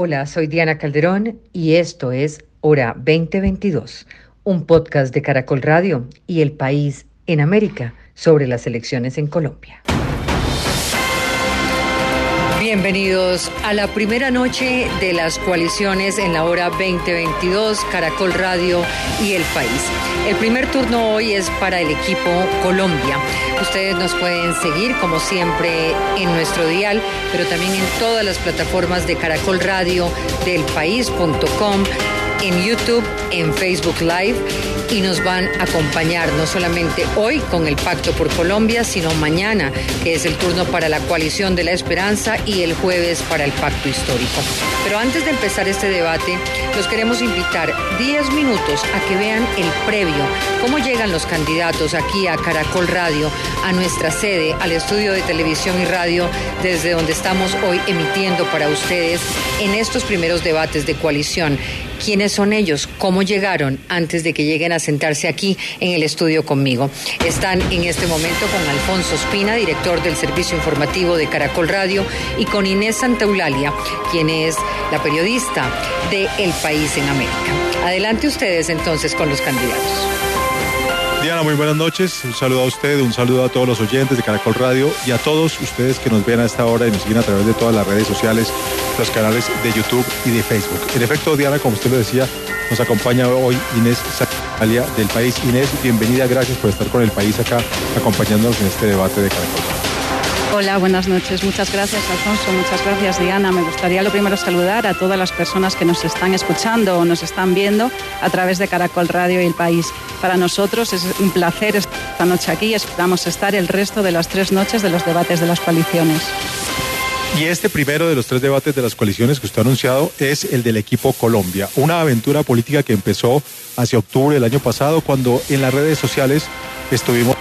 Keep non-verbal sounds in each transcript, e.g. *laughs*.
Hola, soy Diana Calderón y esto es Hora 2022, un podcast de Caracol Radio y El País en América sobre las elecciones en Colombia. Bienvenidos a la primera noche de las coaliciones en la hora 2022, Caracol Radio y El País. El primer turno hoy es para el equipo Colombia. Ustedes nos pueden seguir como siempre en nuestro dial, pero también en todas las plataformas de Caracol Radio, del país.com, en YouTube, en Facebook Live y nos van a acompañar no solamente hoy con el Pacto por Colombia, sino mañana, que es el turno para la coalición de la esperanza y el jueves para el Pacto Histórico. Pero antes de empezar este debate, los queremos invitar 10 minutos a que vean el previo, cómo llegan los candidatos aquí a Caracol Radio, a nuestra sede, al estudio de televisión y radio, desde donde estamos hoy emitiendo para ustedes en estos primeros debates de coalición. ¿Quiénes son ellos? ¿Cómo llegaron antes de que lleguen a sentarse aquí en el estudio conmigo? Están en este momento con Alfonso Espina, director del Servicio Informativo de Caracol Radio, y con Inés Santaulalia, quien es la periodista de El País en América. Adelante ustedes entonces con los candidatos. Diana, muy buenas noches. Un saludo a usted, un saludo a todos los oyentes de Caracol Radio y a todos ustedes que nos ven a esta hora y nos siguen a través de todas las redes sociales, los canales de YouTube y de Facebook. En efecto, Diana, como usted lo decía, nos acompaña hoy Inés Satalia del País. Inés, bienvenida, gracias por estar con el país acá acompañándonos en este debate de Caracol. Hola, buenas noches. Muchas gracias, Alfonso. Muchas gracias, Diana. Me gustaría lo primero saludar a todas las personas que nos están escuchando o nos están viendo a través de Caracol Radio y El País. Para nosotros es un placer esta noche aquí y esperamos estar el resto de las tres noches de los debates de las coaliciones. Y este primero de los tres debates de las coaliciones que usted ha anunciado es el del equipo Colombia, una aventura política que empezó hacia octubre del año pasado cuando en las redes sociales estuvimos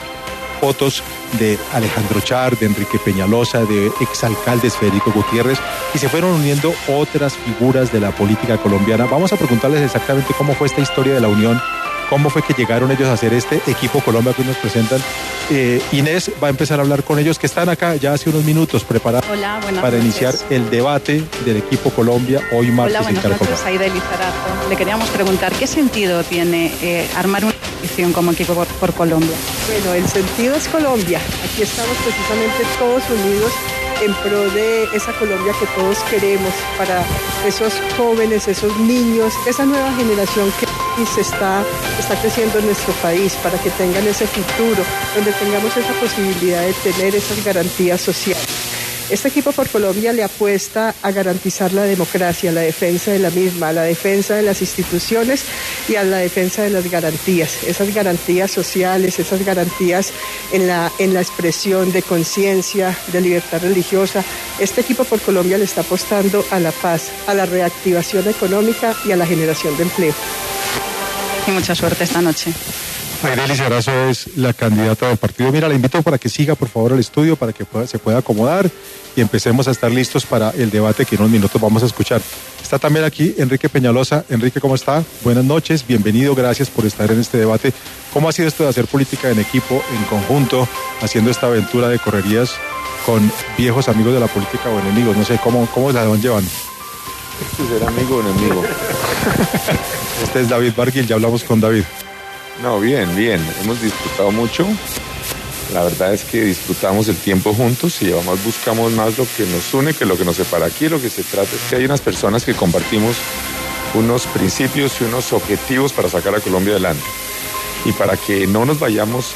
fotos de Alejandro Char, de Enrique Peñalosa, de exalcaldes Federico Gutiérrez y se fueron uniendo otras figuras de la política colombiana. Vamos a preguntarles exactamente cómo fue esta historia de la unión, cómo fue que llegaron ellos a hacer este equipo Colombia que hoy nos presentan. Eh, Inés va a empezar a hablar con ellos que están acá ya hace unos minutos preparados Hola, para noches. iniciar el debate del equipo Colombia hoy martes Hola, en buenas Caracol. noches, Aida. Le queríamos preguntar, ¿qué sentido tiene eh, armar una coalición como equipo por, por Colombia? Bueno, el sentido es Colombia. Aquí estamos precisamente todos unidos en pro de esa Colombia que todos queremos, para esos jóvenes, esos niños, esa nueva generación que se está, está creciendo en nuestro país, para que tengan ese futuro, donde tengamos esa posibilidad de tener esas garantías sociales. Este equipo por Colombia le apuesta a garantizar la democracia, la defensa de la misma, la defensa de las instituciones y a la defensa de las garantías, esas garantías sociales, esas garantías en la, en la expresión de conciencia, de libertad religiosa. Este equipo por Colombia le está apostando a la paz, a la reactivación económica y a la generación de empleo. Y mucha suerte esta noche. Aideli Sarazo es la candidata del partido. Mira, la invito para que siga por favor al estudio, para que pueda- se pueda acomodar y empecemos a estar listos para el debate que en unos minutos vamos a escuchar. Está también aquí Enrique Peñalosa. Enrique, ¿cómo está? Buenas noches, bienvenido, gracias por estar en este debate. ¿Cómo ha sido esto de hacer política en equipo, en conjunto, haciendo esta aventura de correrías con viejos amigos de la política o enemigos? No sé, ¿cómo, cómo la van llevando? ¿Este será amigo o enemigo? *laughs* Este es David Barguil, ya hablamos con David. No, bien, bien. Hemos disfrutado mucho. La verdad es que disfrutamos el tiempo juntos y además buscamos más lo que nos une que lo que nos separa. Aquí lo que se trata es que hay unas personas que compartimos unos principios y unos objetivos para sacar a Colombia adelante. Y para que no nos vayamos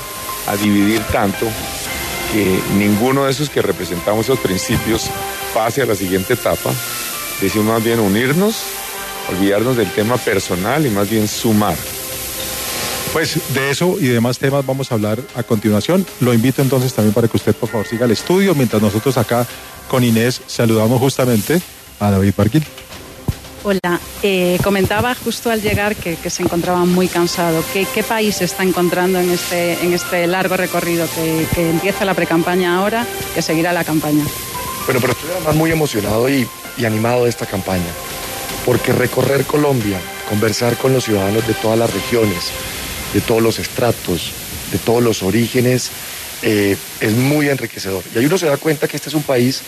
a dividir tanto, que ninguno de esos que representamos esos principios pase a la siguiente etapa, decimos más bien unirnos, olvidarnos del tema personal y más bien sumar. Pues de eso y demás temas vamos a hablar a continuación. Lo invito entonces también para que usted por favor siga el estudio, mientras nosotros acá con Inés saludamos justamente a David Barguil. Hola, eh, comentaba justo al llegar que, que se encontraba muy cansado. ¿Qué, qué país se está encontrando en este, en este largo recorrido que, que empieza la precampaña ahora, que seguirá la campaña? Bueno, pero estoy además muy emocionado y, y animado de esta campaña, porque recorrer Colombia, conversar con los ciudadanos de todas las regiones, de todos los estratos, de todos los orígenes, eh, es muy enriquecedor. Y ahí uno se da cuenta que este es un país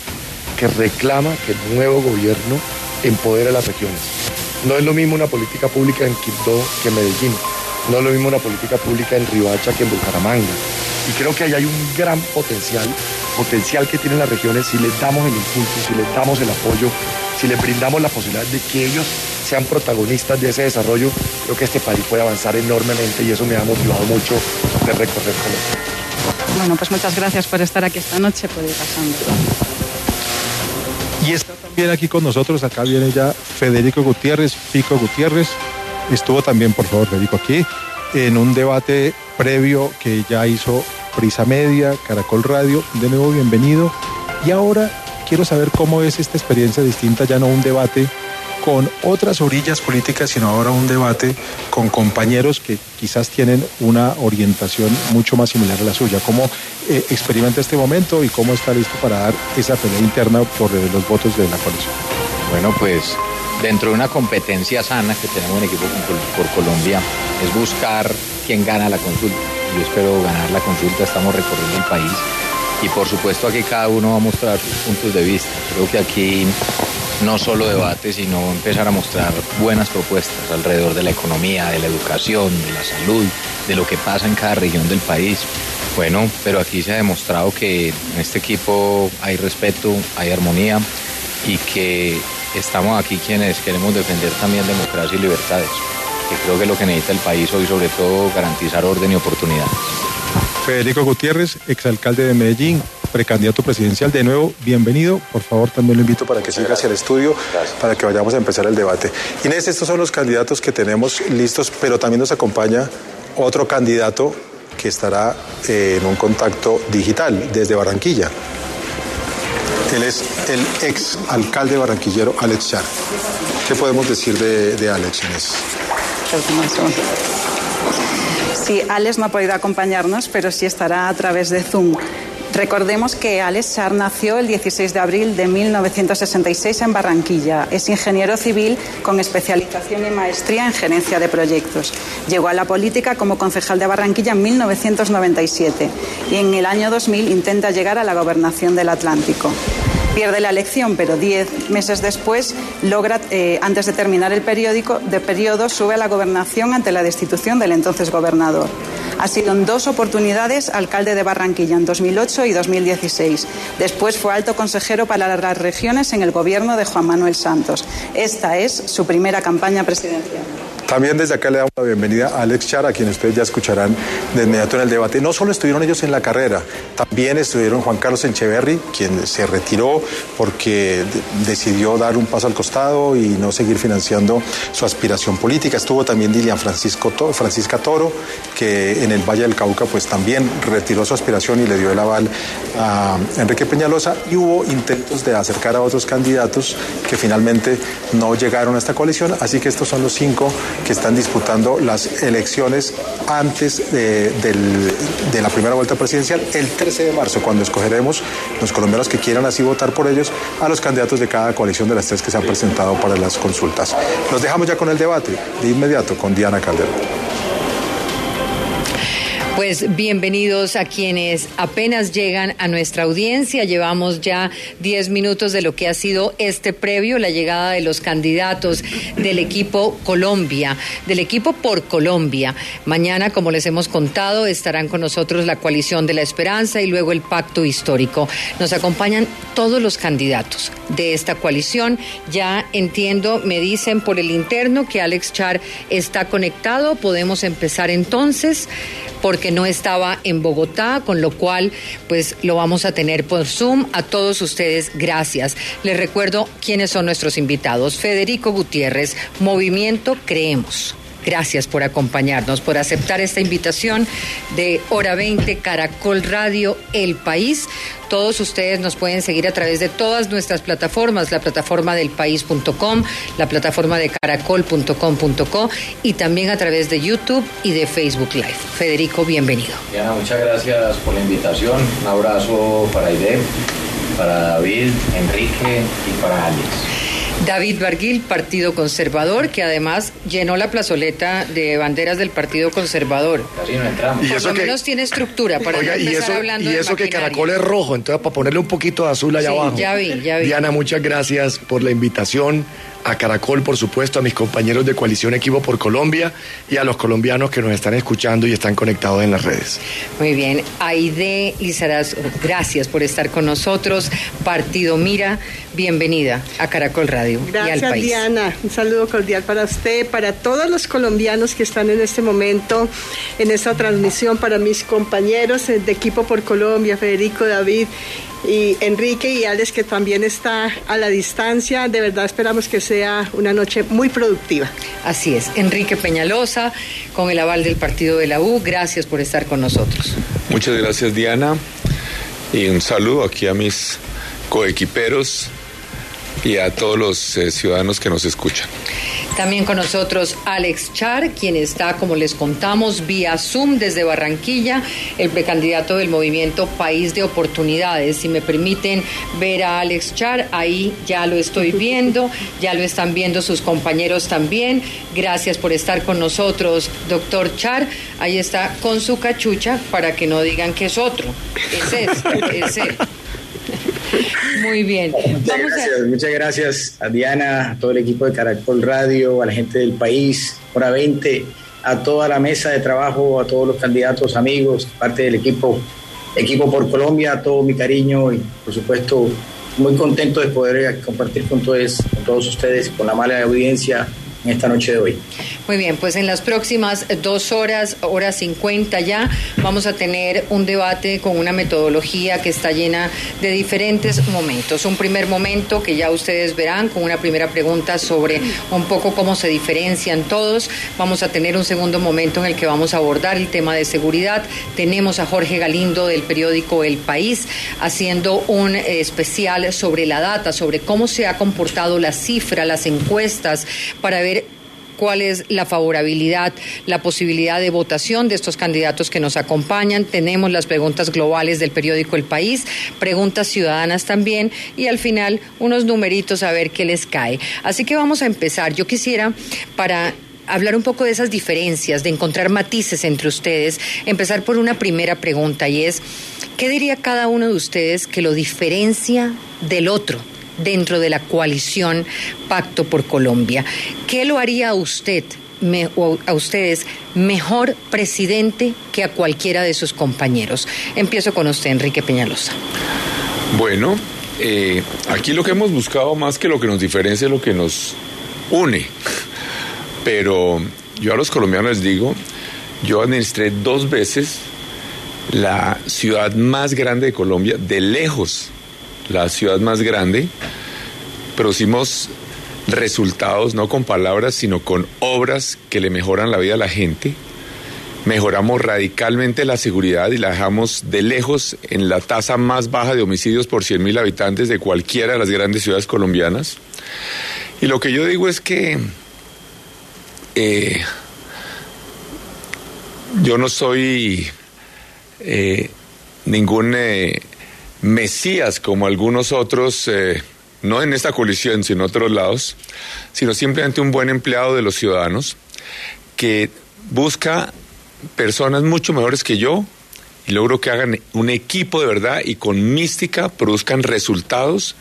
que reclama que el nuevo gobierno empodere a las regiones. No es lo mismo una política pública en Quibdó que en Medellín. No es lo mismo una política pública en Riohacha que en Bucaramanga. Y creo que ahí hay un gran potencial, potencial que tienen las regiones si les damos el impulso, si les damos el apoyo, si les brindamos la posibilidad de que ellos sean protagonistas de ese desarrollo, creo que este país puede avanzar enormemente y eso me ha motivado mucho de recorrer Colombia. Bueno, pues muchas gracias por estar aquí esta noche, por ir pasando. Y está también aquí con nosotros, acá viene ya Federico Gutiérrez, Pico Gutiérrez. Estuvo también, por favor, Federico, aquí en un debate previo que ya hizo Prisa Media, Caracol Radio. De nuevo, bienvenido. Y ahora quiero saber cómo es esta experiencia distinta, ya no un debate con otras orillas políticas, sino ahora un debate con compañeros que quizás tienen una orientación mucho más similar a la suya. ¿Cómo eh, experimenta este momento y cómo está listo para dar esa pelea interna por los votos de la coalición? Bueno, pues dentro de una competencia sana que tenemos en equipo por, Colombia, es buscar quién gana la consulta. Yo espero ganar la consulta, estamos recorriendo el país y por supuesto aquí cada uno va a mostrar sus puntos de vista. Creo que aquí no solo debate, sino empezar a mostrar buenas propuestas alrededor de la economía, de la educación, de la salud, de lo que pasa en cada región del país. Bueno, pero aquí se ha demostrado que en este equipo hay respeto, hay armonía y que estamos aquí quienes queremos defender también democracia y libertades, que creo que es lo que necesita el país hoy, sobre todo garantizar orden y oportunidades. Federico Gutiérrez, exalcalde de Medellín, precandidato presidencial. De nuevo, bienvenido. Por favor, también lo invito para que siga hacia el estudio, para que vayamos a empezar el debate. Inés, estos son los candidatos que tenemos listos, pero también nos acompaña otro candidato que estará eh, en un contacto digital desde Barranquilla. Él es el ex alcalde barranquillero Alex Char. ¿Qué podemos decir de, de Alex Inés? Sí, Alex no ha podido acompañarnos, pero sí estará a través de Zoom. Recordemos que Alex Char nació el 16 de abril de 1966 en Barranquilla. Es ingeniero civil con especialización y maestría en gerencia de proyectos. Llegó a la política como concejal de Barranquilla en 1997 y en el año 2000 intenta llegar a la gobernación del Atlántico. Pierde la elección, pero diez meses después logra, eh, antes de terminar el periódico, de periodo, sube a la gobernación ante la destitución del entonces gobernador. Ha sido en dos oportunidades alcalde de Barranquilla, en 2008 y 2016. Después fue alto consejero para las regiones en el gobierno de Juan Manuel Santos. Esta es su primera campaña presidencial. También desde acá le damos la bienvenida a Alex Char, a quien ustedes ya escucharán de inmediato en el debate. No solo estuvieron ellos en la carrera, también estuvieron Juan Carlos Encheverry, quien se retiró porque decidió dar un paso al costado y no seguir financiando su aspiración política. Estuvo también Dilian Francisco Francisca Toro, que en el Valle del Cauca pues también retiró su aspiración y le dio el aval a Enrique Peñalosa y hubo intentos de acercar a otros candidatos que finalmente no llegaron a esta coalición, así que estos son los cinco que están disputando las elecciones antes de, del, de, la primera vuelta presidencial, el 13 de marzo, cuando escogeremos los colombianos que quieran así votar por ellos a los candidatos de cada coalición de las tres que se han presentado para las consultas. Nos dejamos ya con el debate de inmediato con Diana Calderón. Pues bienvenidos a quienes apenas llegan a nuestra audiencia. Llevamos ya 10 minutos de lo que ha sido este previo, la llegada de los candidatos del equipo Colombia, del equipo por Colombia. Mañana, como les hemos contado, estarán con nosotros la coalición de la esperanza y luego el pacto histórico. Nos acompañan todos los candidatos de esta coalición. Ya entiendo, me dicen por el interno que Alex Char está conectado. Podemos empezar entonces porque no estaba en Bogotá, con lo cual pues lo vamos a tener por Zoom. A todos ustedes, gracias. Les recuerdo quiénes son nuestros invitados. Federico Gutiérrez, Movimiento Creemos. Gracias por acompañarnos, por aceptar esta invitación de Hora 20, Caracol Radio, El País. Todos ustedes nos pueden seguir a través de todas nuestras plataformas, la plataforma del país.com, la plataforma de caracol.com.co y también a través de YouTube y de Facebook Live. Federico, bienvenido. Diana, muchas gracias por la invitación. Un abrazo para Aide, para David, Enrique y para Alex. David Barguil, Partido Conservador, que además llenó la plazoleta de banderas del Partido Conservador. Casi no entramos. Y Por lo que, menos tiene estructura para oiga, no y eso, hablando y de eso que maquinaria. Caracol es rojo, entonces para ponerle un poquito de azul allá Sí, abajo. ya vi, ya vi. Diana, muchas gracias por la invitación a Caracol, por supuesto, a mis compañeros de Coalición Equipo por Colombia y a los colombianos que nos están escuchando y están conectados en las redes. Muy bien. Aide Lizaraz, gracias por estar con nosotros. Partido Mira, bienvenida a Caracol Radio gracias, y al país. Diana. Un saludo cordial para usted, para todos los colombianos que están en este momento en esta transmisión, para mis compañeros de Equipo por Colombia, Federico, David y Enrique y Alex que también está a la distancia. De verdad esperamos que sea una noche muy productiva. Así es, Enrique Peñalosa, con el aval del partido de la U, gracias por estar con nosotros. Muchas gracias Diana y un saludo aquí a mis coequiperos y a todos los eh, ciudadanos que nos escuchan. También con nosotros Alex Char, quien está, como les contamos, vía Zoom desde Barranquilla, el precandidato del movimiento País de Oportunidades. Si me permiten ver a Alex Char, ahí ya lo estoy *laughs* viendo, ya lo están viendo sus compañeros también. Gracias por estar con nosotros, doctor Char. Ahí está con su cachucha para que no digan que es otro. Es ese, es él. Muy bien. Muchas gracias, a... muchas gracias a Diana, a todo el equipo de Caracol Radio, a la gente del país, hora 20, a toda la mesa de trabajo, a todos los candidatos, amigos, parte del equipo, equipo por Colombia, todo mi cariño y por supuesto muy contento de poder compartir con todos, con todos ustedes, con la mala audiencia en esta noche de hoy. Muy bien, pues en las próximas dos horas, hora 50 ya, vamos a tener un debate con una metodología que está llena de diferentes momentos. Un primer momento que ya ustedes verán con una primera pregunta sobre un poco cómo se diferencian todos. Vamos a tener un segundo momento en el que vamos a abordar el tema de seguridad. Tenemos a Jorge Galindo del periódico El País haciendo un especial sobre la data, sobre cómo se ha comportado la cifra, las encuestas, para ver cuál es la favorabilidad, la posibilidad de votación de estos candidatos que nos acompañan. Tenemos las preguntas globales del periódico El País, preguntas ciudadanas también y al final unos numeritos a ver qué les cae. Así que vamos a empezar. Yo quisiera para hablar un poco de esas diferencias, de encontrar matices entre ustedes, empezar por una primera pregunta y es, ¿qué diría cada uno de ustedes que lo diferencia del otro? Dentro de la coalición Pacto por Colombia. ¿Qué lo haría a usted me, a ustedes mejor presidente que a cualquiera de sus compañeros? Empiezo con usted, Enrique Peñalosa. Bueno, eh, aquí lo que hemos buscado más que lo que nos diferencia es lo que nos une. Pero yo a los colombianos les digo, yo administré dos veces la ciudad más grande de Colombia, de lejos la ciudad más grande, producimos resultados no con palabras, sino con obras que le mejoran la vida a la gente. Mejoramos radicalmente la seguridad y la dejamos de lejos en la tasa más baja de homicidios por 100.000 habitantes de cualquiera de las grandes ciudades colombianas. Y lo que yo digo es que eh, yo no soy eh, ningún eh, mesías como algunos otros, eh, no en esta coalición, sino en otros lados, sino simplemente un buen empleado de los ciudadanos que busca personas mucho mejores que yo y logro que hagan un equipo de verdad y con mística produzcan resultados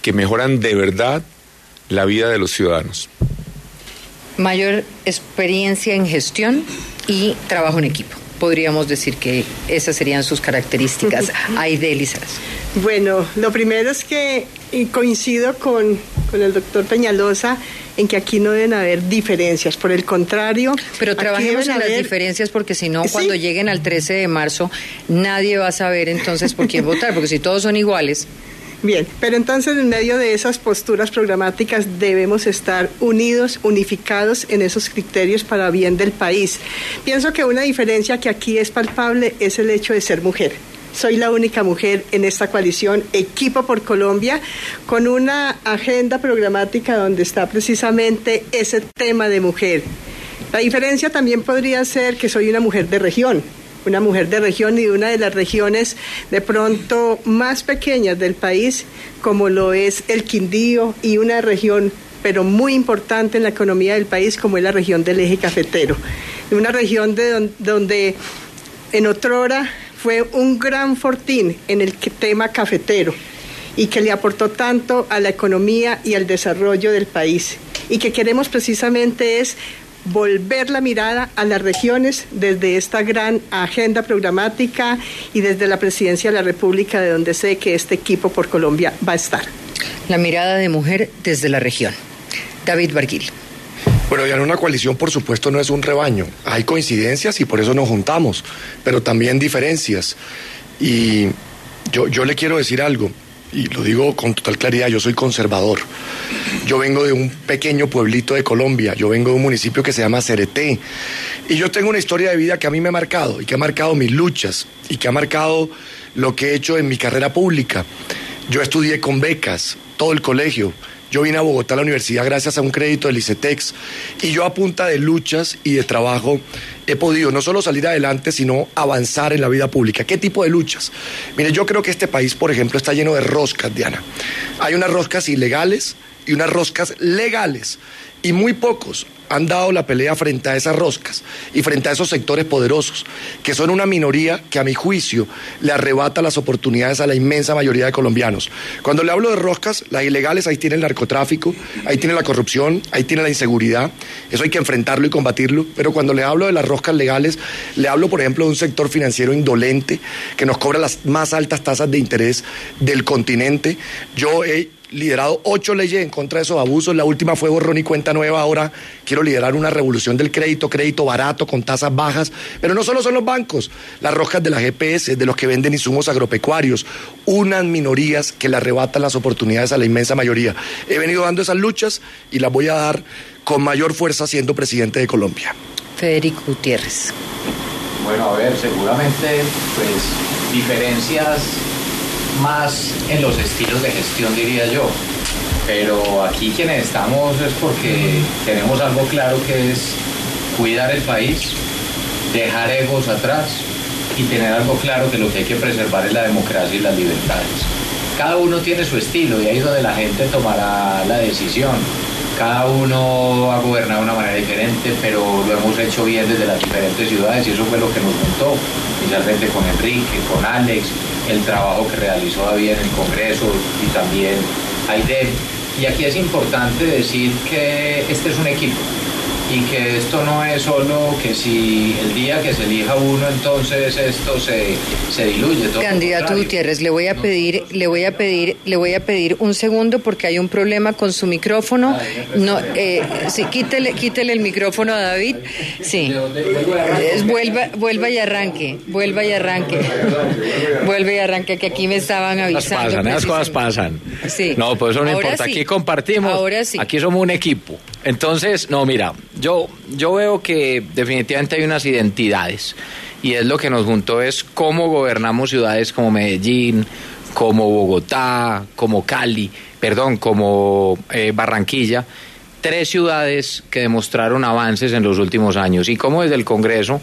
que mejoran de verdad la vida de los ciudadanos. Mayor experiencia en gestión y trabajo en equipo podríamos decir que esas serían sus características. Aide Elizabeth. Bueno, lo primero es que coincido con, con el doctor Peñalosa en que aquí no deben haber diferencias, por el contrario. Pero trabajemos en las diferencias porque si no, cuando lleguen al 13 de marzo, nadie va a saber entonces por quién votar, porque si todos son iguales. Bien, pero entonces en medio de esas posturas programáticas debemos estar unidos, unificados en esos criterios para bien del país. Pienso que una diferencia que aquí es palpable es el hecho de ser mujer. Soy la única mujer en esta coalición Equipo por Colombia con una agenda programática donde está precisamente ese tema de mujer. La diferencia también podría ser que soy una mujer de región una mujer de región y de una de las regiones de pronto más pequeñas del país, como lo es el Quindío y una región pero muy importante en la economía del país como es la región del eje cafetero. Una región de donde en otrora fue un gran fortín en el tema cafetero y que le aportó tanto a la economía y al desarrollo del país. y que queremos precisamente es volver la mirada a las regiones desde esta gran agenda programática y desde la presidencia de la República, de donde sé que este equipo por Colombia va a estar. La mirada de mujer desde la región. David Barguil. Bueno, ya en una coalición, por supuesto, no es un rebaño. Hay coincidencias y por eso nos juntamos, pero también diferencias. Y yo, yo le quiero decir algo y lo digo con total claridad, yo soy conservador. Yo vengo de un pequeño pueblito de Colombia, yo vengo de un municipio que se llama Cereté. Y yo tengo una historia de vida que a mí me ha marcado y que ha marcado mis luchas y que ha marcado lo que he hecho en mi carrera pública. Yo estudié con becas, todo el colegio. Yo vine a Bogotá a la universidad gracias a un crédito del ICETEX y yo a punta de luchas y de trabajo he podido no solo salir adelante, sino avanzar en la vida pública. ¿Qué tipo de luchas? Mire, yo creo que este país, por ejemplo, está lleno de roscas, Diana. Hay unas roscas ilegales y unas roscas legales y muy pocos han dado la pelea frente a esas roscas y frente a esos sectores poderosos, que son una minoría que a mi juicio le arrebata las oportunidades a la inmensa mayoría de colombianos. Cuando le hablo de roscas, las ilegales, ahí tiene el narcotráfico, ahí tiene la corrupción, ahí tiene la inseguridad, eso hay que enfrentarlo y combatirlo, pero cuando le hablo de las roscas legales, le hablo, por ejemplo, de un sector financiero indolente que nos cobra las más altas tasas de interés del continente. Yo he liderado ocho leyes en contra de esos abusos. La última fue borrón y cuenta nueva. Ahora quiero liderar una revolución del crédito, crédito barato, con tasas bajas. Pero no solo son los bancos, las roscas de la GPS, de los que venden insumos agropecuarios, unas minorías que le arrebatan las oportunidades a la inmensa mayoría. He venido dando esas luchas y las voy a dar con mayor fuerza siendo presidente de Colombia. Federico Gutiérrez. Bueno, a ver, seguramente, pues, diferencias más en los estilos de gestión, diría yo. Pero aquí quienes estamos es porque tenemos algo claro que es cuidar el país, dejar egos atrás y tener algo claro que lo que hay que preservar es la democracia y las libertades. Cada uno tiene su estilo y ahí es donde la gente tomará la decisión. Cada uno ha gobernado de una manera diferente, pero lo hemos hecho bien desde las diferentes ciudades y eso fue lo que nos juntó, especialmente con Enrique, con Alex, el trabajo que realizó David en el Congreso y también Aide. Y aquí es importante decir que este es un equipo y que esto no es solo que si el día que se elija uno entonces esto se, se diluye todo candidato Gutiérrez le voy a pedir le voy a pedir le voy a pedir un segundo porque hay un problema con su micrófono. No eh, sí, quítele quítele el micrófono a David. Sí. Vuelva vuelva y arranque vuelva y arranque. Vuelve y arranque que aquí me estaban avisando pasan, las cosas pasan. Sí. No pues eso no importa aquí compartimos ahora sí. aquí somos un equipo. Entonces no mira yo, yo veo que definitivamente hay unas identidades y es lo que nos juntó es cómo gobernamos ciudades como Medellín, como Bogotá, como Cali, perdón, como eh, Barranquilla, tres ciudades que demostraron avances en los últimos años y cómo desde el Congreso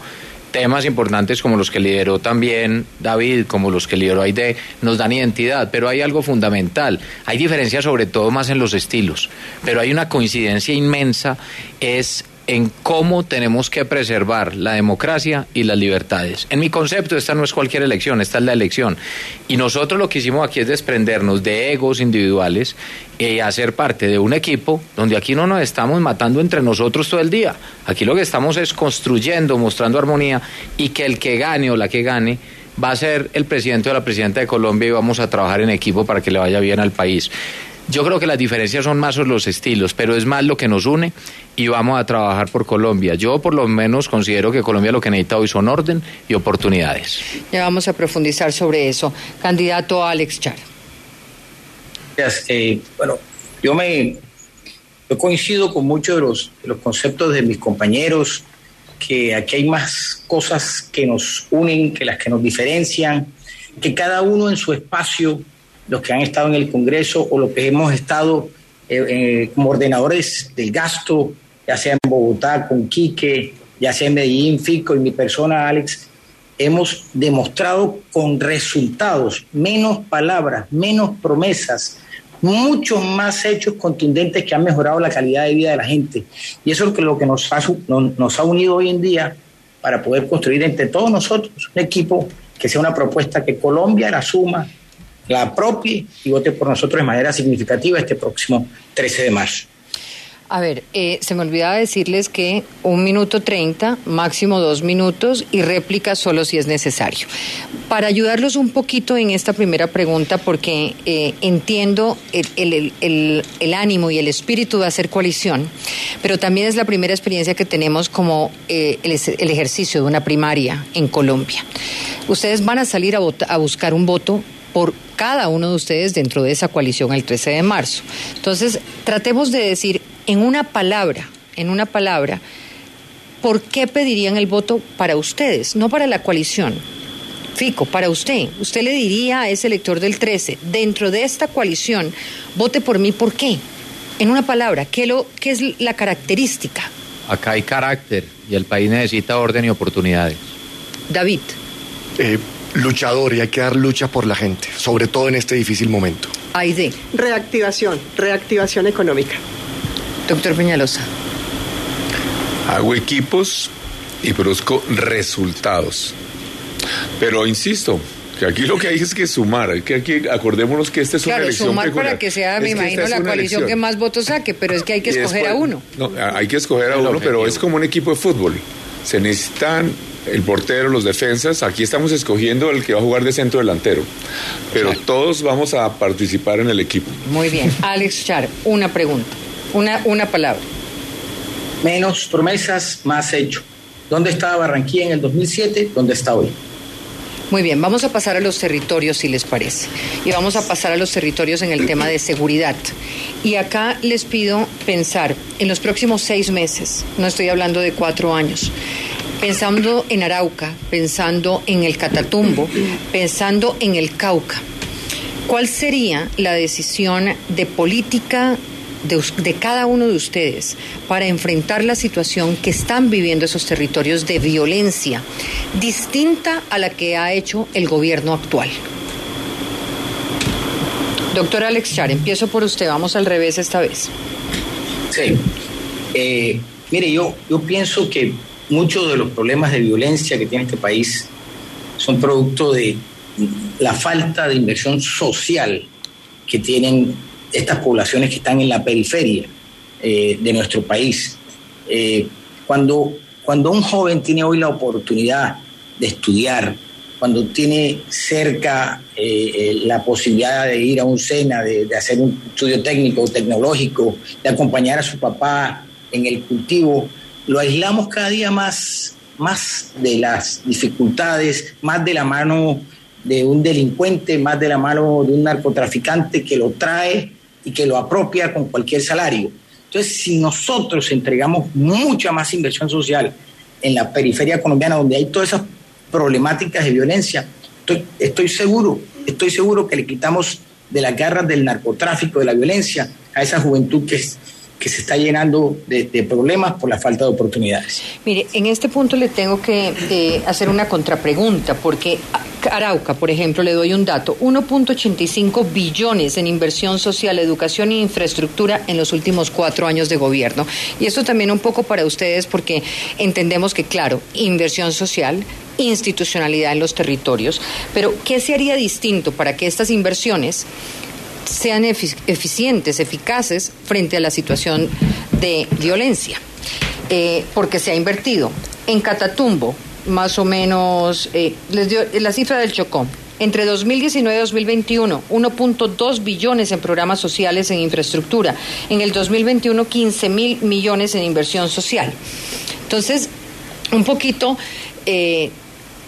temas importantes como los que lideró también David, como los que lideró Aide, nos dan identidad, pero hay algo fundamental. Hay diferencias sobre todo más en los estilos, pero hay una coincidencia inmensa, es en cómo tenemos que preservar la democracia y las libertades. En mi concepto, esta no es cualquier elección, esta es la elección. Y nosotros lo que hicimos aquí es desprendernos de egos individuales y hacer parte de un equipo donde aquí no nos estamos matando entre nosotros todo el día. Aquí lo que estamos es construyendo, mostrando armonía y que el que gane o la que gane va a ser el presidente o la presidenta de Colombia y vamos a trabajar en equipo para que le vaya bien al país. Yo creo que las diferencias son más los estilos, pero es más lo que nos une y vamos a trabajar por Colombia. Yo por lo menos considero que Colombia lo que necesita hoy son orden y oportunidades. Ya vamos a profundizar sobre eso. Candidato Alex Char. Eh, bueno, yo me yo coincido con muchos de los, de los conceptos de mis compañeros, que aquí hay más cosas que nos unen que las que nos diferencian, que cada uno en su espacio los que han estado en el Congreso o los que hemos estado eh, eh, como ordenadores del gasto, ya sea en Bogotá con Quique, ya sea en Medellín, Fico y mi persona, Alex, hemos demostrado con resultados, menos palabras, menos promesas, muchos más hechos contundentes que han mejorado la calidad de vida de la gente. Y eso es lo que nos ha, nos ha unido hoy en día para poder construir entre todos nosotros un equipo que sea una propuesta que Colombia la suma, la apropie y vote por nosotros de manera significativa este próximo 13 de marzo. A ver, eh, se me olvidaba decirles que un minuto treinta, máximo dos minutos y réplica solo si es necesario. Para ayudarlos un poquito en esta primera pregunta, porque eh, entiendo el, el, ánimo y el espíritu de hacer coalición, pero también es la primera experiencia que tenemos como eh, el, ejercicio de una primaria en Colombia. Ustedes van a salir a, a buscar un voto por cada uno de ustedes dentro de esa coalición el 13 de marzo. Entonces, tratemos de decir en una palabra, en una palabra, ¿por qué pedirían el voto para ustedes, no para la coalición? Fico, para usted, usted le diría a ese elector del 13, dentro de esta coalición, vote por mí, ¿por qué? En una palabra, ¿qué, lo, qué es la característica? Acá hay carácter y el país necesita orden y oportunidades. David. Eh, luchador y hay que dar lucha por la gente, sobre todo en este difícil momento. Aide. Reactivación, reactivación económica. Doctor Peñalosa. Hago equipos y produzco resultados. Pero insisto, que aquí lo que hay es que sumar, que aquí acordémonos que esta es una elección sumar para que sea, me imagino, la coalición que más votos saque, pero es que hay que escoger a uno. No, hay que escoger a uno, pero es como un equipo de fútbol. Se necesitan el portero, los defensas. Aquí estamos escogiendo el que va a jugar de centro delantero. Pero todos vamos a participar en el equipo. Muy bien. Alex Char, una pregunta, una, una palabra. Menos promesas, más hecho. ¿Dónde estaba Barranquilla en el 2007? ¿Dónde está hoy? Muy bien, vamos a pasar a los territorios, si les parece. Y vamos a pasar a los territorios en el tema de seguridad. Y acá les pido pensar en los próximos seis meses, no estoy hablando de cuatro años, pensando en Arauca, pensando en el Catatumbo, pensando en el Cauca. ¿Cuál sería la decisión de política de, cada uno de ustedes para enfrentar la situación que están viviendo esos territorios de violencia distinta a la que ha hecho el gobierno actual? Doctor Alex Char, empiezo por usted, vamos al revés esta vez. Sí. Eh, mire, yo, yo pienso que muchos de los problemas de violencia que tiene este país son producto de la falta de inversión social que tienen estas poblaciones que están en la periferia eh, de nuestro país. Eh, cuando, cuando un joven tiene hoy la oportunidad de estudiar, cuando tiene cerca eh, la posibilidad de ir a un SENA, de, de hacer un estudio técnico, tecnológico, de acompañar a su papá en el cultivo, lo aislamos cada día más, más de las dificultades, más de la mano de un delincuente, más de la mano de un narcotraficante que lo trae y que lo apropia con cualquier salario. Entonces, si nosotros entregamos mucha más inversión social en la periferia colombiana, donde hay todas esas problemáticas de violencia, estoy, seguro, estoy seguro que le quitamos de las garras del narcotráfico, de la violencia, a esa juventud que es, que se está llenando de, problemas por la falta de oportunidades. Mire, en este punto le tengo que eh, hacer una contrapregunta, porque Arauca, por ejemplo, le doy un dato, 1.85 billones en inversión social, educación e infraestructura en los últimos cuatro años de gobierno. Y esto también un poco para ustedes, porque entendemos que, claro, inversión social, institucionalidad en los territorios, pero ¿qué se haría distinto para que estas inversiones sean eficientes, eficaces frente a la situación de violencia. Eh, porque se ha invertido en Catatumbo, más o menos, eh, les dio la cifra del Chocó, entre 2019 y 2021, 1.2 billones en programas sociales en infraestructura. En el 2021, 15 mil millones en inversión social. Entonces, un poquito eh,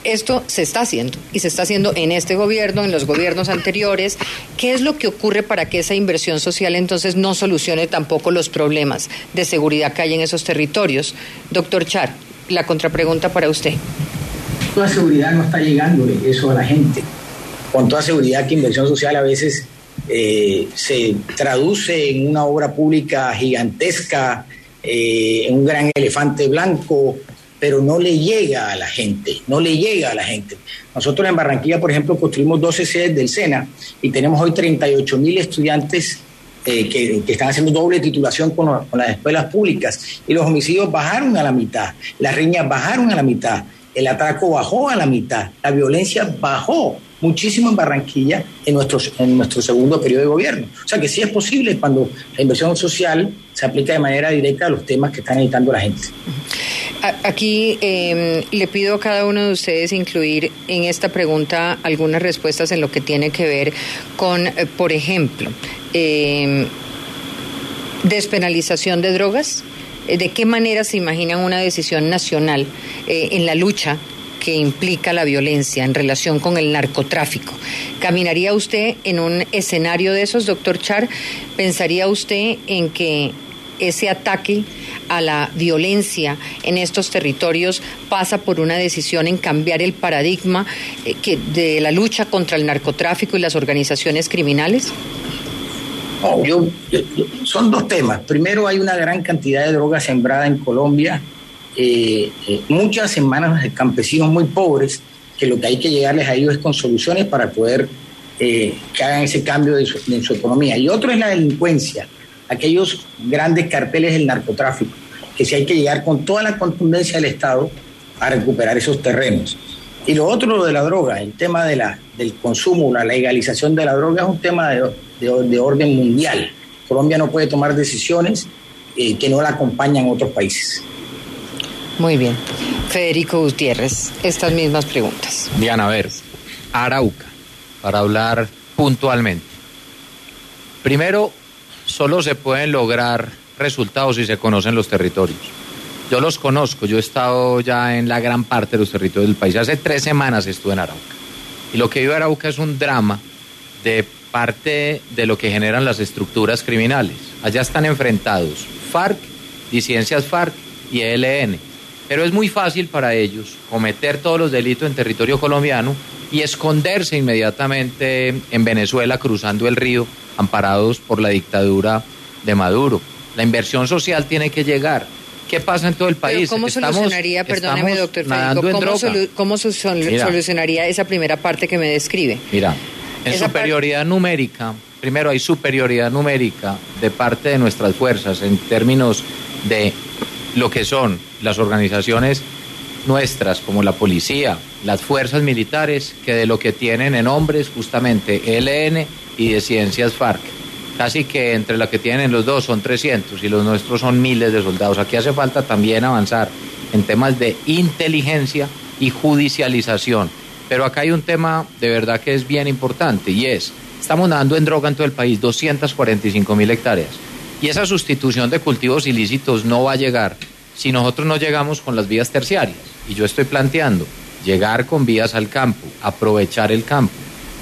esto se está haciendo y se está haciendo en este gobierno, en los gobiernos anteriores. ¿Qué es lo que ocurre para que esa inversión social entonces no solucione tampoco los problemas de seguridad que hay en esos territorios? Doctor Char, la contrapregunta para usted. Toda seguridad no está llegando eso a la gente. Con toda seguridad que inversión social a veces eh, se traduce en una obra pública gigantesca, eh, en un gran elefante blanco, pero no le llega a la gente, no le llega a la gente. Nosotros en Barranquilla, por ejemplo, construimos 12 sedes del SENA y tenemos hoy 38 mil estudiantes eh, que, están haciendo doble titulación con, las escuelas públicas y los homicidios bajaron a la mitad, las riñas bajaron a la mitad, el atraco bajó a la mitad, la violencia bajó muchísimo en Barranquilla en, nuestros, en nuestro segundo periodo de gobierno. O sea que sí es posible cuando la inversión social se aplica de manera directa a los temas que están necesitando la gente. Aquí em, le pido a cada uno de ustedes incluir en esta pregunta algunas respuestas en lo que tiene que ver con, eh, por ejemplo, em, despenalización de drogas. Eh, ¿De qué manera se imaginan una decisión nacional eh, en la lucha que implica la violencia en relación con el narcotráfico. ¿Caminaría usted en un escenario de esos, doctor Char? ¿Pensaría usted en que ese ataque a la violencia en estos territorios pasa por una decisión en cambiar el paradigma eh, que, de la lucha contra el narcotráfico y las organizaciones criminales? yo, son dos temas. Primero, hay una gran cantidad de drogas sembrada en Colombia, eh, eh, muchas semanas de campesinos muy pobres, que lo que hay que llegarles a ellos es con soluciones para poder eh, que hagan ese cambio de su, en su economía. Y otro es la delincuencia, aquellos grandes carteles del narcotráfico, que si hay que llegar con toda la contundencia del Estado a recuperar esos terrenos. Y lo otro, lo de la droga, el tema de la, del consumo, la legalización de la droga es un tema de, de, orden mundial. Colombia no puede tomar decisiones eh, que no la acompañan otros países. Muy bien. Federico Gutiérrez, estas mismas preguntas. Diana, a ver, Arauca, para hablar puntualmente. Primero, solo se pueden lograr resultados si se conocen los territorios. Yo los conozco, yo he estado ya en la gran parte de los territorios del país. Hace tres semanas estuve en Arauca. Y lo que vive Arauca es un drama de parte de lo que generan las estructuras criminales. Allá están enfrentados FARC, disidencias FARC y ELN. Pero es muy fácil para ellos cometer todos los delitos en territorio colombiano y esconderse inmediatamente en Venezuela cruzando el río, amparados por la dictadura de Maduro. La inversión social tiene que llegar. ¿Qué pasa en todo el país? ¿Cómo solucionaría, perdóneme, doctor Federico, ¿cómo, solucionaría esa primera parte que me describe? Mira, en superioridad numérica, primero hay superioridad numérica de parte de nuestras fuerzas en términos de lo que son las organizaciones nuestras, como la policía, las fuerzas militares, que de lo que tienen en hombres justamente ELN y de Ciencias FARC. Casi que entre la que tienen los dos son 300 y los nuestros son miles de soldados. Aquí hace falta también avanzar en temas de inteligencia y judicialización. Pero acá hay un tema de verdad que es bien importante y es, estamos nadando en droga en todo el país, 245 mil hectáreas. Y esa sustitución de cultivos ilícitos no va a llegar si nosotros no llegamos con las vías terciarias. Y yo estoy planteando llegar con vías al campo, aprovechar el campo,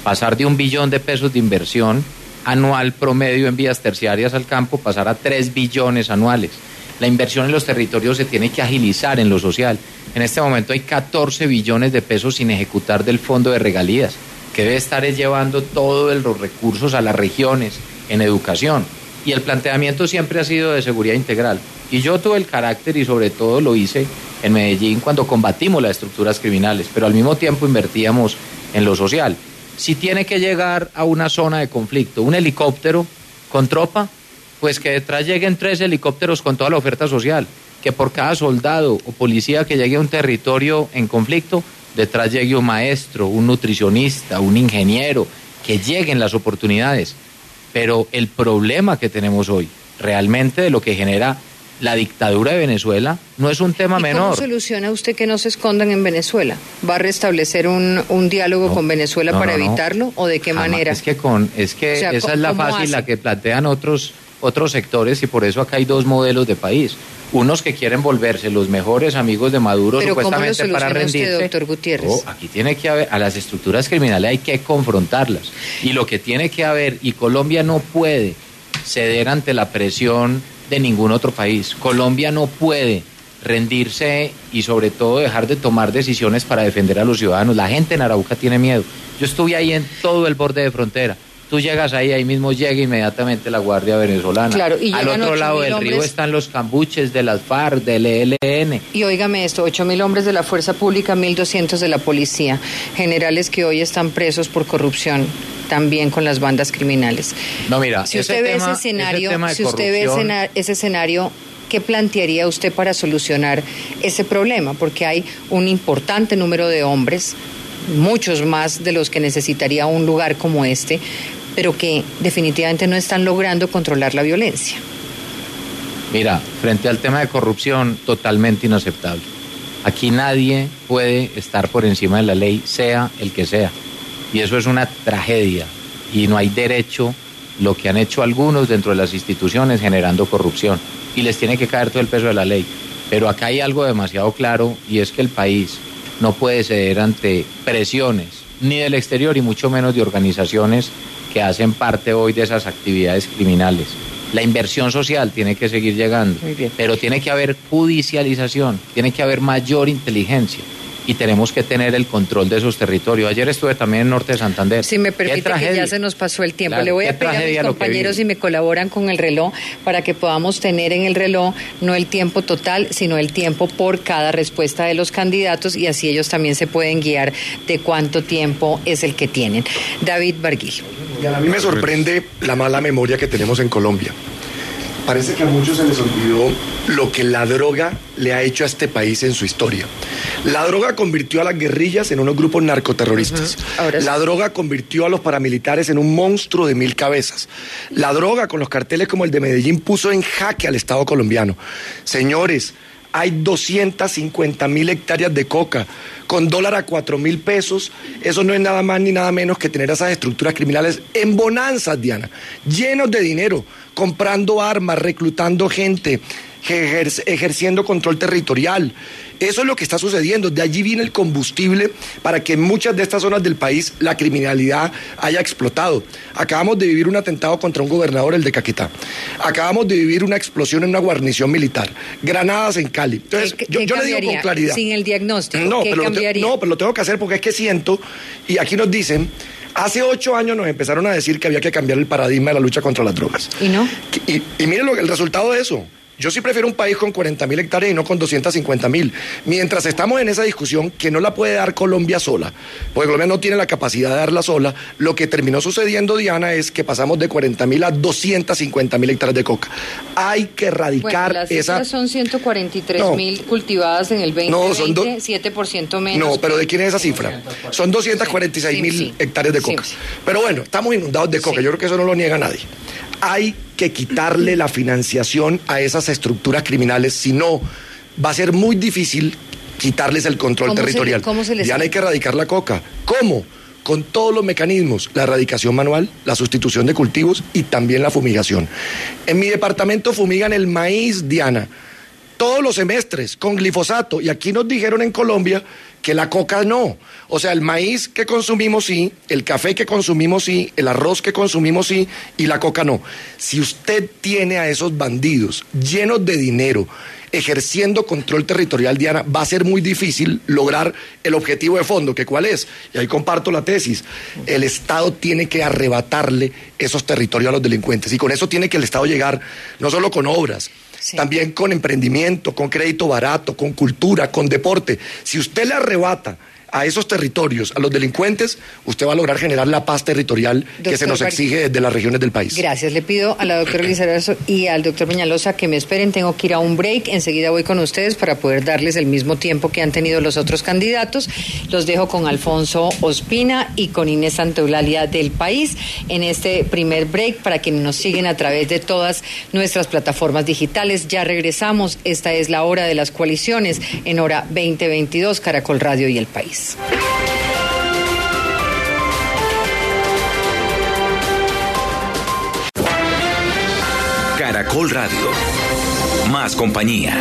pasar de un billón de pesos de inversión anual promedio en vías terciarias al campo, pasar a tres billones anuales. La inversión en los territorios se tiene que agilizar en lo social. En este momento hay 14 billones de pesos sin ejecutar del fondo de regalías, que debe estar llevando todos los recursos a las regiones en educación. Y el planteamiento siempre ha sido de seguridad integral. Y yo tuve el carácter y sobre todo lo hice en Medellín cuando combatimos las estructuras criminales, pero al mismo tiempo invertíamos en lo social. Si tiene que llegar a una zona de conflicto un helicóptero con tropa, pues que detrás lleguen tres helicópteros con toda la oferta social, que por cada soldado o policía que llegue a un territorio en conflicto, detrás llegue un maestro, un nutricionista, un ingeniero, que lleguen las oportunidades. Pero el problema que tenemos hoy, realmente de lo que genera la dictadura de Venezuela no es un tema menor. ¿Cómo soluciona usted que no se escondan en Venezuela? ¿Va a restablecer un, un diálogo con Venezuela para evitarlo o de qué manera? Es que con es que esa es la fácil la que plantean otros otros sectores y por eso acá hay dos modelos de país. Unos que quieren volverse los mejores amigos de Maduro supuestamente para rendirse. doctor Gutiérrez? Oh, aquí tiene que haber a las estructuras criminales hay que confrontarlas y lo que tiene que haber y Colombia no puede ceder ante la presión de ningún otro país. Colombia no puede rendirse y sobre todo dejar de tomar decisiones para defender a los ciudadanos. La gente en Arauca tiene miedo. Yo estuve ahí en todo el borde de frontera. Tú llegas ahí, ahí mismo llega inmediatamente la Guardia Venezolana. Claro, y Al otro lado del río están los cambuches de las FARC, del ELN. Y óigame esto, 8 mil hombres de la Fuerza Pública, 1.200 de la Policía, generales que hoy están presos por corrupción también con las bandas criminales. No, mira, si usted ve ese escenario, si usted ve ese escenario, ¿qué plantearía usted para solucionar ese problema? Porque hay un importante número de hombres muchos más de los que necesitaría un lugar como este, pero que definitivamente no están logrando controlar la violencia. Mira, frente al tema de corrupción, totalmente inaceptable. Aquí nadie puede estar por encima de la ley, sea el que sea. Y eso es una tragedia. Y no hay derecho lo que han hecho algunos dentro de las instituciones generando corrupción. Y les tiene que caer todo el peso de la ley. Pero acá hay algo demasiado claro y es que el país no puede ceder ante presiones, ni del exterior y mucho menos de organizaciones que hacen parte hoy de esas actividades criminales. La inversión social tiene que seguir llegando, pero tiene que haber judicialización, tiene que haber mayor inteligencia y tenemos que tener el control de esos territorios. Ayer estuve también en Norte de Santander. Si me permite que ya se nos pasó el tiempo, le voy a pedir a mis compañeros y me colaboran con el reloj para que podamos tener en el reloj no el tiempo total, sino el tiempo por cada respuesta de los candidatos y así ellos también se pueden guiar de cuánto tiempo es el que tienen. David Barguil. A mí me sorprende la mala memoria que tenemos en Colombia. Parece que a muchos se les olvidó lo que la droga le ha hecho a este país en su historia. La droga convirtió a las guerrillas en unos grupos narcoterroristas. La droga convirtió a los paramilitares en un monstruo de mil cabezas. La droga con los carteles como el de Medellín puso en jaque al Estado colombiano. Señores, hay 250 mil hectáreas de coca con dólar a 4 mil pesos. Eso no es nada más ni nada menos que tener esas estructuras criminales en bonanzas, Diana, llenos de dinero, comprando armas, reclutando gente, ejerciendo control territorial. Eso es lo que está sucediendo. De allí viene el combustible para que en muchas de estas zonas del país la criminalidad haya explotado. Acabamos de vivir un atentado contra un gobernador, el de Caquetá. Acabamos de vivir una explosión en una guarnición militar. Granadas en Cali. Entonces, yo, le digo con claridad. Sin el diagnóstico. No, pero no, pero lo tengo que hacer porque es que siento, y aquí nos dicen. Hace ocho años nos empezaron a decir que había que cambiar el paradigma de la lucha contra las drogas. ¿Y no? Y, y miren lo, el resultado de eso. Yo sí prefiero un país con 40 mil hectáreas y no con 250 mil. Mientras estamos en esa discusión que no la puede dar Colombia sola, porque Colombia no tiene la capacidad de darla sola, lo que terminó sucediendo, Diana, es que pasamos de 40 mil a 250 mil hectáreas de coca. Hay que erradicar bueno, las esa... son 143 mil cultivadas en el 2020, no, son 7% menos. No, pero ¿de quién es esa cifra? Son 246 mil hectáreas de coca. Pero bueno, estamos inundados de coca. Yo creo que eso no lo niega nadie hay que quitarle la financiación a esas estructuras criminales, si no, va a ser muy difícil quitarles el control territorial. ya no hay que erradicar la coca. ¿Cómo? Con todos los mecanismos, la erradicación manual, la sustitución de cultivos y también la fumigación. En mi departamento fumigan el maíz, Diana, todos los semestres con glifosato. Y aquí nos dijeron en Colombia que la coca no. O sea, el maíz que consumimos sí, el café que consumimos sí, el arroz que consumimos sí y la coca no. Si usted tiene a esos bandidos llenos de dinero, ejerciendo control territorial, Diana, va a ser muy difícil lograr el objetivo de fondo, que cuál es, y ahí comparto la tesis, el Estado tiene que arrebatarle esos territorios a los delincuentes, y con eso tiene que el Estado llegar no solo con obras, también con emprendimiento, con crédito barato, con cultura, con deporte. Si usted le arrebata a esos territorios, a los delincuentes, usted va a lograr generar la paz territorial que se nos exige desde las regiones del país. Gracias. Le pido a la doctora Lizarazo y al doctor Peñalosa que me esperen. Tengo que ir a un break. Enseguida voy con ustedes para poder darles el mismo tiempo que han tenido los otros candidatos. Los dejo con Alfonso Ospina y con Inés Santeulalia del país en este primer break para quienes nos siguen a través de todas nuestras plataformas digitales. Ya regresamos. Esta es la hora de las coaliciones en hora 2022, Caracol Radio y el país. Caracol Radio. Más compañía.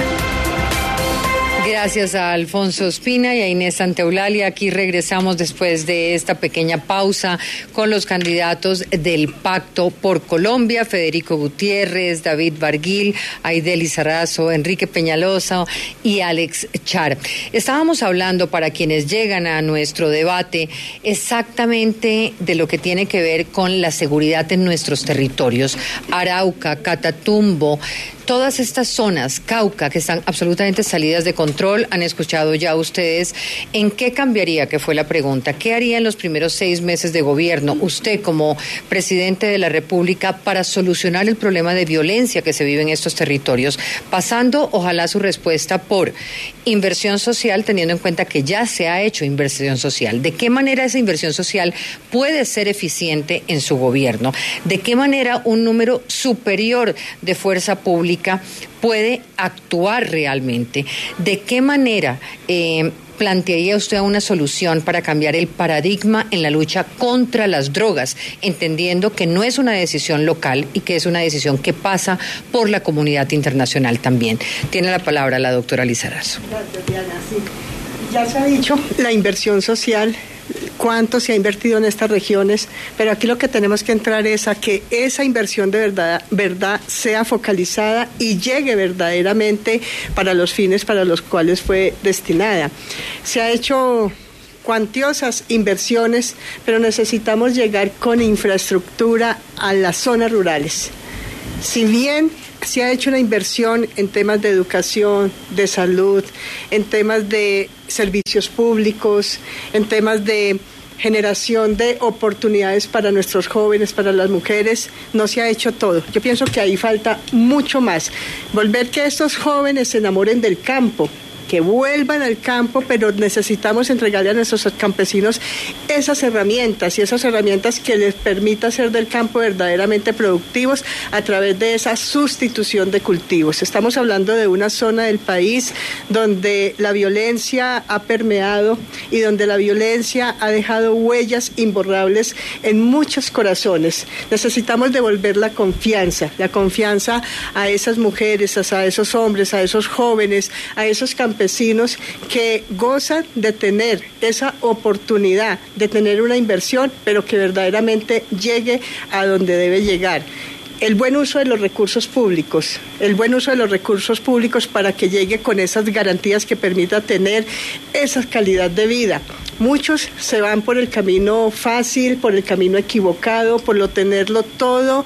Gracias a Alfonso Espina y a Inés Santeulalia. Aquí regresamos después de esta pequeña pausa con los candidatos del Pacto por Colombia, Federico Gutiérrez, David Barguil, Aideli Sarazo, Enrique Peñalosa y Alex Char. Estábamos hablando para quienes llegan a nuestro debate exactamente de lo que tiene que ver con la seguridad en nuestros territorios. Arauca, Catatumbo, todas estas zonas, Cauca, que están absolutamente salidas de control Han escuchado ya ustedes en qué cambiaría, que fue la pregunta. ¿Qué haría en los primeros seis meses de gobierno usted como presidente de la República para solucionar el problema de violencia que se vive en estos territorios? Pasando, ojalá, su respuesta por inversión social, teniendo en cuenta que ya se ha hecho inversión social. ¿De qué manera esa inversión social puede ser eficiente en su gobierno? ¿De qué manera un número superior de fuerza pública puede actuar realmente? ¿De qué manera eh, plantearía usted una solución para cambiar el paradigma en la lucha contra las drogas, entendiendo que no es una decisión local y que es una decisión que pasa por la comunidad internacional también? Tiene la palabra la doctora Lizarazo. Gracias, Diana. Ya se ha dicho, la inversión social cuánto se ha invertido en estas regiones, pero aquí lo que tenemos que entrar es a que esa inversión de verdad, sea focalizada y llegue verdaderamente para los fines para los cuales fue destinada. Se ha hecho cuantiosas inversiones, pero necesitamos llegar con infraestructura a las zonas rurales. Si bien se ha hecho una inversión en temas de educación, de salud, en temas de servicios públicos, en temas de generación de oportunidades para nuestros jóvenes, para las mujeres, no se ha hecho todo. Yo pienso que ahí falta mucho más. Volver que estos jóvenes se enamoren del campo, que vuelvan al campo, pero necesitamos entregarle a nuestros campesinos esas herramientas y esas herramientas que les permita hacer del campo verdaderamente productivos a través de esa sustitución de cultivos. Estamos hablando de una zona del país donde la violencia ha permeado y donde la violencia ha dejado huellas imborrables en muchos corazones. Necesitamos devolver la confianza, la confianza a esas mujeres, a esos hombres, a esos jóvenes, a esos campesinos que gozan de tener esa oportunidad de tener una inversión, pero que verdaderamente llegue a donde debe llegar el buen uso de los recursos públicos, el buen uso de los recursos públicos para que llegue con esas garantías que permita tener esa calidad de vida. Muchos se van por el camino fácil, por el camino equivocado, por lo tenerlo todo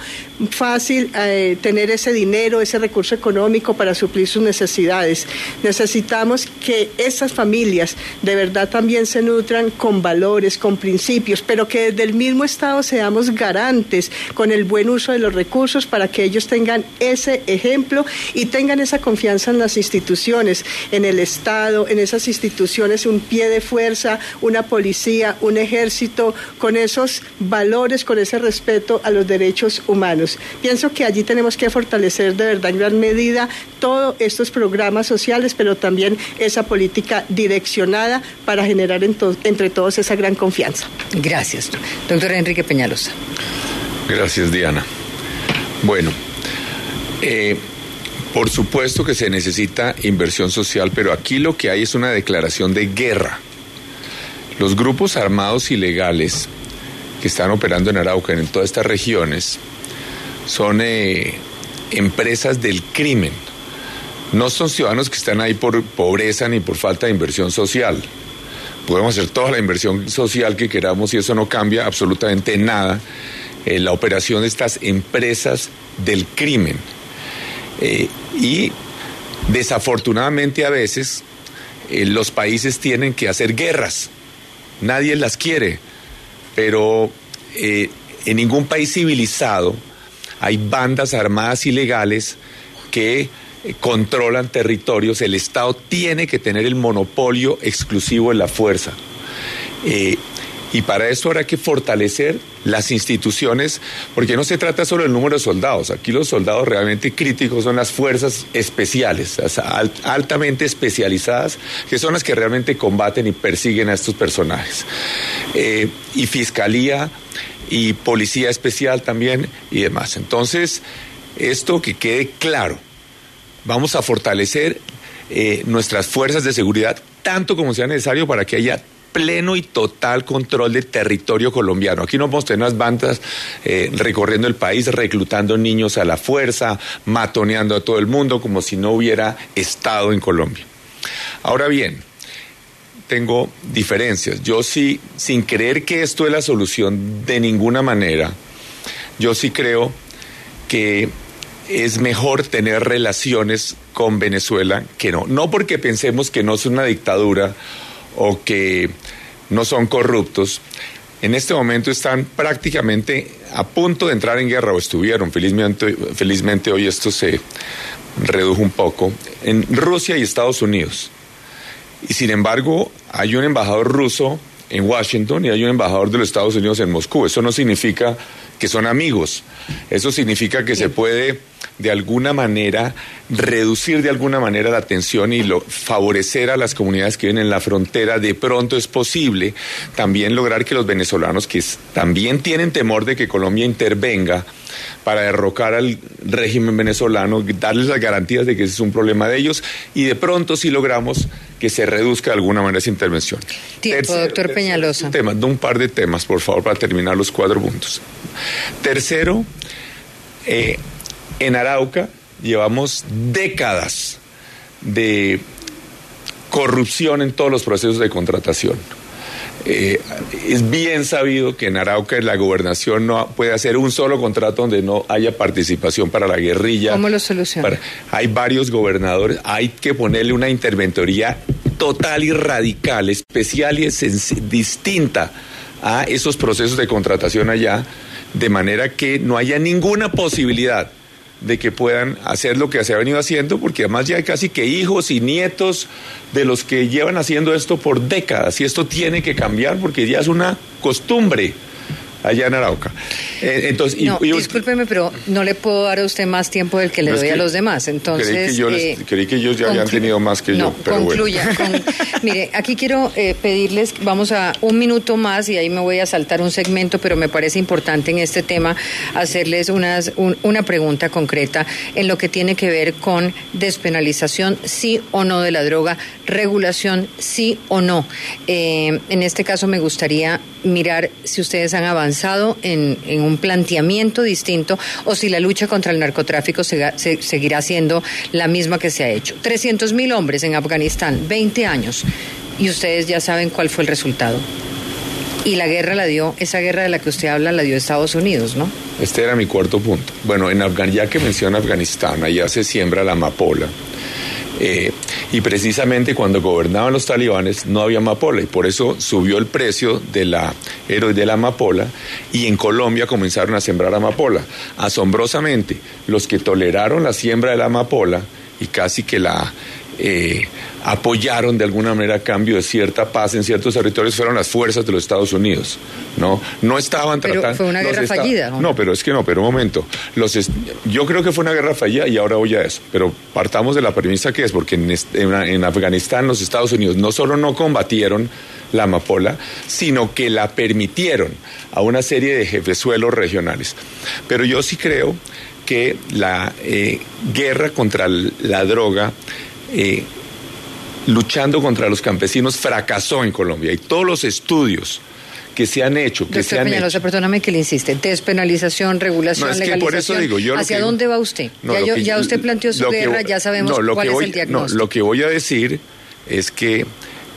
fácil, eh, tener ese dinero, ese recurso económico para suplir sus necesidades. Necesitamos que esas familias de verdad también se nutran con valores, con principios, pero que desde el mismo Estado seamos garantes con el buen uso de los recursos para que ellos tengan ese ejemplo y tengan esa confianza en las instituciones, en el Estado, en esas instituciones, un pie de fuerza, una policía, un ejército, con esos valores, con ese respeto a los derechos humanos. Pienso que allí tenemos que fortalecer de verdad en gran medida todos estos programas sociales, pero también esa política direccionada para generar entre todos esa gran confianza. Gracias, doctor Enrique Peñalosa. Gracias, Diana. Bueno, eh, por supuesto que se necesita inversión social, pero aquí lo que hay es una declaración de guerra los grupos armados ilegales que están operando en Arauca, en todas estas regiones, son eh, empresas del crimen. No son ciudadanos que están ahí por pobreza ni por falta de inversión social. Podemos hacer toda la inversión social que queramos y eso no cambia absolutamente nada. Eh, la operación de estas empresas del crimen. Eh, y desafortunadamente a veces los países tienen que hacer guerras nadie las quiere, pero eh, en ningún país civilizado hay bandas armadas ilegales que eh, controlan territorios, el Estado tiene que tener el monopolio exclusivo en la fuerza. Eh, y para eso habrá que fortalecer las instituciones, porque no se trata solo del número de soldados. Aquí los soldados realmente críticos son las fuerzas especiales, altamente especializadas, que son las que realmente combaten y persiguen a estos personajes. Eh, y fiscalía y policía especial también y demás. Entonces, esto que quede claro, vamos a fortalecer eh, nuestras fuerzas de seguridad tanto como sea necesario para que haya pleno y total control del territorio colombiano. Aquí no vamos tener unas bandas eh, recorriendo el país, reclutando niños a la fuerza, matoneando a todo el mundo como si no hubiera Estado en Colombia. Ahora bien, tengo diferencias. Yo sí, sin creer que esto es la solución de ninguna manera, yo sí creo que es mejor tener relaciones con Venezuela que no. No porque pensemos que no es una dictadura o que no son corruptos. En este momento están prácticamente a punto de entrar en guerra o estuvieron. Felizmente, felizmente hoy esto se redujo un poco en Rusia y Estados Unidos. Y sin embargo, hay un embajador ruso en Washington y hay un embajador de los Estados Unidos en Moscú. Eso no significa que son amigos. Eso significa que se puede de alguna manera reducir de alguna manera la tensión y lo, favorecer a las comunidades que viven en la frontera. De pronto es posible también lograr que los venezolanos que también tienen temor de que Colombia intervenga para derrocar al régimen venezolano, darles las garantías de que ese es un problema de ellos y de pronto si logramos que se reduzca de alguna manera esa intervención. Tiempo, doctor Peñalosa. Tema, un par de temas, por favor, para terminar los cuatro puntos. Tercero, eh, en Arauca llevamos décadas de corrupción en todos los procesos de contratación. Eh, es bien sabido que en Arauca la gobernación no puede hacer un solo contrato donde no haya participación para la guerrilla. ¿Cómo lo soluciona? hay varios gobernadores, hay que ponerle una interventoría total y radical, especial y distinta a esos procesos de contratación allá, de manera que no haya ninguna posibilidad de que puedan hacer lo que se ha venido haciendo, porque además ya hay casi que hijos y nietos de los que llevan haciendo esto por décadas, y esto tiene que cambiar porque ya es una costumbre allá en Arauca. Eh, entonces, no, discúlpeme, pero no le puedo dar a usted más tiempo del que le doy a los demás. Entonces, creí que, ellos ya habían tenido más que yo. Pero concluya. *laughs* mire, aquí quiero eh, pedirles, vamos a un minuto más y ahí me voy a saltar un segmento, pero me parece importante en este tema hacerles unas, una pregunta concreta en lo que tiene que ver con despenalización, sí o no de la droga, regulación, sí o no. Eh, en este caso me gustaría mirar si ustedes han avanzado en, un planteamiento distinto o si la lucha contra el narcotráfico seguirá siendo la misma que se ha hecho. 300 mil hombres en Afganistán, 20 años, y ustedes ya saben cuál fue el resultado. Y la guerra la dio, esa guerra de la que usted habla la dio Estados Unidos, ¿no? Este era mi cuarto punto. Bueno, en Afgan ya que menciona Afganistán, allá se siembra la amapola eh, y precisamente cuando gobernaban los talibanes no había amapola y por eso subió el precio de la de la amapola y en Colombia comenzaron a sembrar amapola. Asombrosamente, los que toleraron la siembra de la amapola y casi que la eh, apoyaron de alguna manera a cambio de cierta paz en ciertos territorios fueron las fuerzas de los Estados Unidos. No, no estaban tratando. fue una guerra fallida. ¿no? pero es que no, pero un momento. Los yo creo que fue una guerra fallida y ahora voy a eso. Pero partamos de la premisa que es, porque en, en Afganistán los Estados Unidos no solo no combatieron la amapola, sino que la permitieron a una serie de jefesuelos regionales. Pero yo sí creo que la eh, guerra contra la droga eh, luchando contra los campesinos fracasó en Colombia y todos los estudios que se han hecho, que se han hecho. perdóname que le insiste, despenalización, regulación, legalización. por eso digo, yo ¿Hacia dónde va usted? ya, usted planteó su guerra, ya sabemos cuál es el diagnóstico. lo que voy a decir es que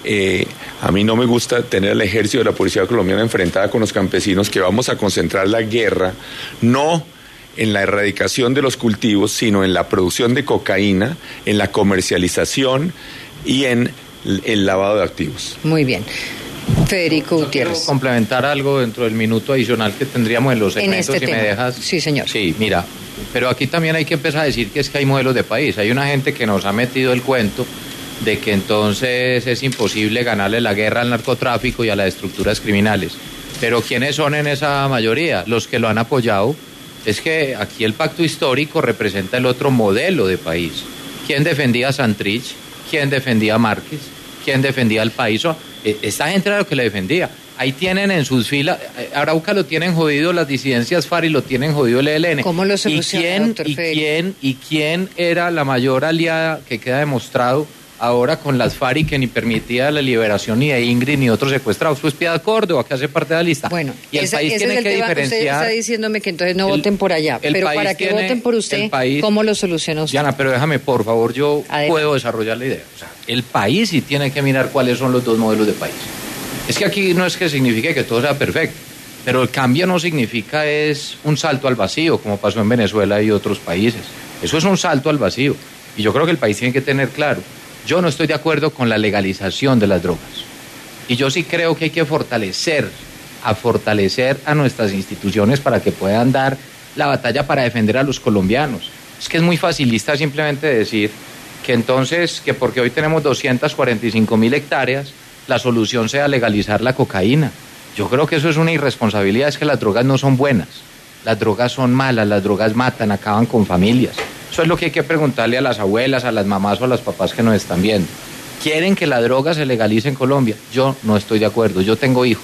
eh, a mí no me gusta tener el ejército de la policía colombiana enfrentada con los campesinos, que vamos a concentrar la guerra, no en la erradicación de los cultivos, sino en la producción de cocaína, en la comercialización y en el lavado de activos. Muy bien. Federico Gutiérrez. Quiero complementar algo dentro del minuto adicional que tendríamos en los segmentos, en este si me dejas. Sí, señor. Sí, mira, pero aquí también hay que empezar a decir que es que hay modelos de país. Hay una gente que nos ha metido el cuento de que entonces es imposible ganarle la guerra al narcotráfico y a las estructuras criminales. Pero ¿quiénes son en esa mayoría? Los que lo han apoyado. Es que aquí el pacto histórico representa el otro modelo de país. ¿Quién defendía a Santrich? ¿Quién defendía a Márquez? ¿Quién defendía al país? E, esta gente era lo que le defendía. Ahí tienen en sus filas, eh, Arauca lo tienen jodido las disidencias FARC y lo tienen jodido el ELN. ¿Cómo lo ¿Y quién, y quién, ¿Y quién era la mayor aliada que queda demostrado ahora con las FARC que ni permitía la liberación ni de Ingrid ni de otros secuestrados. Pues Piedad Córdoba, que hace parte de la lista. Bueno, y el país tiene que diferenciar. Usted está diciéndome que entonces no voten por allá, pero para que voten por usted, ¿cómo lo soluciona usted? Diana, pero déjame, por favor, yo puedo desarrollar la idea. O sea, el país sí tiene que mirar cuáles son los dos modelos de país. Es que aquí no es que signifique que todo sea perfecto. Pero el cambio no significa es un salto al vacío, como pasó en Venezuela y otros países. Eso es un salto al vacío. Y yo creo que el país tiene que tener claro, yo no estoy de acuerdo con la legalización de las drogas. Y yo sí creo que hay que fortalecer, a fortalecer a nuestras instituciones para que puedan dar la batalla para defender a los colombianos. Es que es muy facilista simplemente decir que entonces, que porque hoy tenemos 245 mil hectáreas, la solución sea legalizar la cocaína. Yo creo que eso es una irresponsabilidad, es que las drogas no son buenas, las drogas son malas, las drogas matan, acaban con familias. Eso es lo que hay que preguntarle a las abuelas, a las mamás o a los papás que nos están viendo. ¿Quieren que la droga se legalice en Colombia? Yo no estoy de acuerdo, yo tengo hijos.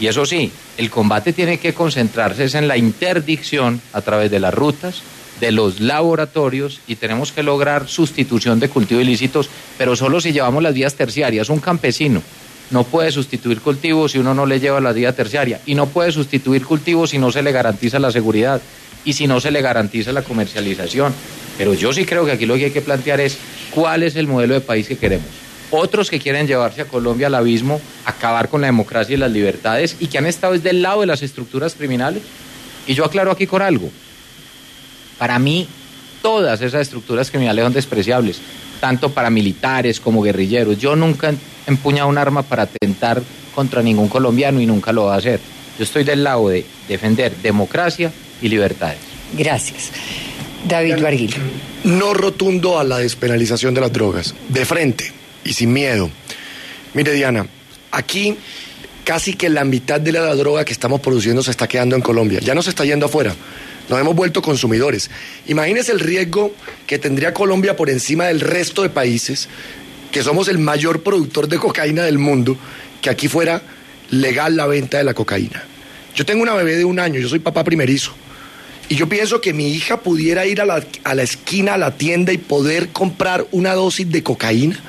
Y eso sí, el combate tiene que concentrarse en la interdicción a través de las rutas, de los laboratorios y tenemos que lograr sustitución de cultivos ilícitos, pero solo si llevamos las vías terciarias. Un campesino no puede sustituir cultivos si uno no le lleva la vía terciaria y no puede sustituir cultivos si no se le garantiza la seguridad y si no se le garantiza la comercialización. Pero yo sí creo que aquí lo que hay que plantear es cuál es el modelo de país que queremos. Otros que quieren llevarse a Colombia al abismo, acabar con la democracia y las libertades y que han estado desde el lado de las estructuras criminales. Y yo aclaro aquí con algo. Para mí, todas esas estructuras criminales son despreciables, tanto para militares como guerrilleros. Yo nunca he empuñado un arma para atentar contra ningún colombiano y nunca lo voy a hacer. Yo estoy del lado de defender democracia y libertades. Gracias. David Barguil. No rotundo a la despenalización de las drogas, de frente y sin miedo. Mire, Diana, aquí casi que la mitad de la droga que estamos produciendo se está quedando en Colombia. Ya no se está yendo afuera. Nos hemos vuelto consumidores. Imagínese el riesgo que tendría Colombia por encima del resto de países, que somos el mayor productor de cocaína del mundo, que aquí fuera legal la venta de la cocaína. Yo tengo una bebé de un año, yo soy papá primerizo. Y yo pienso que mi hija pudiera ir a la, a la esquina, a la tienda y poder comprar una dosis de cocaína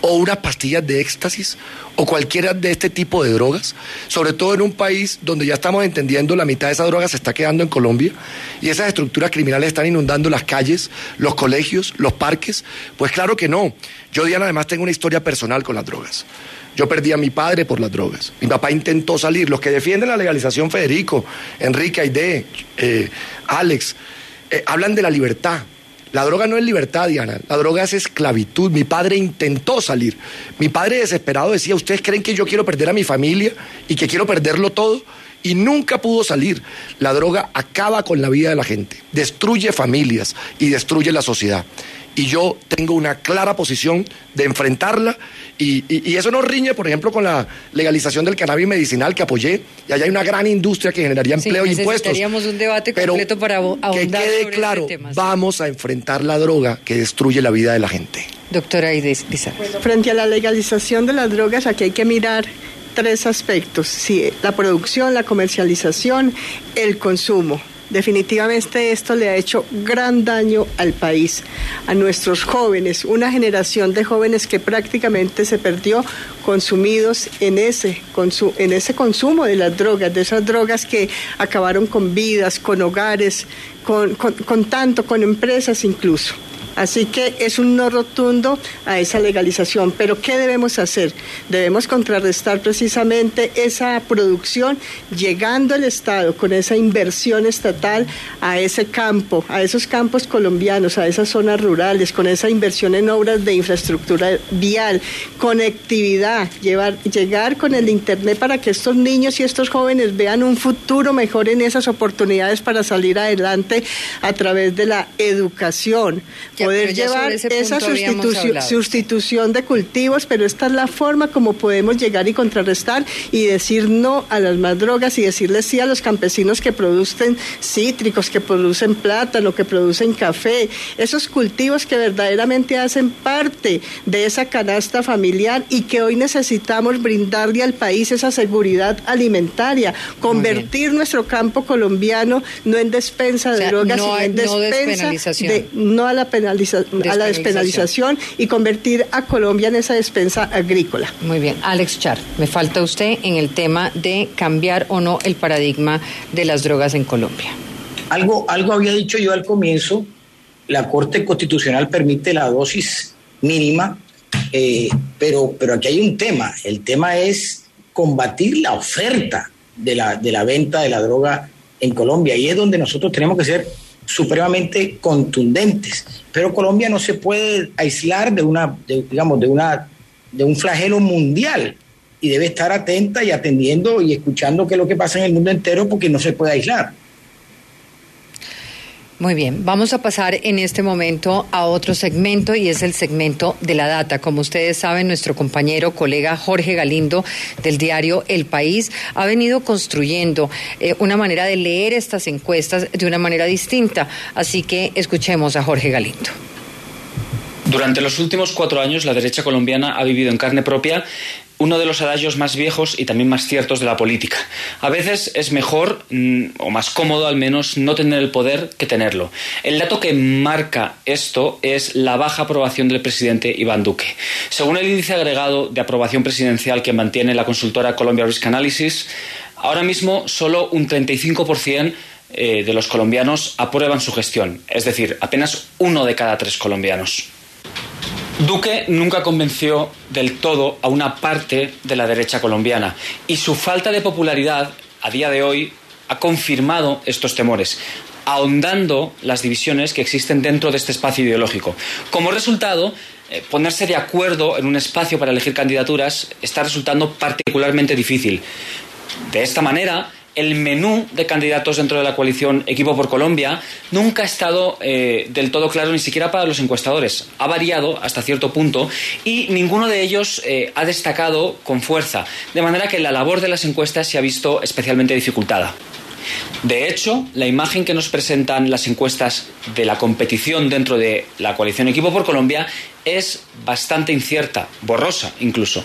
o unas pastillas de éxtasis o cualquiera de este tipo de drogas, sobre todo en un país donde ya estamos entendiendo la mitad de esa droga se está quedando en Colombia y esas estructuras criminales están inundando las calles, los colegios, los parques. Pues claro que no. Yo, Diana, además tengo una historia personal con las drogas. Yo perdí a mi padre por las drogas. Mi papá intentó salir. Los que defienden la legalización, Federico, Enrique Aide, eh, Alex, eh, hablan de la libertad. La droga no es libertad, Diana. La droga es esclavitud. Mi padre intentó salir. Mi padre desesperado decía, ¿ustedes creen que yo quiero perder a mi familia y que quiero perderlo todo? Y nunca pudo salir. La droga acaba con la vida de la gente, destruye familias y destruye la sociedad y yo tengo una clara posición de enfrentarla y, eso no riñe, por ejemplo, con la legalización del cannabis medicinal que apoyé y allá hay una gran industria que generaría empleo sí, e impuestos. Necesitaríamos un debate completo para ahondar que quede sobre claro, este tema. vamos a enfrentar la droga que destruye la vida de la gente. Doctora Ides Bueno, frente a la legalización de las drogas, aquí hay que mirar tres aspectos, sí, la producción, la comercialización, el consumo. Definitivamente esto le ha hecho gran daño al país, a nuestros jóvenes, una generación de jóvenes que prácticamente se perdió consumidos en ese, en ese consumo de las drogas, de esas drogas que acabaron con vidas, con hogares, con, con, con tanto, con empresas incluso. Así que es un no rotundo a esa legalización. Pero ¿qué debemos hacer? Debemos contrarrestar precisamente esa producción llegando al Estado con esa inversión estatal a ese campo, a esos campos colombianos, a esas zonas rurales, con esa inversión en obras de infraestructura vial, conectividad, llevar, llegar con el Internet para que estos niños y estos jóvenes vean un futuro mejor en esas oportunidades para salir adelante a través de la educación. Poder llevar esa sustitución, de cultivos, pero esta es la forma como podemos llegar y contrarrestar y decir no a las más drogas y decirles sí a los campesinos que producen cítricos, que producen plátano, que producen café, esos cultivos que verdaderamente hacen parte de esa canasta familiar y que hoy necesitamos brindarle al país esa seguridad alimentaria, convertir nuestro campo colombiano no en despensa de O sea, drogas, no sino hay- en no despensa de no a la, a la despenalización y convertir a Colombia en esa despensa agrícola. Muy bien, Alex Char, me falta usted en el tema de cambiar o no el paradigma de las drogas en Colombia. Algo, algo había dicho yo al comienzo, la Corte Constitucional permite la dosis mínima, eh, pero, pero aquí hay un tema, el tema es combatir la oferta de la, de la venta de la droga en Colombia. Y es donde nosotros tenemos que ser supremamente contundentes. Pero Colombia no se puede aislar de una, digamos, de una, de un flagelo mundial y debe estar atenta y atendiendo y escuchando qué es lo que pasa en el mundo entero porque no se puede aislar. Muy bien, vamos a pasar en este momento a otro segmento y es el segmento de la data. Como ustedes saben, nuestro compañero, colega Jorge Galindo del diario El País ha venido construyendo eh, una manera de leer estas encuestas de una manera distinta. Así que escuchemos a Jorge Galindo. Durante los últimos cuatro años, la derecha colombiana ha vivido en carne propia uno de los adagios más viejos y también más ciertos de la política. A veces es mejor, mm, o más cómodo al menos, no tener el poder que tenerlo. El dato que marca esto es la baja aprobación del presidente Iván Duque. Según el índice agregado de aprobación presidencial que mantiene la consultora Colombia Risk Analysis, ahora mismo solo un 35% eh, de los colombianos aprueban su gestión, es decir, apenas uno de cada tres colombianos. Duque nunca convenció del todo a una parte de la derecha colombiana y su falta de popularidad a día de hoy ha confirmado estos temores, ahondando las divisiones que existen dentro de este espacio ideológico. Como resultado, eh, ponerse de acuerdo en un espacio para elegir candidaturas está resultando particularmente difícil. De esta manera, el menú de candidatos dentro de la coalición Equipo por Colombia nunca ha estado eh, del todo claro ni siquiera para los encuestadores. Ha variado hasta cierto punto y ninguno de ellos eh, ha destacado con fuerza, de manera que la labor de las encuestas se ha visto especialmente dificultada. De hecho, la imagen que nos presentan las encuestas de la competición dentro de la coalición Equipo por Colombia es bastante incierta, borrosa incluso.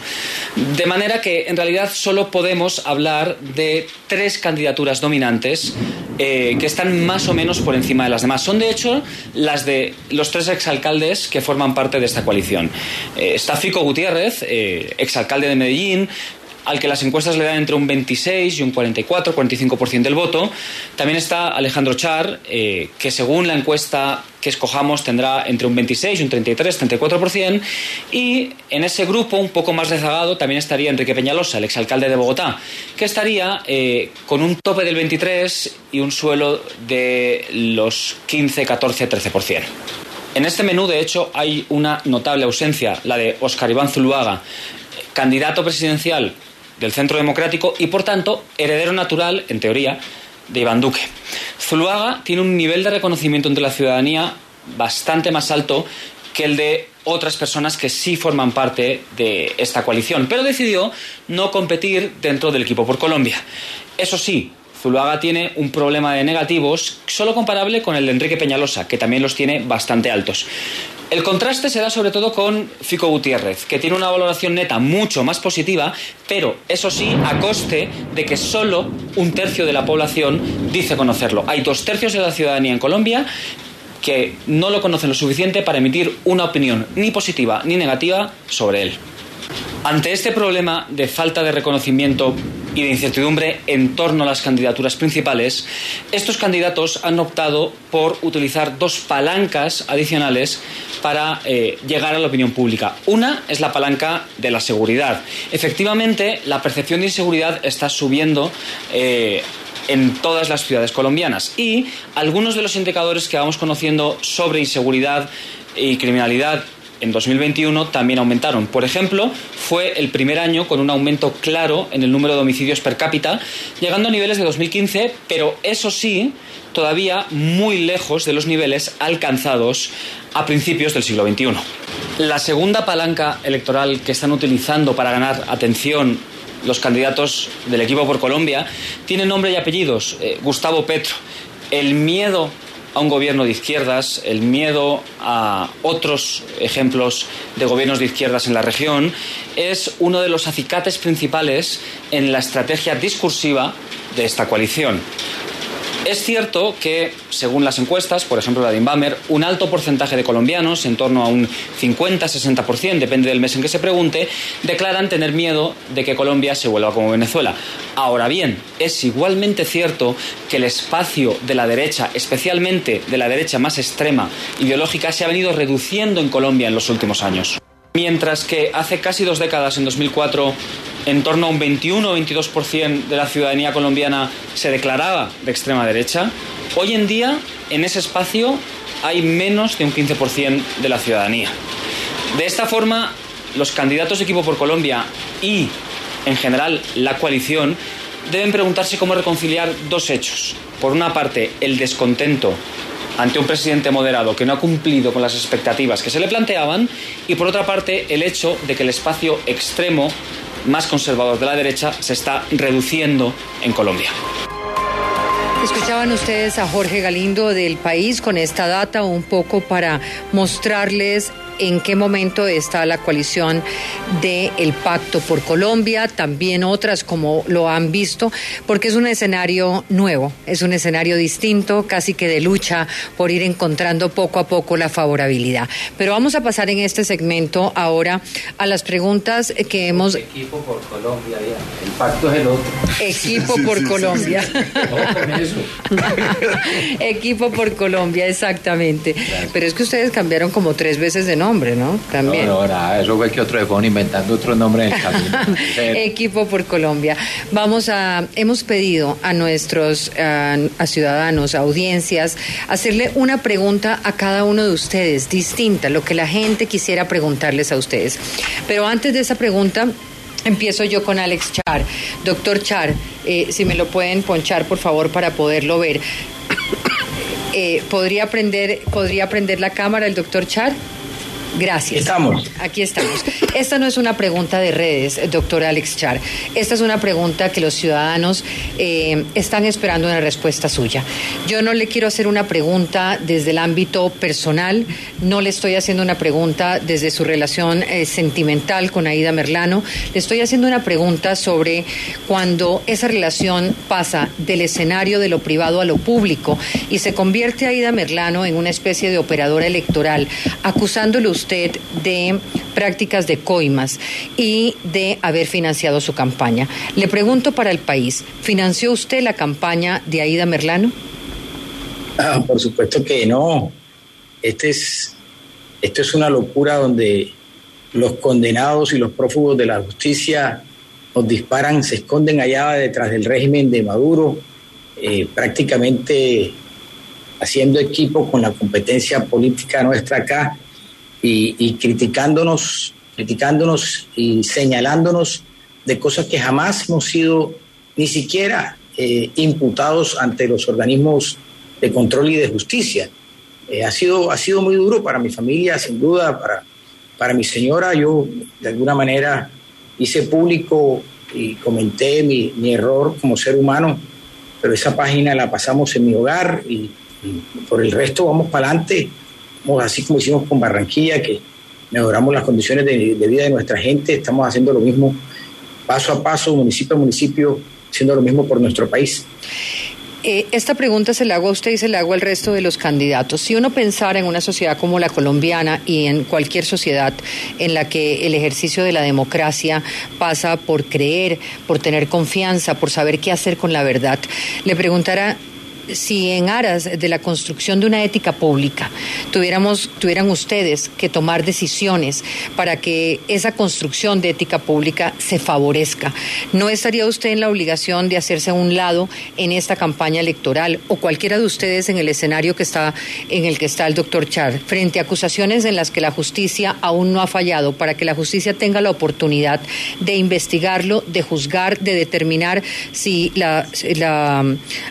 De manera que en realidad solo podemos hablar de tres candidaturas dominantes eh, que están más o menos por encima de las demás. Son de hecho las de los tres exalcaldes que forman parte de esta coalición. Eh, está Fico Gutiérrez, eh, exalcalde de Medellín, al que las encuestas le dan entre un 26 y un 44, 45% del voto. También está Alejandro Char, eh, que según la encuesta que escojamos tendrá entre un 26 y un 33, 34%. Y en ese grupo, un poco más rezagado, también estaría Enrique Peñalosa, el exalcalde de Bogotá, que estaría eh, con un tope del 23 y un suelo de los 15, 14, 13%. En este menú, de hecho, hay una notable ausencia, la de Oscar Iván Zuluaga, candidato presidencial del Centro Democrático y, por tanto, heredero natural, en teoría, de Iván Duque. Zuluaga tiene un nivel de reconocimiento entre la ciudadanía bastante más alto que el de otras personas que sí forman parte de esta coalición, pero decidió no competir dentro del equipo por Colombia. Eso sí, Zuluaga tiene un problema de negativos solo comparable con el de Enrique Peñalosa, que también los tiene bastante altos. El contraste se da sobre todo con Fico Gutiérrez, que tiene una valoración neta mucho más positiva, pero eso sí, a coste de que solo un tercio de la población dice conocerlo. Hay dos tercios de la ciudadanía en Colombia que no lo conocen lo suficiente para emitir una opinión ni positiva ni negativa sobre él. Ante este problema de falta de reconocimiento y de incertidumbre en torno a las candidaturas principales, estos candidatos han optado por utilizar dos palancas adicionales para eh, llegar a la opinión pública. Una es la palanca de la seguridad. Efectivamente, la percepción de inseguridad está subiendo. Eh, en todas las ciudades colombianas y algunos de los indicadores que vamos conociendo sobre inseguridad y criminalidad en 2021 también aumentaron. Por ejemplo, fue el primer año con un aumento claro en el número de homicidios per cápita, llegando a niveles de 2015, pero eso sí, todavía muy lejos de los niveles alcanzados a principios del siglo XXI. La segunda palanca electoral que están utilizando para ganar atención los candidatos del equipo por Colombia tiene nombre y apellidos. Eh, Gustavo Petro. El miedo a un gobierno de izquierdas, el miedo a otros ejemplos de gobiernos de izquierdas en la región, es uno de los acicates principales en la estrategia discursiva de esta coalición. Es cierto que, según las encuestas, por ejemplo la de Inbamer, un alto porcentaje de colombianos, en torno a un 50-60%, depende del mes en que se pregunte, declaran tener miedo de que Colombia se vuelva como Venezuela. Ahora bien, es igualmente cierto que el espacio de la derecha, especialmente de la derecha más extrema ideológica, se ha venido reduciendo en Colombia en los últimos años. Mientras que hace casi dos décadas, en 2004, en torno a un 21 o 22% de la ciudadanía colombiana se declaraba de extrema derecha, hoy en día en ese espacio hay menos de un 15% de la ciudadanía. De esta forma, los candidatos de equipo por Colombia y, en general, la coalición deben preguntarse cómo reconciliar dos hechos. Por una parte, el descontento ante un presidente moderado que no ha cumplido con las expectativas que se le planteaban y por otra parte el hecho de que el espacio extremo más conservador de la derecha se está reduciendo en Colombia. Escuchaban ustedes a Jorge Galindo del país con esta data un poco para mostrarles en qué momento está la coalición del el Pacto por Colombia, también otras como lo han visto, porque es un escenario nuevo, es un escenario distinto, casi que de lucha por ir encontrando poco a poco la favorabilidad. Pero vamos a pasar en este segmento ahora a las preguntas que hemos... Equipo por Colombia, ya. el pacto es el otro. Equipo *laughs* por Colombia. *laughs* Equipo por Colombia, exactamente. Pero es que ustedes cambiaron como tres veces de nombre ¿no? También. No, no, nada, eso fue que otro de inventando otro nombre en el camino. *laughs* Equipo por Colombia. Vamos a, hemos pedido a nuestros a ciudadanos, a audiencias, hacerle una pregunta a cada uno de ustedes, distinta, lo que la gente quisiera preguntarles a ustedes. Pero antes de esa pregunta, Empiezo yo con Alex Char. Doctor Char, eh, si me lo pueden ponchar, por favor, para poderlo ver. *coughs* Eh, ¿podría, prender, ¿Podría prender la cámara el doctor Char? Gracias. Estamos. Aquí estamos. Esta no es una pregunta de redes, doctor Alex Char. Esta es una pregunta que los ciudadanos eh, están esperando una respuesta suya. Yo no le quiero hacer una pregunta desde el ámbito personal, no le estoy haciendo una pregunta desde su relación eh, sentimental con Aida Merlano, le estoy haciendo una pregunta sobre cuando esa relación pasa del escenario de lo privado a lo público y se convierte Aida Merlano en una especie de operadora electoral, acusándole usted de prácticas de coimas y de haber financiado su campaña. Le pregunto para el país, ¿financió usted la campaña de Aida Merlano? Ah, por supuesto que no. Este es, esto es una locura donde los condenados y los prófugos de la justicia nos disparan, se esconden allá detrás del régimen de Maduro, eh, prácticamente haciendo equipo con la competencia política nuestra acá y, criticándonos, criticándonos y señalándonos de cosas que jamás hemos sido ni siquiera eh, imputados ante los organismos de control y de justicia. Eh, ha, sido, ha sido muy duro para mi familia, sin duda, para, para mi señora. Yo, de alguna manera, hice público y comenté mi, mi error como ser humano, pero esa página la pasamos en mi hogar y por el resto vamos para adelante así como hicimos con Barranquilla, que mejoramos las condiciones de, vida de nuestra gente, estamos haciendo lo mismo paso a paso, municipio a municipio, haciendo lo mismo por nuestro país. Eh, esta pregunta se la hago a usted y se la hago al resto de los candidatos. Si uno pensara en una sociedad como la colombiana y en cualquier sociedad en la que el ejercicio de la democracia pasa por creer, por tener confianza, por saber qué hacer con la verdad, le preguntara si en aras de la construcción de una ética pública tuviéramos, tuvieran ustedes que tomar decisiones para que esa construcción de ética pública se favorezca, ¿no estaría usted en la obligación de hacerse a un lado en esta campaña electoral o cualquiera de ustedes en el escenario que está, en el que está el doctor Char, frente a acusaciones en las que la justicia aún no ha fallado, para que la justicia tenga la oportunidad de investigarlo, de juzgar, de determinar si la, la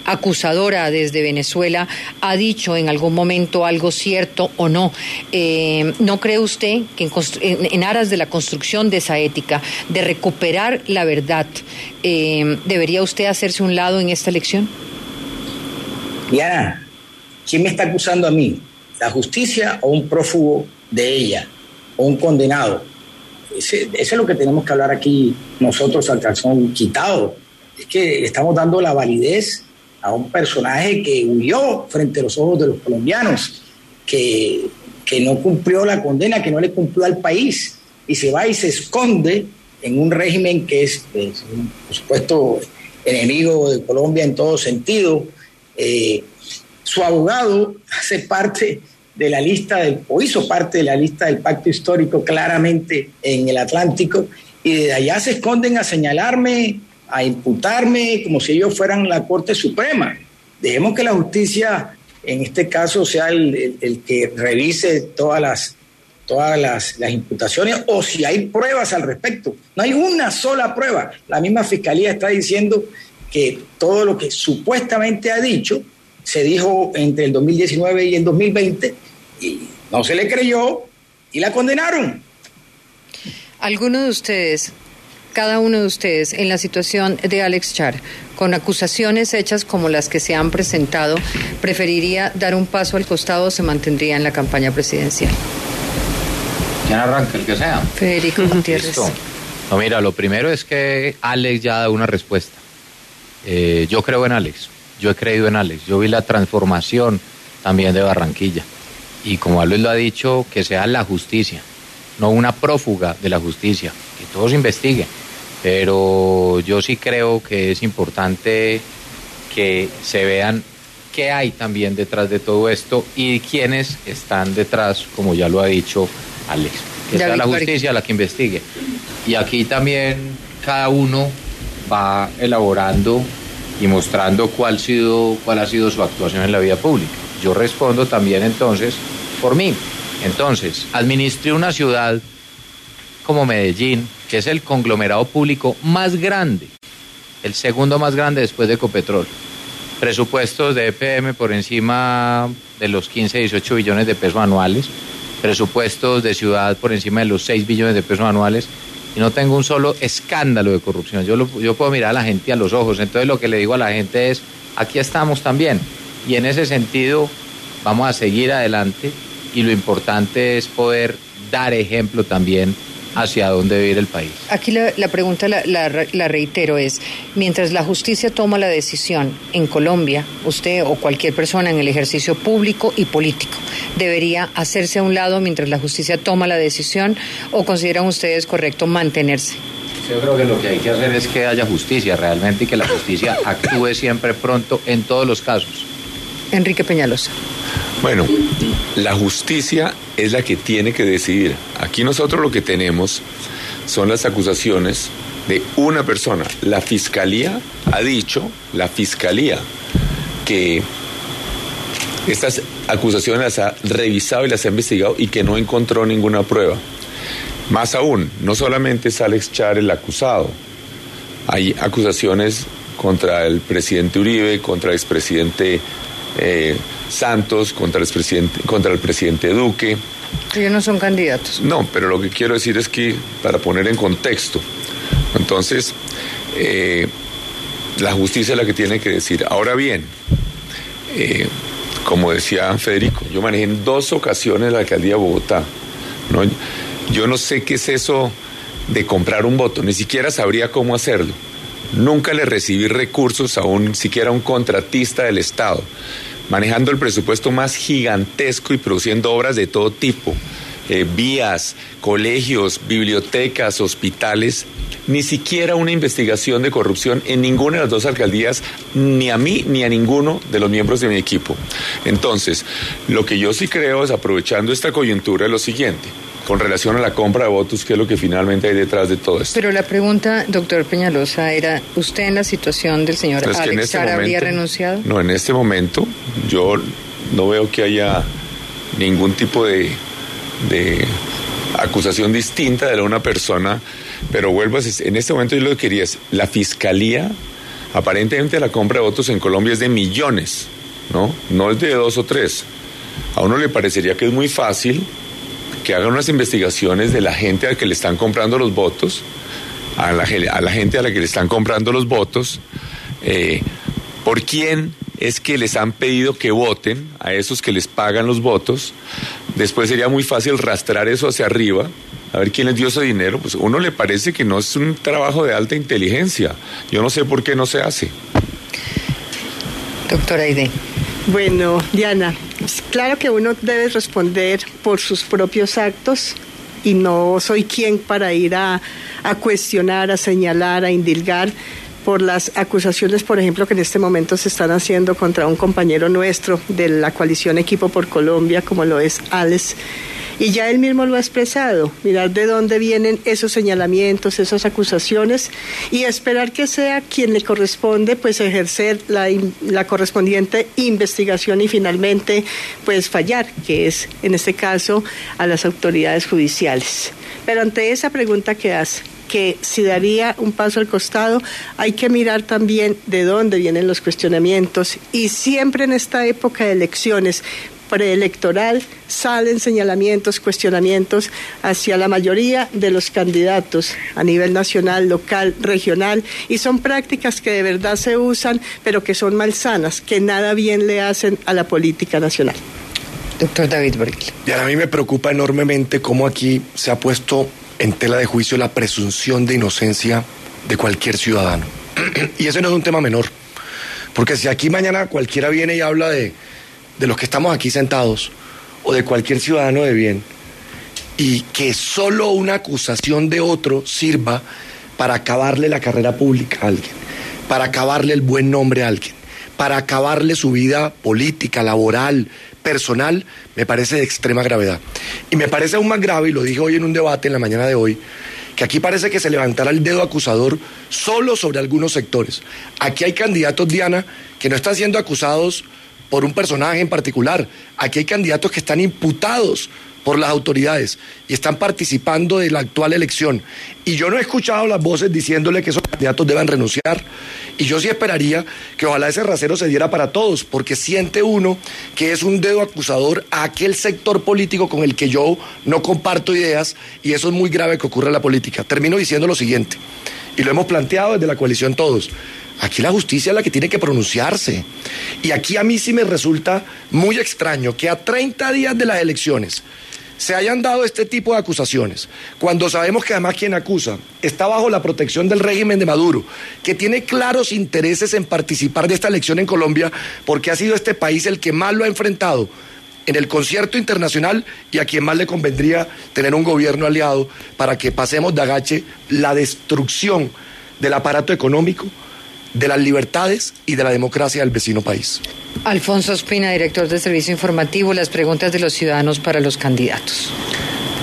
acusadora desde Venezuela ha dicho en algún momento algo cierto o no. Eh, ¿No cree usted que en, aras de la construcción de esa ética, de recuperar la verdad, eh, debería usted hacerse un lado en esta elección? Diana, ¿quién me está acusando a mí? ¿La justicia o un prófugo de ella? ¿O un condenado? eso es lo que tenemos que hablar aquí nosotros al calzón quitado. Es que estamos dando la validez a un personaje que huyó frente a los ojos de los colombianos, que, que no cumplió la condena, que no le cumplió al país, y se va y se esconde en un régimen que es, por supuesto, enemigo de Colombia en todo sentido. Eh, su abogado *laughs* hace parte de la lista del, o hizo parte de la lista del pacto histórico claramente en el Atlántico y de allá se esconden a señalarme, a imputarme como si ellos fueran la Corte Suprema. Dejemos que la justicia, en este caso, sea el, que revise todas las todas las, las, imputaciones o si hay pruebas al respecto. No hay una sola prueba. La misma fiscalía está diciendo que todo lo que supuestamente ha dicho se dijo entre el 2019 y el 2020 y no se le creyó y la condenaron. ¿Alguno de ustedes, cada uno de ustedes, en la situación de Alex Char, con acusaciones hechas como las que se han presentado, preferiría dar un paso al costado o se mantendría en la campaña presidencial? ¿Quién arranca? El que sea. Federico Gutiérrez. No, mira, lo primero es que Alex ya ha dado una respuesta. Eh, yo creo en Alex, yo he creído en Alex, yo vi la transformación también de Barranquilla. Y como Alex lo ha dicho, que sea la justicia, no una prófuga de la justicia, que todos investiguen. Pero yo sí creo que es importante que se vean qué hay también detrás de todo esto y quiénes están detrás, como ya lo ha dicho Alex. Que sea la justicia la que investigue. Y aquí también cada uno va elaborando y mostrando cuál, sido, cuál ha sido su actuación en la vida pública. Yo respondo también entonces por mí. Entonces, administré una ciudad como Medellín, que es el conglomerado público más grande, el segundo más grande después de Ecopetrol. Presupuestos de EPM por encima de los 15, 18 billones de pesos anuales. Presupuestos de ciudad por encima de los 6 billones de pesos anuales y no tengo un solo escándalo de corrupción. Yo, yo puedo mirar a la gente a los ojos. Entonces lo que le digo a la gente es, aquí estamos también. Y en ese sentido vamos a seguir adelante y lo importante es poder dar ejemplo también hacia dónde debe ir el país. Aquí la, pregunta la, la, reitero es, mientras la justicia toma la decisión en Colombia, usted o cualquier persona en el ejercicio público y político, ¿debería hacerse a un lado mientras la justicia toma la decisión o consideran ustedes correcto mantenerse? Yo creo que lo que hay que hacer es que haya justicia realmente y que la justicia actúe siempre pronto en todos los casos. Enrique Peñalosa. Bueno, la justicia es la que tiene que decidir. Aquí nosotros lo que tenemos son las acusaciones de una persona. La fiscalía ha dicho, la fiscalía, que estas acusaciones las ha revisado y las ha investigado y que no encontró ninguna prueba. Más aún, no solamente es Alex Char el acusado, hay acusaciones contra el presidente Uribe, contra el expresidente eh, Santos, contra el, presidente, contra el presidente Duque. Ellos no son candidatos. No, pero lo que quiero decir es que, para poner en contexto, entonces, eh, la justicia es la que tiene que decir. Ahora bien, eh, como decía Federico, yo manejé en dos ocasiones la alcaldía de Bogotá. ¿no? Yo no sé qué es eso de comprar un voto, ni siquiera sabría cómo hacerlo. Nunca le recibí recursos a un siquiera un contratista del Estado, manejando el presupuesto más gigantesco y produciendo obras de todo tipo, eh, vías, colegios, bibliotecas, hospitales, ni siquiera una investigación de corrupción en ninguna de las dos alcaldías, ni a mí ni a ninguno de los miembros de mi equipo. Entonces, lo que yo sí creo es, aprovechando esta coyuntura, lo siguiente con relación a la compra de votos, ¿qué es lo que finalmente hay detrás de todo esto? Pero la pregunta, doctor Peñalosa, era, ¿usted en la situación del señor pues Alex este habría renunciado? No, en este momento yo no veo que haya ningún tipo de, de acusación distinta de una persona, pero vuelvo a decir, en este momento yo lo que quería es, la fiscalía, aparentemente la compra de votos en Colombia es de millones, ¿no? No es de dos o tres. A uno le parecería que es muy fácil que hagan unas investigaciones de la gente a la que le están comprando los votos, a la, a la gente a la que le están comprando los votos, eh, por quién es que les han pedido que voten a esos que les pagan los votos. Después sería muy fácil rastrar eso hacia arriba, a ver quién les dio ese dinero. Pues uno le parece que no es un trabajo de alta inteligencia. Yo no sé por qué no se hace. Doctora Aide. Bueno, Diana, claro que uno debe responder por sus propios actos y no soy quien para ir a, cuestionar, a señalar, a indilgar por las acusaciones, por ejemplo, que en este momento se están haciendo contra un compañero nuestro de la coalición Equipo por Colombia, como lo es Alex, Y ya él mismo lo ha expresado, mirar de dónde vienen esos señalamientos, esas acusaciones. Y esperar que sea quien le corresponde pues ejercer la, la correspondiente investigación y finalmente pues fallar, que es en este caso a las autoridades judiciales. Pero ante esa pregunta que hace, que si daría un paso al costado, hay que mirar también de dónde vienen los cuestionamientos. Y siempre en esta época de elecciones preelectoral salen señalamientos, cuestionamientos hacia la mayoría de los candidatos a nivel nacional, local, regional, y son prácticas que de verdad se usan, pero que son malsanas, que nada bien le hacen a la política nacional. Doctor David Borghi. Y a mí me preocupa enormemente cómo aquí se ha puesto en tela de juicio la presunción de inocencia de cualquier ciudadano. *clears throat* y eso no es un tema menor. Porque si aquí mañana cualquiera viene y habla de, de los que estamos aquí sentados, o de cualquier ciudadano de bien, y que solo una acusación de otro sirva para acabarle la carrera pública a alguien, para acabarle el buen nombre a alguien, para acabarle su vida política, laboral, personal, me parece de extrema gravedad. Y me parece aún más grave, y lo dije hoy en un debate en la mañana de hoy, que aquí parece que se levantará el dedo acusador solo sobre algunos sectores. Aquí hay candidatos, Diana, que no están siendo acusados por un personaje en particular. Aquí hay candidatos que están imputados por las autoridades y están participando de la actual elección. Y yo no he escuchado las voces diciéndole que esos candidatos deben renunciar. Y yo sí esperaría que ojalá ese rasero se diera para todos, porque siente uno que es un dedo acusador a aquel sector político con el que yo no comparto ideas y eso es muy grave que ocurra en la política. Termino diciendo lo siguiente, y lo hemos planteado desde la coalición todos. Aquí la justicia es la que tiene que pronunciarse. Y aquí a mí sí me resulta muy extraño que a 30 días de las elecciones se hayan dado este tipo de acusaciones, cuando sabemos que además quien acusa está bajo la protección del régimen de Maduro, que tiene claros intereses en participar de esta elección en Colombia, porque ha sido este país el que más lo ha enfrentado en el concierto internacional y a quien más le convendría tener un gobierno aliado para que pasemos de agache la destrucción del aparato económico, de las libertades y de la democracia del vecino país. Alfonso Espina, director del Servicio Informativo, las preguntas de los ciudadanos para los candidatos.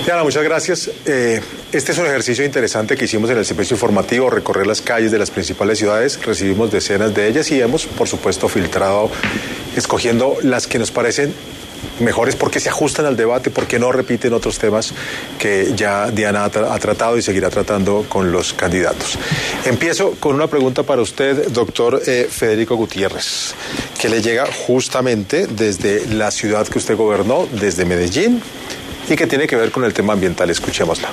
Diana, muchas gracias. Eh, este es un ejercicio interesante que hicimos en el servicio informativo, recorrer las calles de las principales ciudades, recibimos decenas de ellas y hemos, por supuesto, filtrado, escogiendo las que nos parecen mejores porque se ajustan al debate, porque no repiten otros temas que ya Diana ha, tratado y seguirá tratando con los candidatos. Empiezo con una pregunta para usted, doctor eh, Federico Gutiérrez, que le llega justamente desde la ciudad que usted gobernó, desde Medellín, y que tiene que ver con el tema ambiental. Escuchémosla.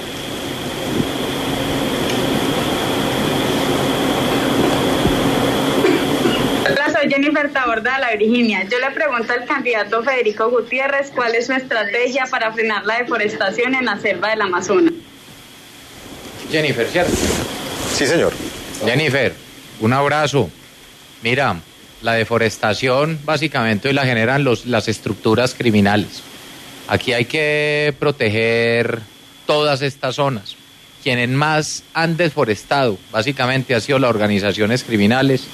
Jennifer Taborda de la Virginia. Yo le pregunto al candidato Federico Gutiérrez cuál es su estrategia para frenar la deforestación en la selva del Amazonas. Jennifer, ¿cierto? Sí, señor. Jennifer, un abrazo. Mira, la deforestación básicamente hoy la generan los, las estructuras criminales. Aquí hay que proteger todas estas zonas. Quienes más han deforestado básicamente han sido las organizaciones criminales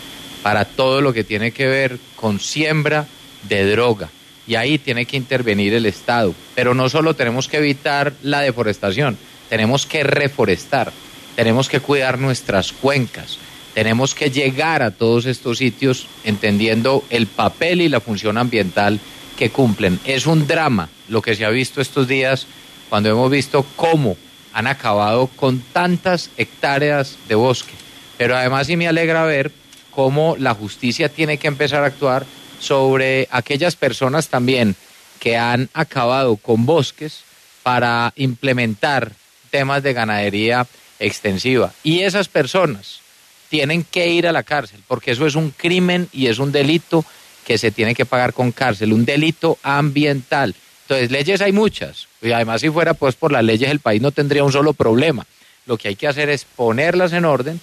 para todo lo que tiene que ver con siembra de droga. Y ahí tiene que intervenir el Estado. Pero no solo tenemos que evitar la deforestación, tenemos que reforestar, tenemos que cuidar nuestras cuencas, tenemos que llegar a todos estos sitios entendiendo el papel y la función ambiental que cumplen. Es un drama lo que se ha visto estos días cuando hemos visto cómo han acabado con tantas hectáreas de bosque. Pero además sí me alegra ver cómo la justicia tiene que empezar a actuar sobre aquellas personas también que han acabado con bosques para implementar temas de ganadería extensiva. Y esas personas tienen que ir a la cárcel, porque eso es un crimen y es un delito que se tiene que pagar con cárcel, un delito ambiental. Entonces, leyes hay muchas, y además si fuera pues por las leyes el país no tendría un solo problema. Lo que hay que hacer es ponerlas en orden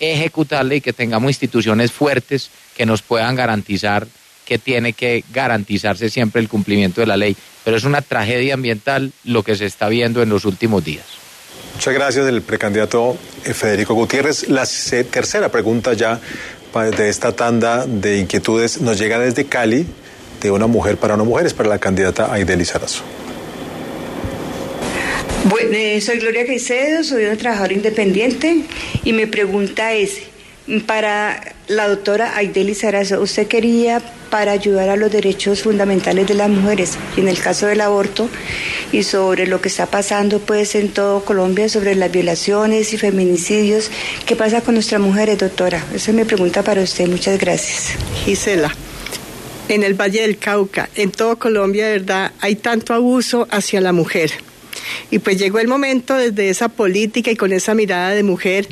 ejecutarle y que tengamos instituciones fuertes que nos puedan garantizar que tiene que garantizarse siempre el cumplimiento de la ley. Pero es una tragedia ambiental lo que se está viendo en los últimos días. Muchas gracias, el precandidato eh, Federico Gutiérrez. La tercera pregunta ya de esta tanda de inquietudes nos llega desde Cali, de una mujer para una mujer, es para la candidata Aideli Sarazo. Bueno, eh, soy Gloria Caicedo, soy una trabajadora independiente y mi pregunta es, para la doctora Aideli Sarazo, ¿usted quería para ayudar a los derechos fundamentales de las mujeres y en el caso del aborto y sobre lo que está pasando pues en todo Colombia sobre las violaciones y feminicidios? ¿Qué pasa con nuestras mujeres, doctora? Esa es mi pregunta para usted. Muchas gracias. Gisela en el Valle del Cauca, en todo Colombia, verdad, hay tanto abuso hacia la mujer. Y pues llegó el momento desde esa política y con esa mirada de mujer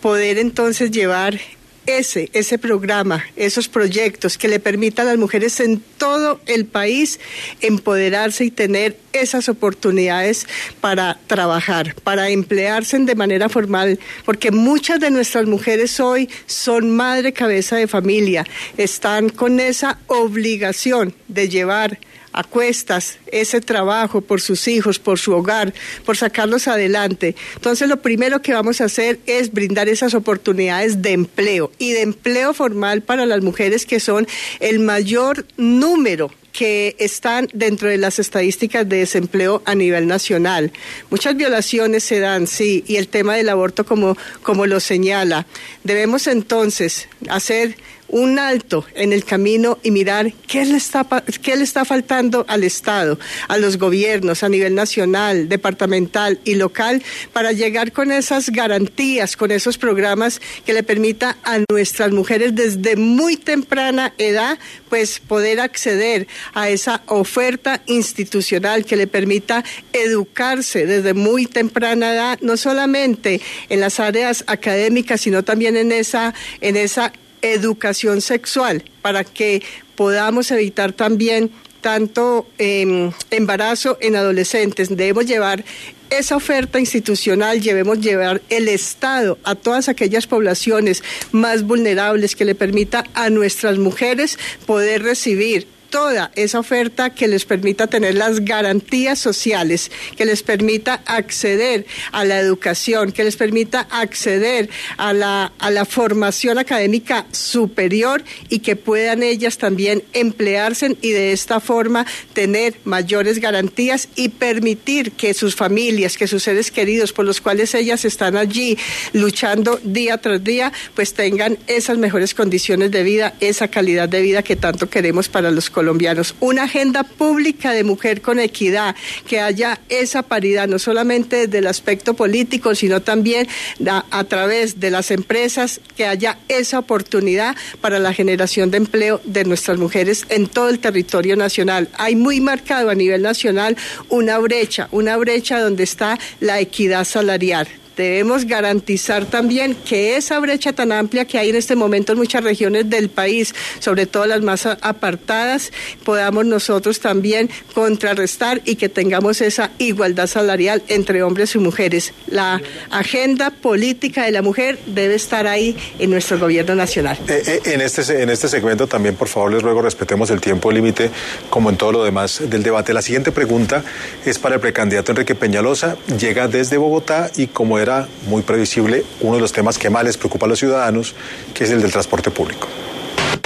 poder entonces llevar ese, ese programa, esos proyectos que le permitan a las mujeres en todo el país empoderarse y tener esas oportunidades para trabajar, para emplearse de manera formal, porque muchas de nuestras mujeres hoy son madre cabeza de familia, están con esa obligación de llevar a cuestas ese trabajo por sus hijos, por su hogar, por sacarlos adelante. Entonces lo primero que vamos a hacer es brindar esas oportunidades de empleo y de empleo formal para las mujeres que son el mayor número que están dentro de las estadísticas de desempleo a nivel nacional. Muchas violaciones se dan, sí, y el tema del aborto como, como lo señala. Debemos entonces hacer un alto en el camino y mirar qué le está, qué le está faltando al Estado, a los gobiernos a nivel nacional, departamental y local para llegar con esas garantías, con esos programas que le permita a nuestras mujeres desde muy temprana edad pues poder acceder a esa oferta institucional que le permita educarse desde muy temprana edad, no solamente en las áreas académicas, sino también en esa, en esa educación sexual para que podamos evitar también tanto em, embarazo en adolescentes. Debemos llevar esa oferta institucional, debemos llevar el Estado a todas aquellas poblaciones más vulnerables que le permita a nuestras mujeres poder recibir toda esa oferta que les permita tener las garantías sociales, que les permita acceder a la educación, que les permita acceder a la, a la formación académica superior y que puedan ellas también emplearse y de esta forma tener mayores garantías y permitir que sus familias, que sus seres queridos por los cuales ellas están allí luchando día tras día, pues tengan esas mejores condiciones de vida, esa calidad de vida que tanto queremos para los colombianos. Una agenda pública de mujer con equidad, que haya esa paridad, no solamente desde el aspecto político, sino también a, a través de las empresas, que haya esa oportunidad para la generación de empleo de nuestras mujeres en todo el territorio nacional. Hay muy marcado a nivel nacional una brecha, una brecha donde está la equidad salarial debemos garantizar también que esa brecha tan amplia que hay en este momento en muchas regiones del país, sobre todo las más apartadas, podamos nosotros también contrarrestar y que tengamos esa igualdad salarial entre hombres y mujeres. La agenda política de la mujer debe estar ahí en nuestro gobierno nacional. Eh, eh, en, este, en este segmento también, por favor, les ruego respetemos el tiempo límite, como en todo lo demás del debate. La siguiente pregunta es para el precandidato Enrique Peñalosa. Llega desde Bogotá y como era muy previsible uno de los temas que más les preocupa a los ciudadanos, que es el del transporte público.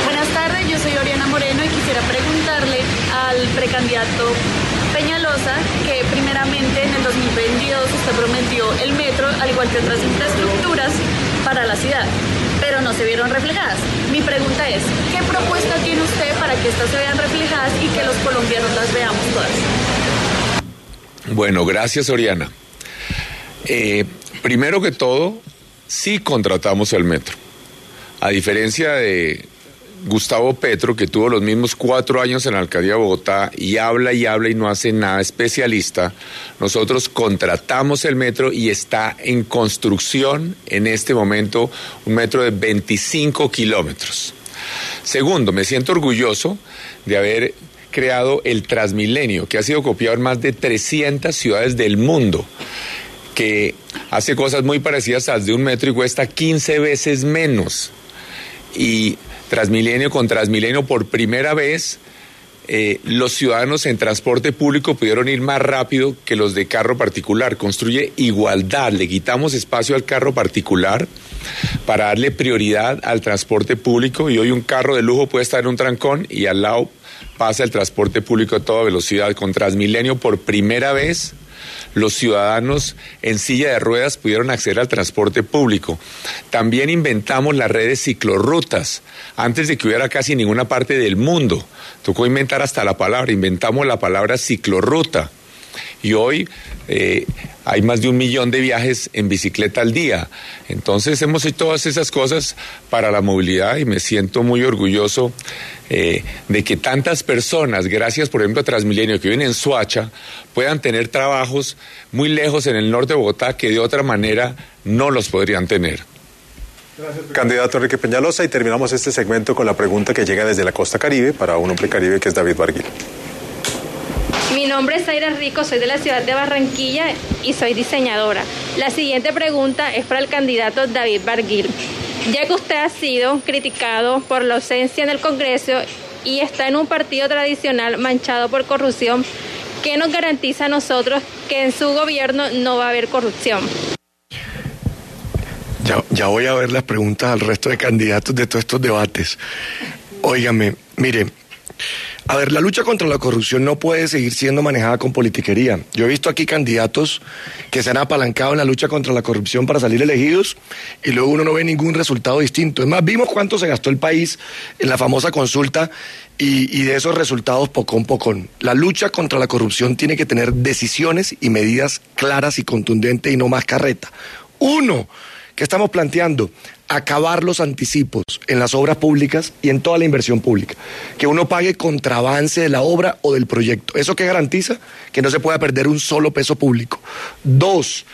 Buenas tardes, yo soy Oriana Moreno y quisiera preguntarle al precandidato Peñalosa que primeramente en el 2022 usted prometió el metro, al igual que otras infraestructuras para la ciudad, pero no se vieron reflejadas. Mi pregunta es, ¿qué propuesta tiene usted para que estas se vean reflejadas y que los colombianos las veamos todas? Bueno, gracias Oriana. Eh, primero que todo, sí contratamos el metro. A diferencia de Gustavo Petro, que tuvo los mismos cuatro años en la alcaldía de Bogotá y habla y habla y no hace nada especialista, nosotros contratamos el metro y está en construcción en este momento un metro de 25 kilómetros. Segundo, me siento orgulloso de haber creado el Transmilenio, que ha sido copiado en más de 300 ciudades del mundo que hace cosas muy parecidas a las de un metro y cuesta 15 veces menos. Y Transmilenio con Transmilenio por primera vez eh, los ciudadanos en transporte público pudieron ir más rápido que los de carro particular. Construye igualdad, le quitamos espacio al carro particular para darle prioridad al transporte público y hoy un carro de lujo puede estar en un trancón y al lado pasa el transporte público a toda velocidad. Con Transmilenio por primera vez los ciudadanos en silla de ruedas pudieron acceder al transporte público. También inventamos las redes ciclorrutas, antes de que hubiera casi ninguna parte del mundo. Tocó inventar hasta la palabra, inventamos la palabra ciclorruta. Y hoy eh, hay más de un millón de viajes en bicicleta al día. Entonces hemos hecho todas esas cosas para la movilidad y me siento muy orgulloso eh, de que tantas personas, gracias por ejemplo a Transmilenio que viven en Suacha, puedan tener trabajos muy lejos en el norte de Bogotá que de otra manera no los podrían tener. Candidato Enrique Peñalosa y terminamos este segmento con la pregunta que llega desde la costa caribe para un hombre caribe que es David Barguil. Mi nombre es Zaira Rico, soy de la ciudad de Barranquilla y soy diseñadora. La siguiente pregunta es para el candidato David Barguil. Ya que usted ha sido criticado por la ausencia en el Congreso y está en un partido tradicional manchado por corrupción, ¿qué nos garantiza a nosotros que en su gobierno no va a haber corrupción? Ya, ya voy a ver las preguntas al resto de candidatos de todos estos debates. Óigame, mire, a ver, la lucha contra la corrupción no puede seguir siendo manejada con politiquería. Yo he visto aquí candidatos que se han apalancado en la lucha contra la corrupción para salir elegidos y luego uno no ve ningún resultado distinto. Es más, vimos cuánto se gastó el país en la famosa consulta y, de esos resultados pocón pocón. La lucha contra la corrupción tiene que tener decisiones y medidas claras y contundentes y no más carreta. Uno, ¿qué estamos planteando? acabar los anticipos en las obras públicas y en toda la inversión pública. Que uno pague contravance de la obra o del proyecto. ¿Eso qué garantiza? Que no se pueda perder un solo peso público. Dos,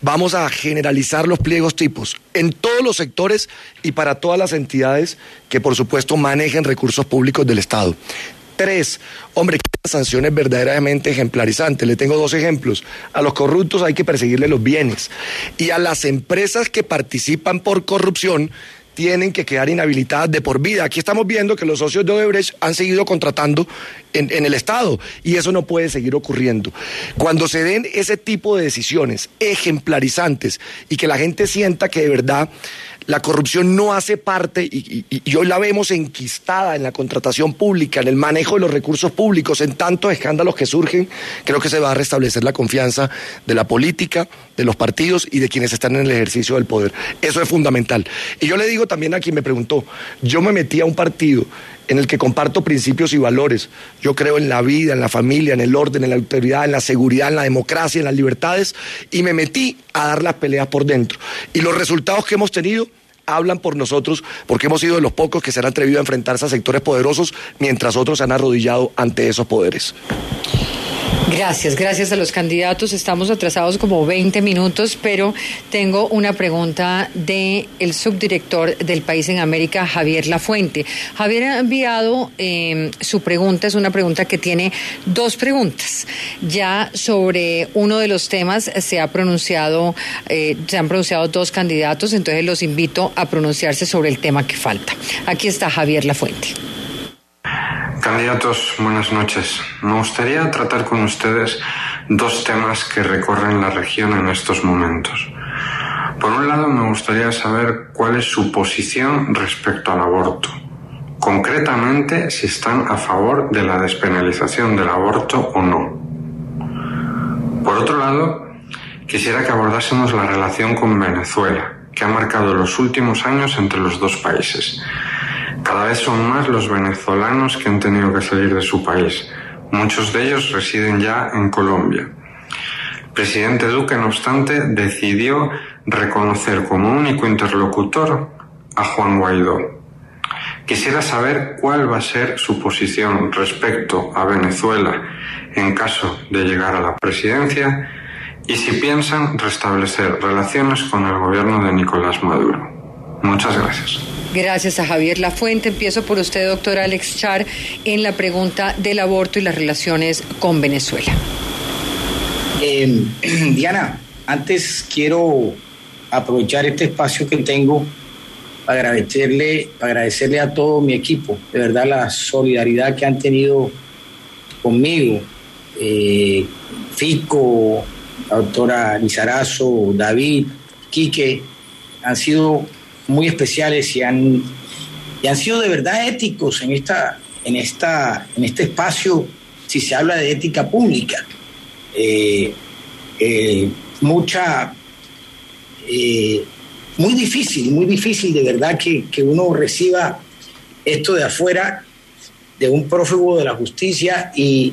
vamos a generalizar los pliegos tipos en todos los sectores y para todas las entidades que por supuesto manejen recursos públicos del Estado. Tres, hombre, sanciones verdaderamente ejemplarizantes. Le tengo dos ejemplos. A los corruptos hay que perseguirle los bienes. Y a las empresas que participan por corrupción tienen que quedar inhabilitadas de por vida. Aquí estamos viendo que los socios de Odebrecht han seguido contratando en, en, el Estado y eso no puede seguir ocurriendo. Cuando se den ese tipo de decisiones ejemplarizantes y que la gente sienta que de verdad la corrupción no hace parte, y, hoy la vemos enquistada en la contratación pública, en el manejo de los recursos públicos, en tantos escándalos que surgen, creo que se va a restablecer la confianza de la política, de los partidos y de quienes están en el ejercicio del poder. Eso es fundamental. Y yo le digo también a quien me preguntó, yo me metí a un partido en el que comparto principios y valores. Yo creo en la vida, en la familia, en el orden, en la autoridad, en la seguridad, en la democracia, en las libertades, y me metí a dar las peleas por dentro. Y los resultados que hemos tenido hablan por nosotros porque hemos sido de los pocos que se han atrevido a enfrentarse a sectores poderosos mientras otros se han arrodillado ante esos poderes. Gracias, gracias a los candidatos. Estamos atrasados como 20 minutos, pero tengo una pregunta del el subdirector del País en América, Javier Lafuente. Javier ha enviado em, su pregunta, es una pregunta que tiene dos preguntas. Ya sobre uno de los temas se ha pronunciado, eh, se han pronunciado dos candidatos, entonces los invito a pronunciarse sobre el tema que falta. Aquí está Javier Lafuente. Candidatos, buenas noches. Me gustaría tratar con ustedes dos temas que recorren la región en estos momentos. Por un lado, me gustaría saber cuál es su posición respecto al aborto. Concretamente, si están a favor de la despenalización del aborto o no. Por otro lado, quisiera que abordásemos la relación con Venezuela, que ha marcado los últimos años entre los dos países cada vez son más los venezolanos que han tenido que salir de su país. Muchos de ellos residen ya en Colombia. El presidente Duque, no obstante, decidió reconocer como único interlocutor a Juan Guaidó. Quisiera saber cuál va a ser su posición respecto a Venezuela en caso de llegar a la presidencia y si piensan restablecer relaciones con el gobierno de Nicolás Maduro. Muchas gracias. Gracias a Javier Lafuente. Empiezo por usted, doctor Alex Char, en la pregunta del aborto y las relaciones con Venezuela. Em, *clears throat* Diana, antes quiero aprovechar este espacio que tengo para agradecerle, agradecerle a todo mi equipo, de verdad la solidaridad que han tenido conmigo, eh, Fico, la doctora Lizarazo, David, Quique, han sido muy especiales y han, y han sido de verdad éticos en, esta, en, esta, en este espacio, si se habla de ética pública. Eh, eh, mucha, eh, muy difícil, muy difícil de verdad que, que uno reciba esto de afuera de un prófugo de la justicia y,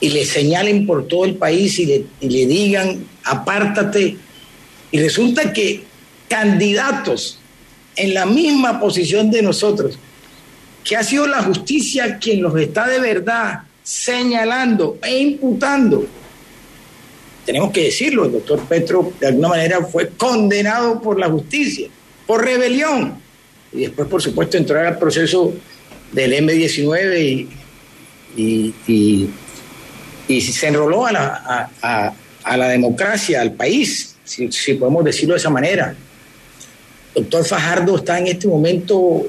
y le señalen por todo el país y le, y le digan, apártate. Y resulta que candidatos en la misma posición de nosotros, que ha sido la justicia quien los está de verdad señalando e imputando. Tenemos que decirlo, el doctor Petro de alguna manera fue condenado por la justicia, por rebelión. Y después, por supuesto, entró al proceso del M19 y, y, y, se enroló a la, a, a, a la democracia, al país, si, si podemos decirlo de esa manera doctor Fajardo está en este momento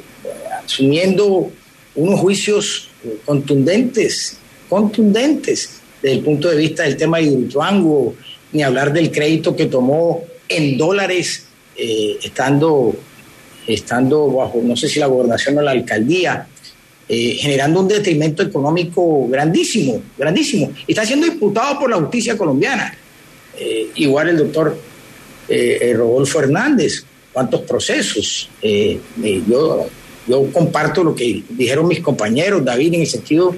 asumiendo unos juicios contundentes, contundentes desde el punto de vista del tema de Hidroituango, ni hablar del crédito que tomó en dólares eh, estando, estando bajo, no sé si la gobernación o la alcaldía, eh, generando un detrimento económico grandísimo, grandísimo. Está siendo imputado por la justicia colombiana. Eh, igual el doctor Rodolfo Hernández, cuántos procesos. Eh, eh, yo, yo comparto lo que dijeron mis compañeros, David, en el sentido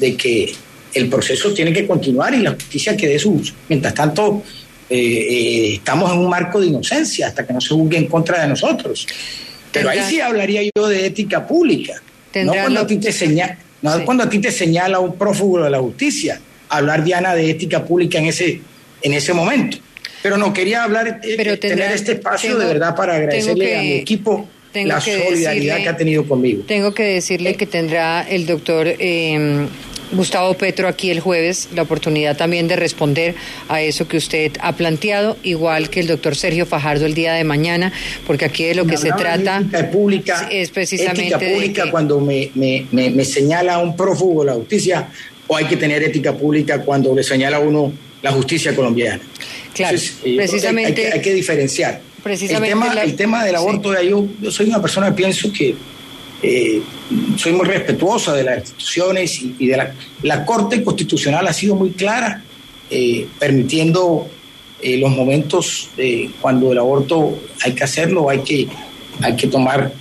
de que el proceso tiene que continuar y la justicia que dé sus. Mientras tanto, eh, estamos en un marco de inocencia hasta que no se juzgue en contra de nosotros. Pero ahí sí hablaría yo de ética pública. No cuando, a ti te señala, no sí. cuando a ti te señala un prófugo de la justicia, hablar, Diana, de ética pública en ese, en ese momento. Pero no, quería hablar, eh, Pero tendrá, tener este espacio tengo, de verdad para agradecerle que, a mi equipo la solidaridad decirle, que ha tenido conmigo. Tengo que decirle eh. que tendrá el doctor eh, Gustavo Petro aquí el jueves la oportunidad también de responder a eso que usted ha planteado, igual que el doctor Sergio Fajardo el día de mañana, porque aquí de lo que se trata ética pública, es precisamente ética pública que, cuando me, me, me, me señala un prófugo la justicia o hay que tener ética pública cuando le señala a uno la justicia colombiana. Claro, Entonces, precisamente. Hay que, hay que, diferenciar. Precisamente el, tema, la, el tema del aborto, sí. yo, yo, soy una persona que pienso que eh, soy muy respetuosa de las instituciones y, y de la, la, Corte Constitucional ha sido muy clara, eh, permitiendo eh, los momentos cuando el aborto hay que hacerlo, hay que, hay que tomar,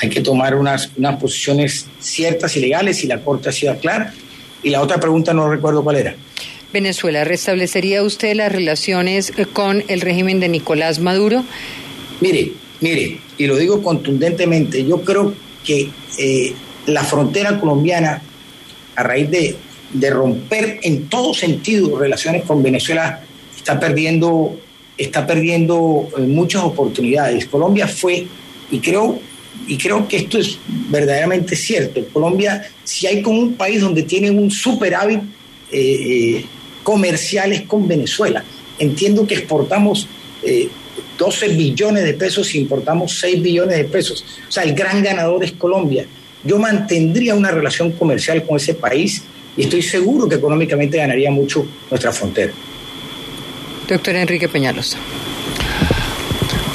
hay que tomar unas, unas posiciones ciertas y legales y la Corte ha sido clara. Y la otra pregunta no recuerdo cuál era. Venezuela, ¿restablecería usted las relaciones con el régimen de Nicolás Maduro? Mire, mire, y lo digo contundentemente, yo creo que eh, la frontera colombiana, a raíz de, romper en todo sentido relaciones con Venezuela, está perdiendo, está perdiendo eh, muchas oportunidades. Colombia fue, y creo, y creo que esto es verdaderamente cierto, Colombia, si hay como un país donde tiene un superávit, eh, comerciales con Venezuela. Entiendo que exportamos eh, 12 billones de pesos y importamos 6 billones de pesos. O sea, el gran ganador es Colombia. Yo mantendría una relación comercial con ese país y estoy seguro que económicamente ganaría mucho nuestra frontera. Doctor Enrique Peñalosa.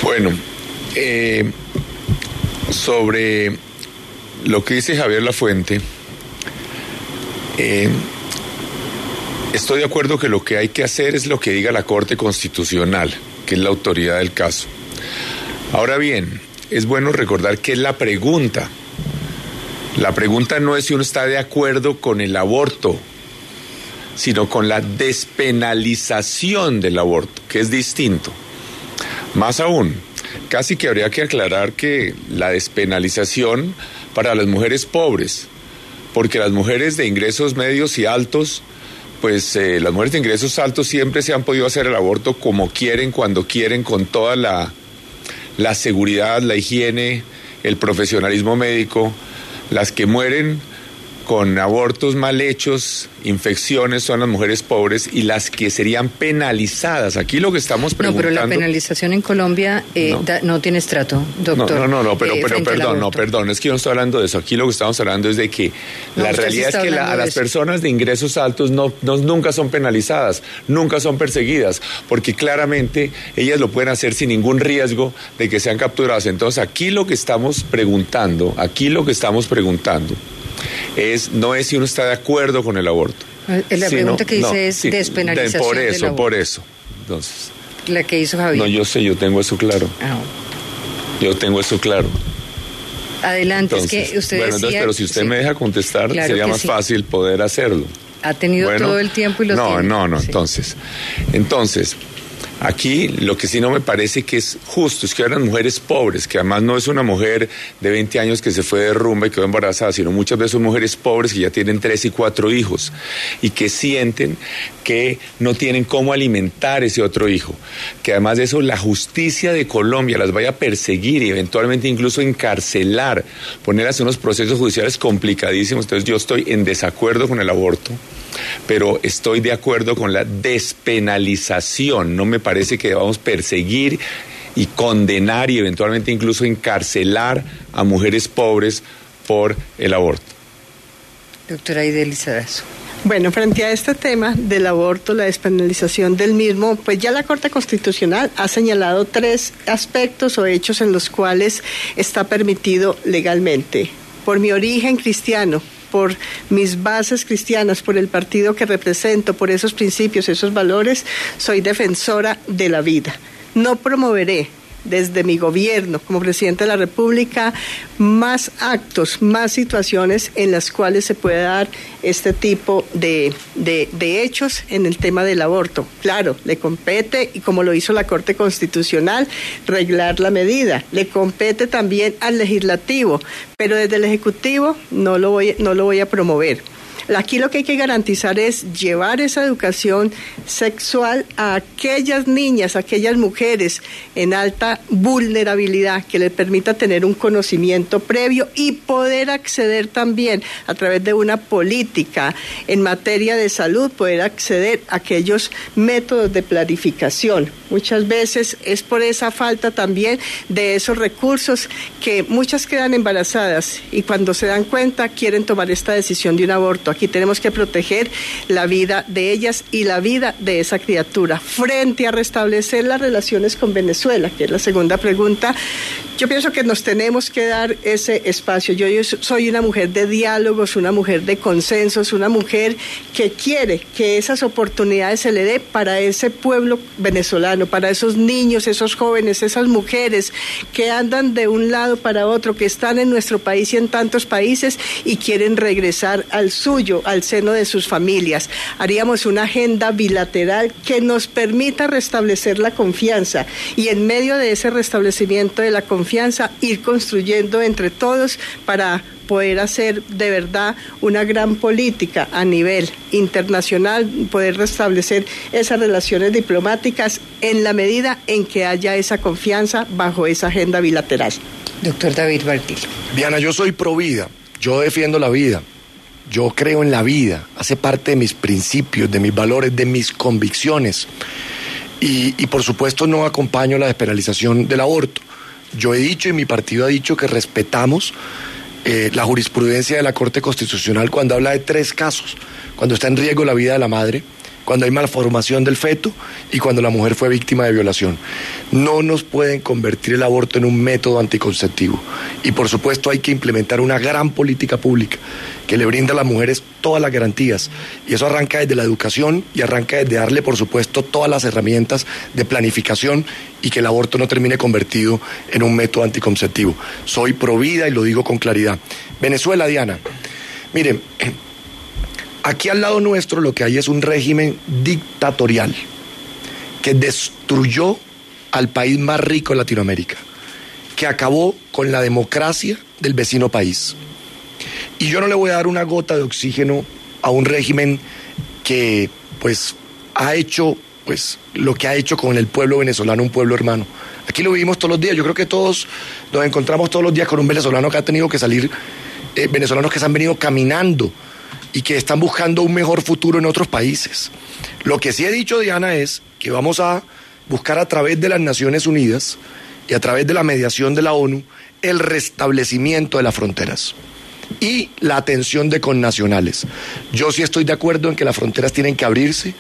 Bueno, eh, sobre lo que dice Javier Lafuente, eh, Estoy de acuerdo que lo que hay que hacer es lo que diga la Corte Constitucional, que es la autoridad del caso. Ahora bien, es bueno recordar que es la pregunta. La pregunta no es si uno está de acuerdo con el aborto, sino con la despenalización del aborto, que es distinto. Más aún, casi que habría que aclarar que la despenalización para las mujeres pobres, porque las mujeres de ingresos medios y altos pues eh, las mujeres de ingresos altos siempre se han podido hacer el aborto como quieren, cuando quieren, con toda la, la seguridad, la higiene, el profesionalismo médico. Las que mueren con abortos mal hechos, infecciones, son las mujeres pobres y las que serían penalizadas. Aquí lo que estamos preguntando... No, pero la penalización en Colombia eh, no. Da, no. tiene estrato, doctor. No, no, no, no pero, eh, pero perdón, no, perdón, es que yo no estoy hablando de eso. Aquí lo que estamos hablando es de que no, la realidad es que la, a las personas de ingresos altos no, no, nunca son penalizadas, nunca son perseguidas, porque claramente ellas lo pueden hacer sin ningún riesgo de que sean capturadas. Entonces aquí lo que estamos preguntando, aquí lo que estamos preguntando es no es si uno está de acuerdo con el aborto, Eh, La pregunta que dice no, es sí, despenalización Por del eso, aborto. por eso. Entonces, La que hizo Javier. no, yo sé, yo tengo eso claro. Ah, Yo tengo eso claro. Adelante, Entonces, es que usted bueno, decía... entonces, pero si usted sí, me deja contestar, Claro sería más sí. fácil poder hacerlo. Ha tenido Bueno, todo el tiempo y lo no, tiene. no, no, entonces, entonces, aquí lo que sí no me parece que es justo es que eran mujeres pobres, que además no es una mujer de 20 años que se fue de rumba y quedó embarazada, sino muchas veces son mujeres pobres que ya tienen tres y cuatro hijos y que sienten que no tienen cómo alimentar ese otro hijo, que además de eso la justicia de Colombia las vaya a perseguir y eventualmente incluso encarcelar, ponerlas en unos procesos judiciales complicadísimos, entonces yo estoy en desacuerdo con el aborto pero estoy de acuerdo con la despenalización. No me parece que debamos perseguir y condenar y eventualmente incluso encarcelar a mujeres pobres por el aborto. Doctora Ideli Sarazo. Bueno, frente a este tema del aborto, la despenalización del mismo, pues ya la Corte Constitucional ha señalado tres aspectos o hechos en los cuales está permitido legalmente. Por mi origen cristiano, por mis bases cristianas, por el partido que represento, por esos principios, esos valores, soy defensora de la vida. No promoveré desde mi gobierno como presidente de la República más actos, más situaciones en las cuales se puede dar este tipo de, de, hechos en el tema del aborto. Claro, le compete, y como lo hizo la Corte Constitucional, reglar la medida. Le compete también al legislativo, pero desde el Ejecutivo no lo voy, no lo voy a promover. Aquí lo que hay que garantizar es llevar esa educación sexual a aquellas niñas, a aquellas mujeres en alta vulnerabilidad que les permita tener un conocimiento previo y poder acceder también a través de una política en materia de salud, poder acceder a aquellos métodos de planificación. Muchas veces es por esa falta también de esos recursos que muchas quedan embarazadas y cuando se dan cuenta quieren tomar esta decisión de un aborto. Aquí tenemos que proteger la vida de ellas y la vida de esa criatura. Frente a restablecer las relaciones con Venezuela, que es la segunda pregunta, yo pienso que nos tenemos que dar ese espacio. Yo, soy una mujer de diálogos, una mujer de consensos, una mujer que quiere que esas oportunidades se le dé para ese pueblo venezolano, para esos niños, esos jóvenes, esas mujeres que andan de un lado para otro, que están en nuestro país y en tantos países y quieren regresar al suyo, al seno de sus familias. Haríamos una agenda bilateral que nos permita restablecer la confianza y en medio de ese restablecimiento de la confianza ir construyendo entre todos para poder hacer de verdad una gran política a nivel internacional, poder restablecer esas relaciones diplomáticas en la medida en que haya esa confianza bajo esa agenda bilateral. Doctor David Bartil. Diana, yo soy pro vida, yo defiendo la vida, yo creo en la vida, hace parte de mis principios, de mis valores, de mis convicciones. Y, y por supuesto no acompaño la despenalización del aborto. Yo he dicho y mi partido ha dicho que respetamos eh, la jurisprudencia de la Corte Constitucional cuando habla de tres casos, cuando está en riesgo la vida de la madre, cuando hay malformación del feto y cuando la mujer fue víctima de violación. No nos pueden convertir el aborto en un método anticonceptivo. Y por supuesto hay que implementar una gran política pública que le brinda a las mujeres todas las garantías. Y eso arranca desde la educación y arranca desde darle, por supuesto, todas las herramientas de planificación y que el aborto no termine convertido en un método anticonceptivo. Soy pro vida y lo digo con claridad. Venezuela, Diana. Miren, Aquí al lado nuestro lo que hay es un régimen dictatorial que destruyó al país más rico de Latinoamérica, que acabó con la democracia del vecino país. Y yo no le voy a dar una gota de oxígeno a un régimen que pues ha hecho pues lo que ha hecho con el pueblo venezolano, un pueblo hermano. Aquí lo vivimos todos los días, yo creo que todos nos encontramos todos los días con un venezolano que ha tenido que salir, eh, venezolanos que se han venido caminando y que están buscando un mejor futuro en otros países. Lo que sí he dicho, Diana, es que vamos a buscar a través de las Naciones Unidas y a través de la mediación de la ONU el restablecimiento de las fronteras y la atención de connacionales. Yo sí estoy de acuerdo en que las fronteras tienen que abrirse.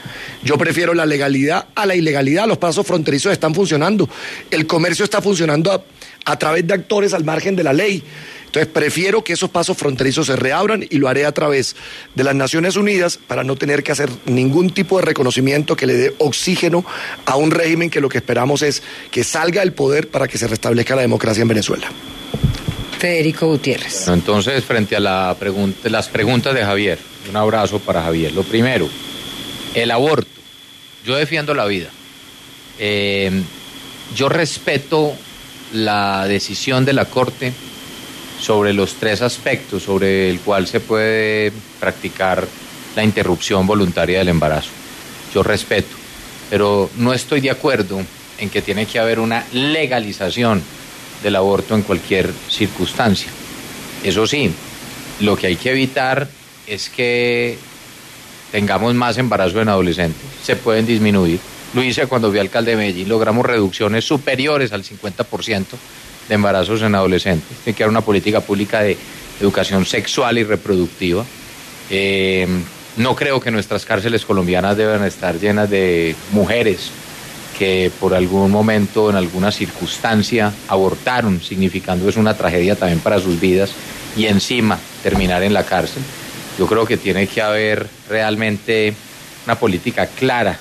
Yo prefiero la legalidad a la ilegalidad. Los pasos fronterizos están funcionando. El comercio está funcionando a, a través de actores al margen de la ley. Entonces prefiero que esos pasos fronterizos se reabran y lo haré a través de las Naciones Unidas para no tener que hacer ningún tipo de reconocimiento que le dé oxígeno a un régimen que lo que esperamos es que salga del poder para que se restablezca la democracia en Venezuela. Federico Gutiérrez. Bueno, entonces, frente a la pregunta, las preguntas de Javier, un abrazo para Javier. Lo primero, el aborto. Yo defiendo la vida. Eh, yo respeto la decisión de la Corte sobre los tres aspectos sobre el cual se puede practicar la interrupción voluntaria del embarazo. Yo respeto, pero no estoy de acuerdo en que tiene que haber una legalización del aborto en cualquier circunstancia. Eso sí, lo que hay que evitar es que tengamos más embarazo en adolescentes. Se pueden disminuir. Lo hice cuando fui alcalde de Medellín, logramos reducciones superiores al 50% de embarazos en adolescentes. Tiene que haber una política pública de educación sexual y reproductiva. Eh, no creo que nuestras cárceles colombianas deban estar llenas de mujeres que por algún momento, en alguna circunstancia, abortaron, significando es una tragedia también para sus vidas, y encima terminar en la cárcel. Yo creo que tiene que haber realmente una política clara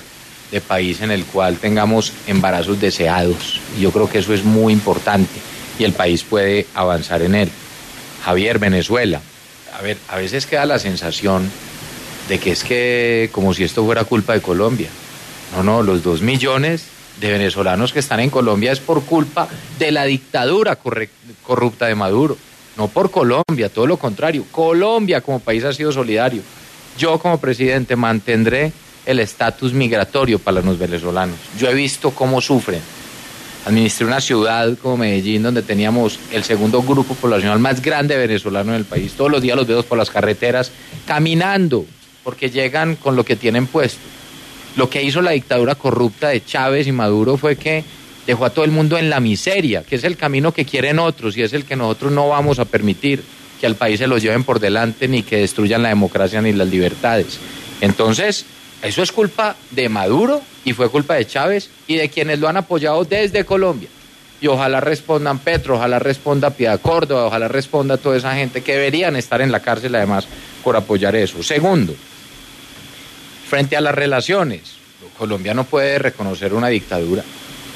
de país en el cual tengamos embarazos deseados. Yo creo que eso es muy importante y el país puede avanzar en él. Javier, Venezuela. A ver, a veces queda la sensación de que es que como si esto fuera culpa de Colombia. No, no, los dos millones de venezolanos que están en Colombia es por culpa de la dictadura corrupta de Maduro, no por Colombia, todo lo contrario. Colombia como país ha sido solidario. Yo como presidente mantendré el estatus migratorio para los venezolanos. Yo he visto cómo sufren. Administré una ciudad como Medellín donde teníamos el segundo grupo poblacional más grande venezolano en el país. Todos los días los veo por las carreteras caminando porque llegan con lo que tienen puesto. Lo que hizo la dictadura corrupta de Chávez y Maduro fue que dejó a todo el mundo en la miseria, que es el camino que quieren otros y es el que nosotros no vamos a permitir que al país se lo lleven por delante ni que destruyan la democracia ni las libertades. Entonces, eso es culpa de Maduro y fue culpa de Chávez y de quienes lo han apoyado desde Colombia. Y ojalá respondan Petro, ojalá responda Piedad Córdoba, ojalá responda toda esa gente que deberían estar en la cárcel además por apoyar eso. Segundo, frente a las relaciones, Colombia no puede reconocer una dictadura.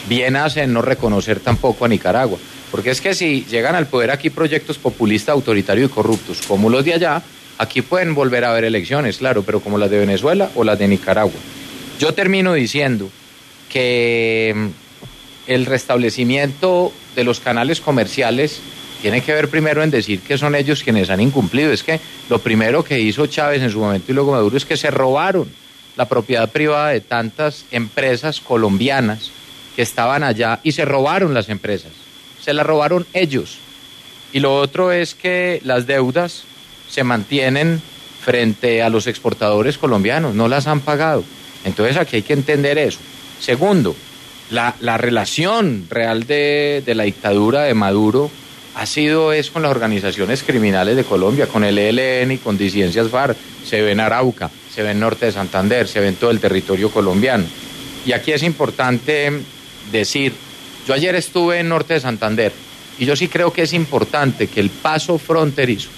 Bien hace no reconocer tampoco a Nicaragua. Porque es que si llegan al poder aquí proyectos populistas, autoritarios y corruptos como los de allá, Aquí pueden volver a haber elecciones, claro, pero como las de Venezuela o las de Nicaragua. Yo termino diciendo que mm, el restablecimiento de los canales comerciales tiene que ver primero en decir que son ellos quienes han incumplido. Es que lo primero que hizo Chávez en su momento y luego Maduro es que se robaron la propiedad privada de tantas empresas colombianas que estaban allá y se robaron las empresas. Se las robaron ellos. Y lo otro es que las deudas se mantienen frente a los exportadores colombianos, no las han pagado. Entonces aquí hay que entender eso. Segundo, la, relación real de, de, la dictadura de Maduro ha sido es con las organizaciones criminales de Colombia, con el ELN y con disidencias FARC. Se ve en Arauca, se ve en Norte de Santander, se ve en todo el territorio colombiano. Y aquí es importante decir, yo ayer estuve en Norte de Santander y yo sí creo que es importante que el paso fronterizo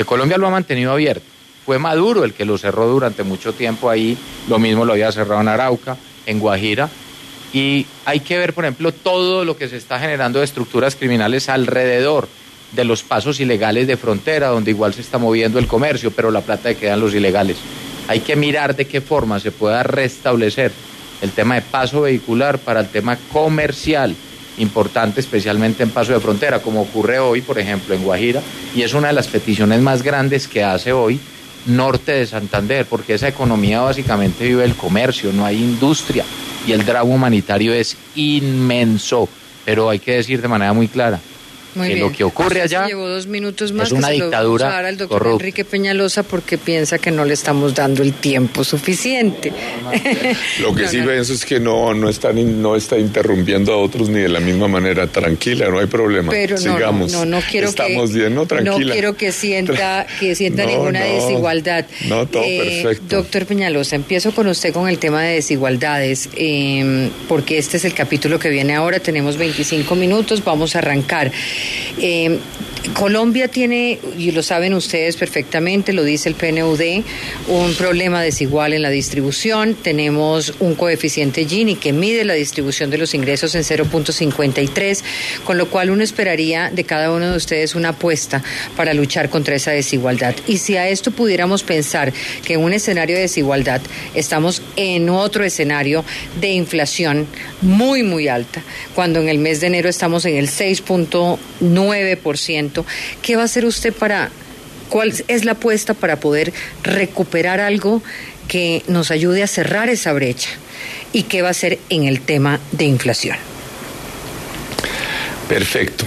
que Colombia lo ha mantenido abierto. Fue Maduro el que lo cerró durante mucho tiempo ahí, lo mismo lo había cerrado en Arauca, en Guajira, y hay que ver, por ejemplo, todo lo que se está generando de estructuras criminales alrededor de los pasos ilegales de frontera, donde igual se está moviendo el comercio, pero la plata quedan los ilegales. Hay que mirar de qué forma se pueda restablecer el tema de paso vehicular para el tema comercial importante, especialmente en paso de frontera, como ocurre hoy, por ejemplo, en Guajira, y es una de las peticiones más grandes que hace hoy norte de Santander, porque esa economía básicamente vive el comercio, no hay industria, y el drama humanitario es inmenso, pero hay que decir de manera muy clara, que lo que ocurre allá llevó dos minutos más es una dictadura lo vamos a dar al doctor corrupta. Enrique Peñalosa porque piensa que no le estamos dando el tiempo suficiente. Lo que *laughs* No, sí no. pienso es que no, no, están, no está interrumpiendo a otros ni de la misma manera. Tranquila, no hay problema. Pero no, no, Sigamos. no, no quiero Estamos que bien, no, tranquila. no quiero que sienta *laughs* que sienta No, ninguna no. desigualdad. Eh, No, todo perfecto. Doctor Peñalosa, empiezo con usted con el tema de desigualdades, eh, porque este es el capítulo que viene ahora. Tenemos 25 minutos, vamos a arrancar. Eh, Colombia tiene, y lo saben ustedes perfectamente, lo dice el PNUD, un problema desigual en la distribución. Tenemos un coeficiente Gini que mide la distribución de los ingresos en 0.53, con lo cual uno esperaría de cada uno de ustedes una apuesta para luchar contra esa desigualdad. Y si a esto pudiéramos pensar que en un escenario de desigualdad estamos en otro escenario de inflación muy, muy alta, cuando en el mes de enero estamos en el 6.9%, ¿Qué va a hacer usted para, cuál es la apuesta para poder recuperar algo que nos ayude a cerrar esa brecha? ¿Y qué va a hacer en el tema de inflación? Perfecto.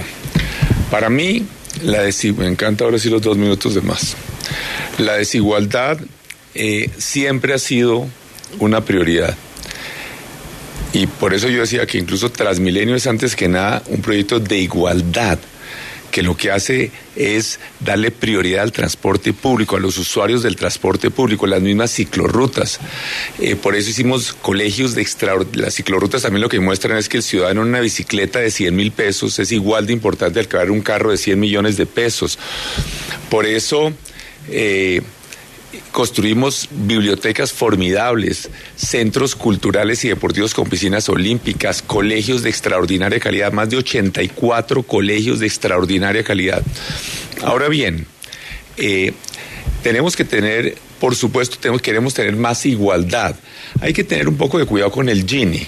Para mí, la me encanta ahora sí los dos minutos de más. La desigualdad eh, siempre ha sido una prioridad. Y por eso yo decía que incluso Transmilenio es antes que nada un proyecto de igualdad que lo que hace es darle prioridad al transporte público, a los usuarios del transporte público, las mismas ciclorrutas. Eh, por eso hicimos colegios de extraordinario. Las ciclorrutas también lo que muestran es que el ciudadano en una bicicleta de 100 mil pesos es igual de importante al que un carro de 100 millones de pesos. Por eso... Eh, construimos bibliotecas formidables, centros culturales y deportivos con piscinas olímpicas, colegios de extraordinaria calidad, más de 84 colegios de extraordinaria calidad. Ahora bien, eh, tenemos que tener, por supuesto, queremos tener más igualdad. Hay que tener un poco de cuidado con el Gini,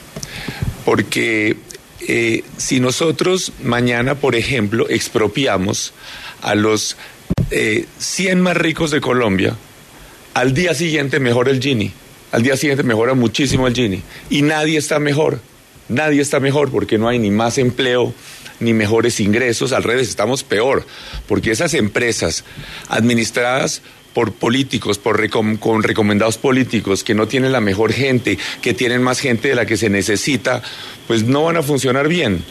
porque eh, si nosotros mañana, por ejemplo, expropiamos a los 100 eh, más ricos de Colombia, al día siguiente mejora el Gini. Al día siguiente mejora muchísimo el Gini. Y nadie está mejor. Nadie está mejor porque no hay ni más empleo ni mejores ingresos. Al revés, estamos peor. Porque esas empresas administradas por políticos, por con recomendados políticos que no tienen la mejor gente, que tienen más gente de la que se necesita, pues no van a funcionar bien.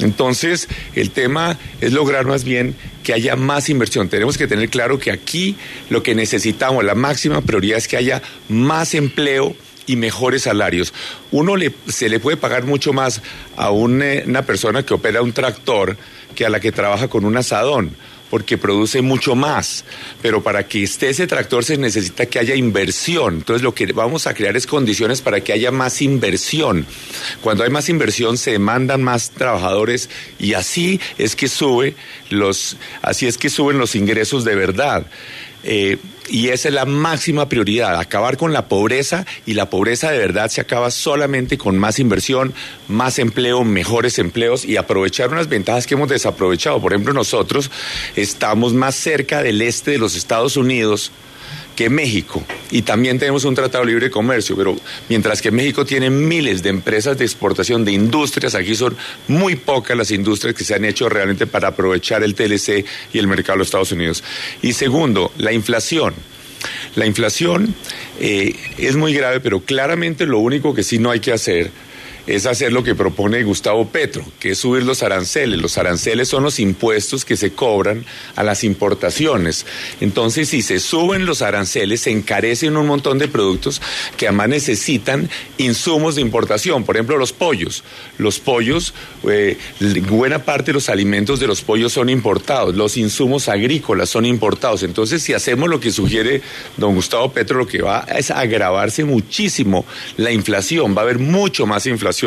Entonces, el tema es lograr más bien que haya más inversión. Tenemos que tener claro que aquí lo que necesitamos, la máxima prioridad es que haya más empleo y mejores salarios. Uno se le puede pagar mucho más a una persona que opera un tractor que a la que trabaja con un asadón porque produce mucho más. Pero para que esté ese tractor se necesita que haya inversión. Entonces lo que vamos a crear es condiciones para que haya más inversión. Cuando hay más inversión se demandan más trabajadores y así es que sube los, así es que suben los ingresos de verdad. Eh, y esa es la máxima prioridad, acabar con la pobreza y la pobreza de verdad se acaba solamente con más inversión, más empleo, mejores empleos y aprovechar unas ventajas que hemos desaprovechado. Por ejemplo, nosotros estamos más cerca del este de los Estados Unidos que México. Y también tenemos un tratado de libre comercio, pero mientras que México tiene miles de empresas de exportación de industrias, aquí son muy pocas las industrias que se han hecho realmente para aprovechar el TLC y el mercado de los Estados Unidos. Y segundo, la inflación. La inflación eh, es muy grave, pero claramente lo único que sí no hay que hacer es hacer lo que propone Gustavo Petro, que es subir los aranceles. Los aranceles son los impuestos que se cobran a las importaciones. Entonces, si se suben los aranceles, se encarecen un montón de productos que además necesitan insumos de importación. Por ejemplo, los pollos. Los pollos, eh, buena parte de los alimentos de los pollos son importados. Los insumos agrícolas son importados. Entonces, si hacemos lo que sugiere don Gustavo Petro, lo que va es agravarse muchísimo la inflación. Va a haber mucho más inflación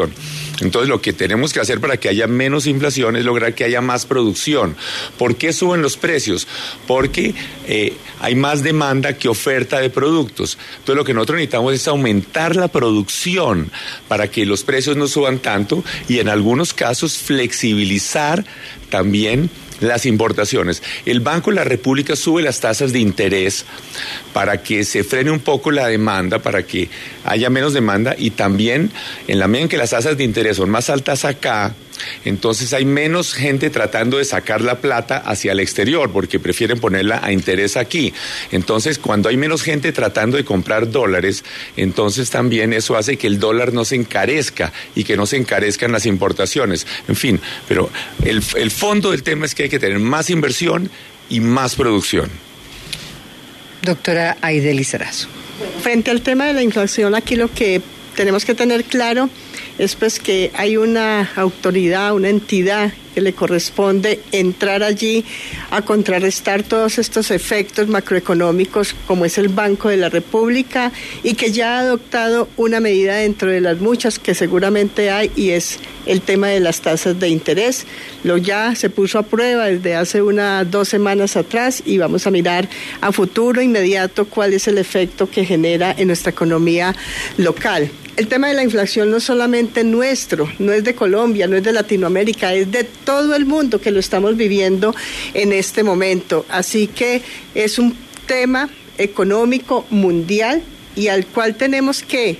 entonces lo que tenemos que hacer para que haya menos inflación es lograr que haya más producción. ¿Por qué suben los precios? Porque eh, hay más demanda que oferta de productos. Entonces lo que nosotros necesitamos es aumentar la producción para que los precios no suban tanto y en algunos casos flexibilizar también las importaciones. El Banco de la República sube las tasas de interés para que se frene un poco la demanda, para que haya menos demanda y también en la medida en que las tasas de interés son más altas acá, entonces hay menos gente tratando de sacar la plata hacia el exterior porque prefieren ponerla a interés aquí. Entonces, cuando hay menos gente tratando de comprar dólares, entonces también eso hace que el dólar no se encarezca y que no se encarezcan las importaciones. En fin, pero el, fondo del tema es que hay que tener más inversión y más producción. Doctora Aide Lizarazo. Frente al tema de la inflación, aquí lo que tenemos que tener claro es pues que hay una autoridad, una entidad que le corresponde entrar allí a contrarrestar todos estos efectos macroeconómicos como es el Banco de la República y que ya ha adoptado una medida dentro de las muchas que seguramente hay y es el tema de las tasas de interés. Lo ya se puso a prueba desde hace unas dos semanas atrás y vamos a mirar a futuro inmediato cuál es el efecto que genera en nuestra economía local. El tema de la inflación no es solamente nuestro, no es de Colombia, no es de Latinoamérica, es de todo el mundo que lo estamos viviendo en este momento. Así que es un tema económico mundial y al cual tenemos que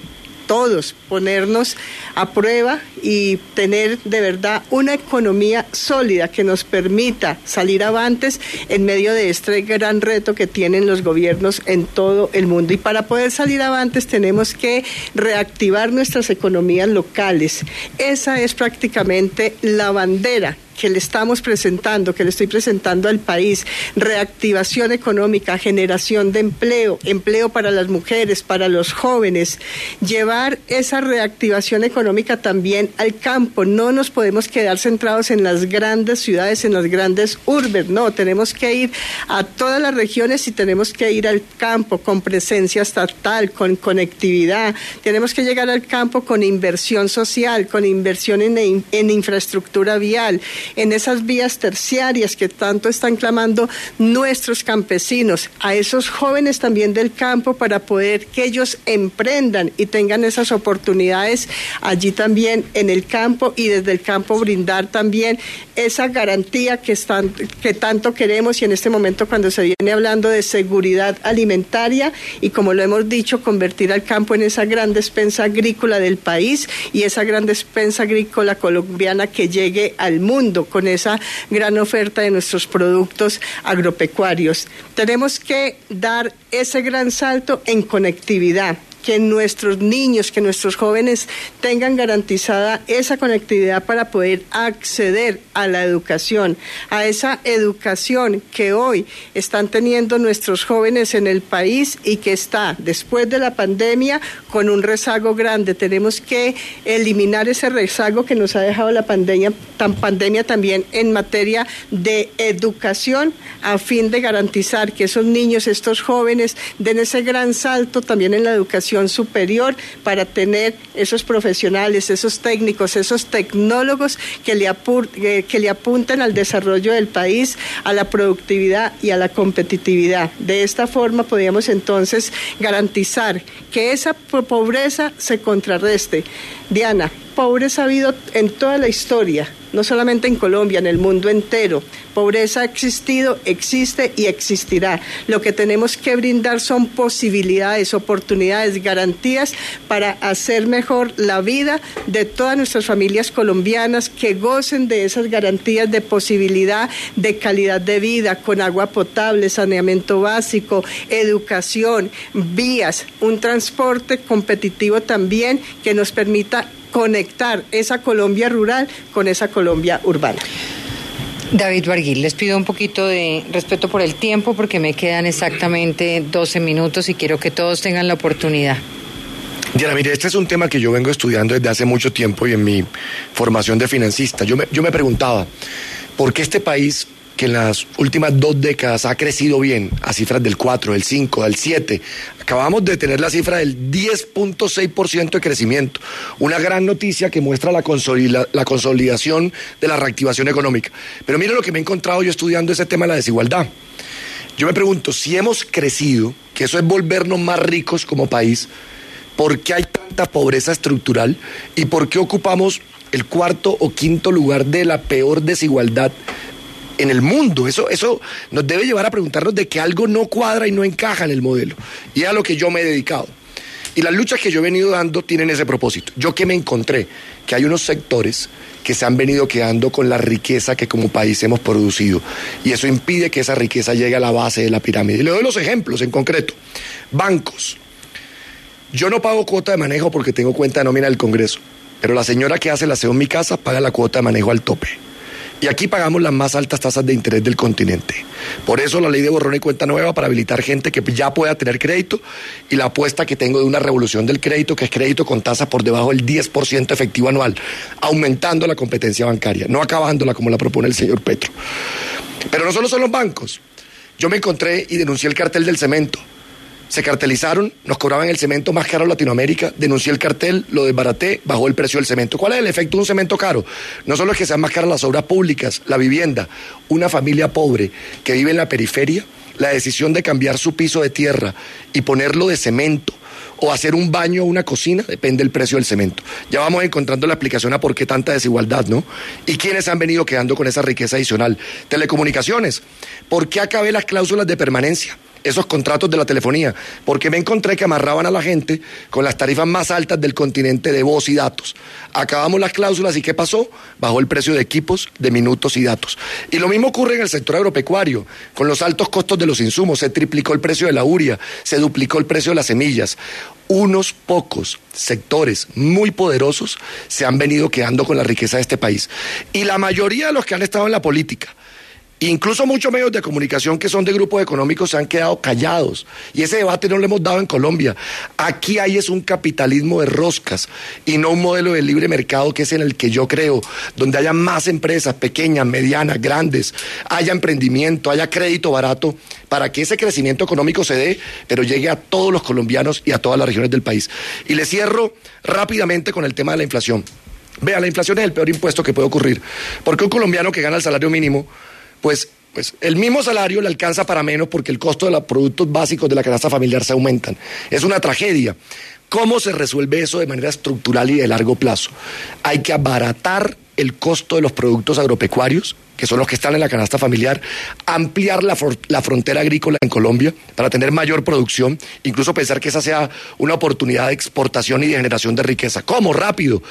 todos ponernos a prueba y tener de verdad una economía sólida que nos permita salir avantes en medio de este gran reto que tienen los gobiernos en todo el mundo. Y para poder salir avantes tenemos que reactivar nuestras economías locales. Esa es prácticamente la bandera que le estamos presentando, que le estoy presentando al país, reactivación económica, generación de empleo, empleo para las mujeres, para los jóvenes, llevar esa reactivación económica también al campo. No nos podemos quedar centrados en las grandes ciudades, en las grandes urbes, no, tenemos que ir a todas las regiones y tenemos que ir al campo con presencia estatal, con conectividad, tenemos que llegar al campo con inversión social, con inversión en, en infraestructura vial en esas vías terciarias que tanto están clamando nuestros campesinos, a esos jóvenes también del campo para poder que ellos emprendan y tengan esas oportunidades allí también en el campo y desde el campo brindar también esa garantía que, están, que tanto queremos y en este momento cuando se viene hablando de seguridad alimentaria y como lo hemos dicho, convertir al campo en esa gran despensa agrícola del país y esa gran despensa agrícola colombiana que llegue al mundo con esa gran oferta de nuestros productos agropecuarios. Tenemos que dar ese gran salto en conectividad que nuestros niños, que nuestros jóvenes tengan garantizada esa conectividad para poder acceder a la educación, a esa educación que hoy están teniendo nuestros jóvenes en el país y que está después de la pandemia con un rezago grande. Tenemos que eliminar ese rezago que nos ha dejado la pandemia, tan pandemia también en materia de educación a fin de garantizar que esos niños, estos jóvenes den ese gran salto también en la educación superior para tener esos profesionales, esos técnicos, esos tecnólogos que le, eh, que le apunten al desarrollo del país, a la productividad y a la competitividad. De esta forma podríamos entonces garantizar que esa pobreza se contrarreste. Diana, pobreza ha habido en toda la historia no solamente en Colombia, en el mundo entero. Pobreza ha existido, existe y existirá. Lo que tenemos que brindar son posibilidades, oportunidades, garantías para hacer mejor la vida de todas nuestras familias colombianas que gocen de esas garantías de posibilidad de calidad de vida con agua potable, saneamiento básico, educación, vías, un transporte competitivo también que nos permita conectar esa Colombia rural con esa Colombia urbana. David Barguil, les pido un poquito de respeto por el tiempo porque me quedan exactamente 12 minutos y quiero que todos tengan la oportunidad. Diana, mire, este es un tema que yo vengo estudiando desde hace mucho tiempo y en mi formación de financista. Yo me, yo me preguntaba, ¿por qué este país que en las últimas dos décadas ha crecido bien, a cifras del 4, del 5, del 7. Acabamos de tener la cifra del 10.6% de crecimiento. Una gran noticia que muestra la, la consolidación de la reactivación económica. Pero mire lo que me he encontrado yo estudiando ese tema de la desigualdad. Yo me pregunto, si hemos crecido, que eso es volvernos más ricos como país, ¿por qué hay tanta pobreza estructural y por qué ocupamos el cuarto o quinto lugar de la peor desigualdad en el mundo. Eso, eso nos debe llevar a preguntarnos de que algo no cuadra y no encaja en el modelo. Y es a lo que yo me he dedicado. Y las luchas que yo he venido dando tienen ese propósito. Yo que me encontré que hay unos sectores que se han venido quedando con la riqueza que como país hemos producido. Y eso impide que esa riqueza llegue a la base de la pirámide. Y le doy los ejemplos en concreto. Bancos. Yo no pago cuota de manejo porque tengo cuenta de nómina del Congreso, pero la señora que hace la aseo en mi casa paga la cuota de manejo al tope Y aquí pagamos las más altas tasas de interés del continente. Por eso la ley de borrón y cuenta nueva para habilitar gente que ya pueda tener crédito y la apuesta que tengo de una revolución del crédito, que es crédito con tasas por debajo del 10% efectivo anual, aumentando la competencia bancaria, no acabándola como la propone el señor Petro. Pero no solo son los bancos. Yo me encontré y denuncié el cartel del cemento se cartelizaron, nos cobraban el cemento más caro en Latinoamérica, denuncié el cartel, lo desbaraté, bajó el precio del cemento. ¿Cuál es el efecto de un cemento caro? No solo es que sean más caras las obras públicas, la vivienda, una familia pobre que vive en la periferia, la decisión de cambiar su piso de tierra y ponerlo de cemento o hacer un baño o una cocina, depende del precio del cemento. Ya vamos encontrando la explicación a por qué tanta desigualdad, ¿no? ¿Y quiénes han venido quedando con esa riqueza adicional? Telecomunicaciones. ¿Por qué acabé las cláusulas de permanencia? Esos contratos de la telefonía, porque me encontré que amarraban a la gente con las tarifas más altas del continente de voz y datos. Acabamos las cláusulas y ¿qué pasó? Bajó el precio de equipos, de minutos y datos. Y lo mismo ocurre en el sector agropecuario, con los altos costos de los insumos, se triplicó el precio de la uria, se duplicó el precio de las semillas. Unos pocos sectores muy poderosos se han venido quedando con la riqueza de este país. Y la mayoría de los que han estado en la política, Incluso muchos medios de comunicación que son de grupos económicos se han quedado callados. Y ese debate no lo hemos dado en Colombia. Aquí hay es un capitalismo de roscas y no un modelo de libre mercado que es en el que yo creo, donde haya más empresas pequeñas, medianas, grandes, haya emprendimiento, haya crédito barato, para que ese crecimiento económico se dé, pero llegue a todos los colombianos y a todas las regiones del país. Y le cierro rápidamente con el tema de la inflación. Vea, la inflación es el peor impuesto que puede ocurrir, porque un colombiano que gana el salario mínimo pues, pues el mismo salario le alcanza para menos porque el costo de los productos básicos de la canasta familiar se aumentan. Es una tragedia. ¿Cómo se resuelve eso de manera estructural y de largo plazo? Hay que abaratar el costo de los productos agropecuarios, que son los que están en la canasta familiar, ampliar la, frontera agrícola en Colombia para tener mayor producción, incluso pensar que esa sea una oportunidad de exportación y de generación de riqueza. ¿Cómo? Rápido.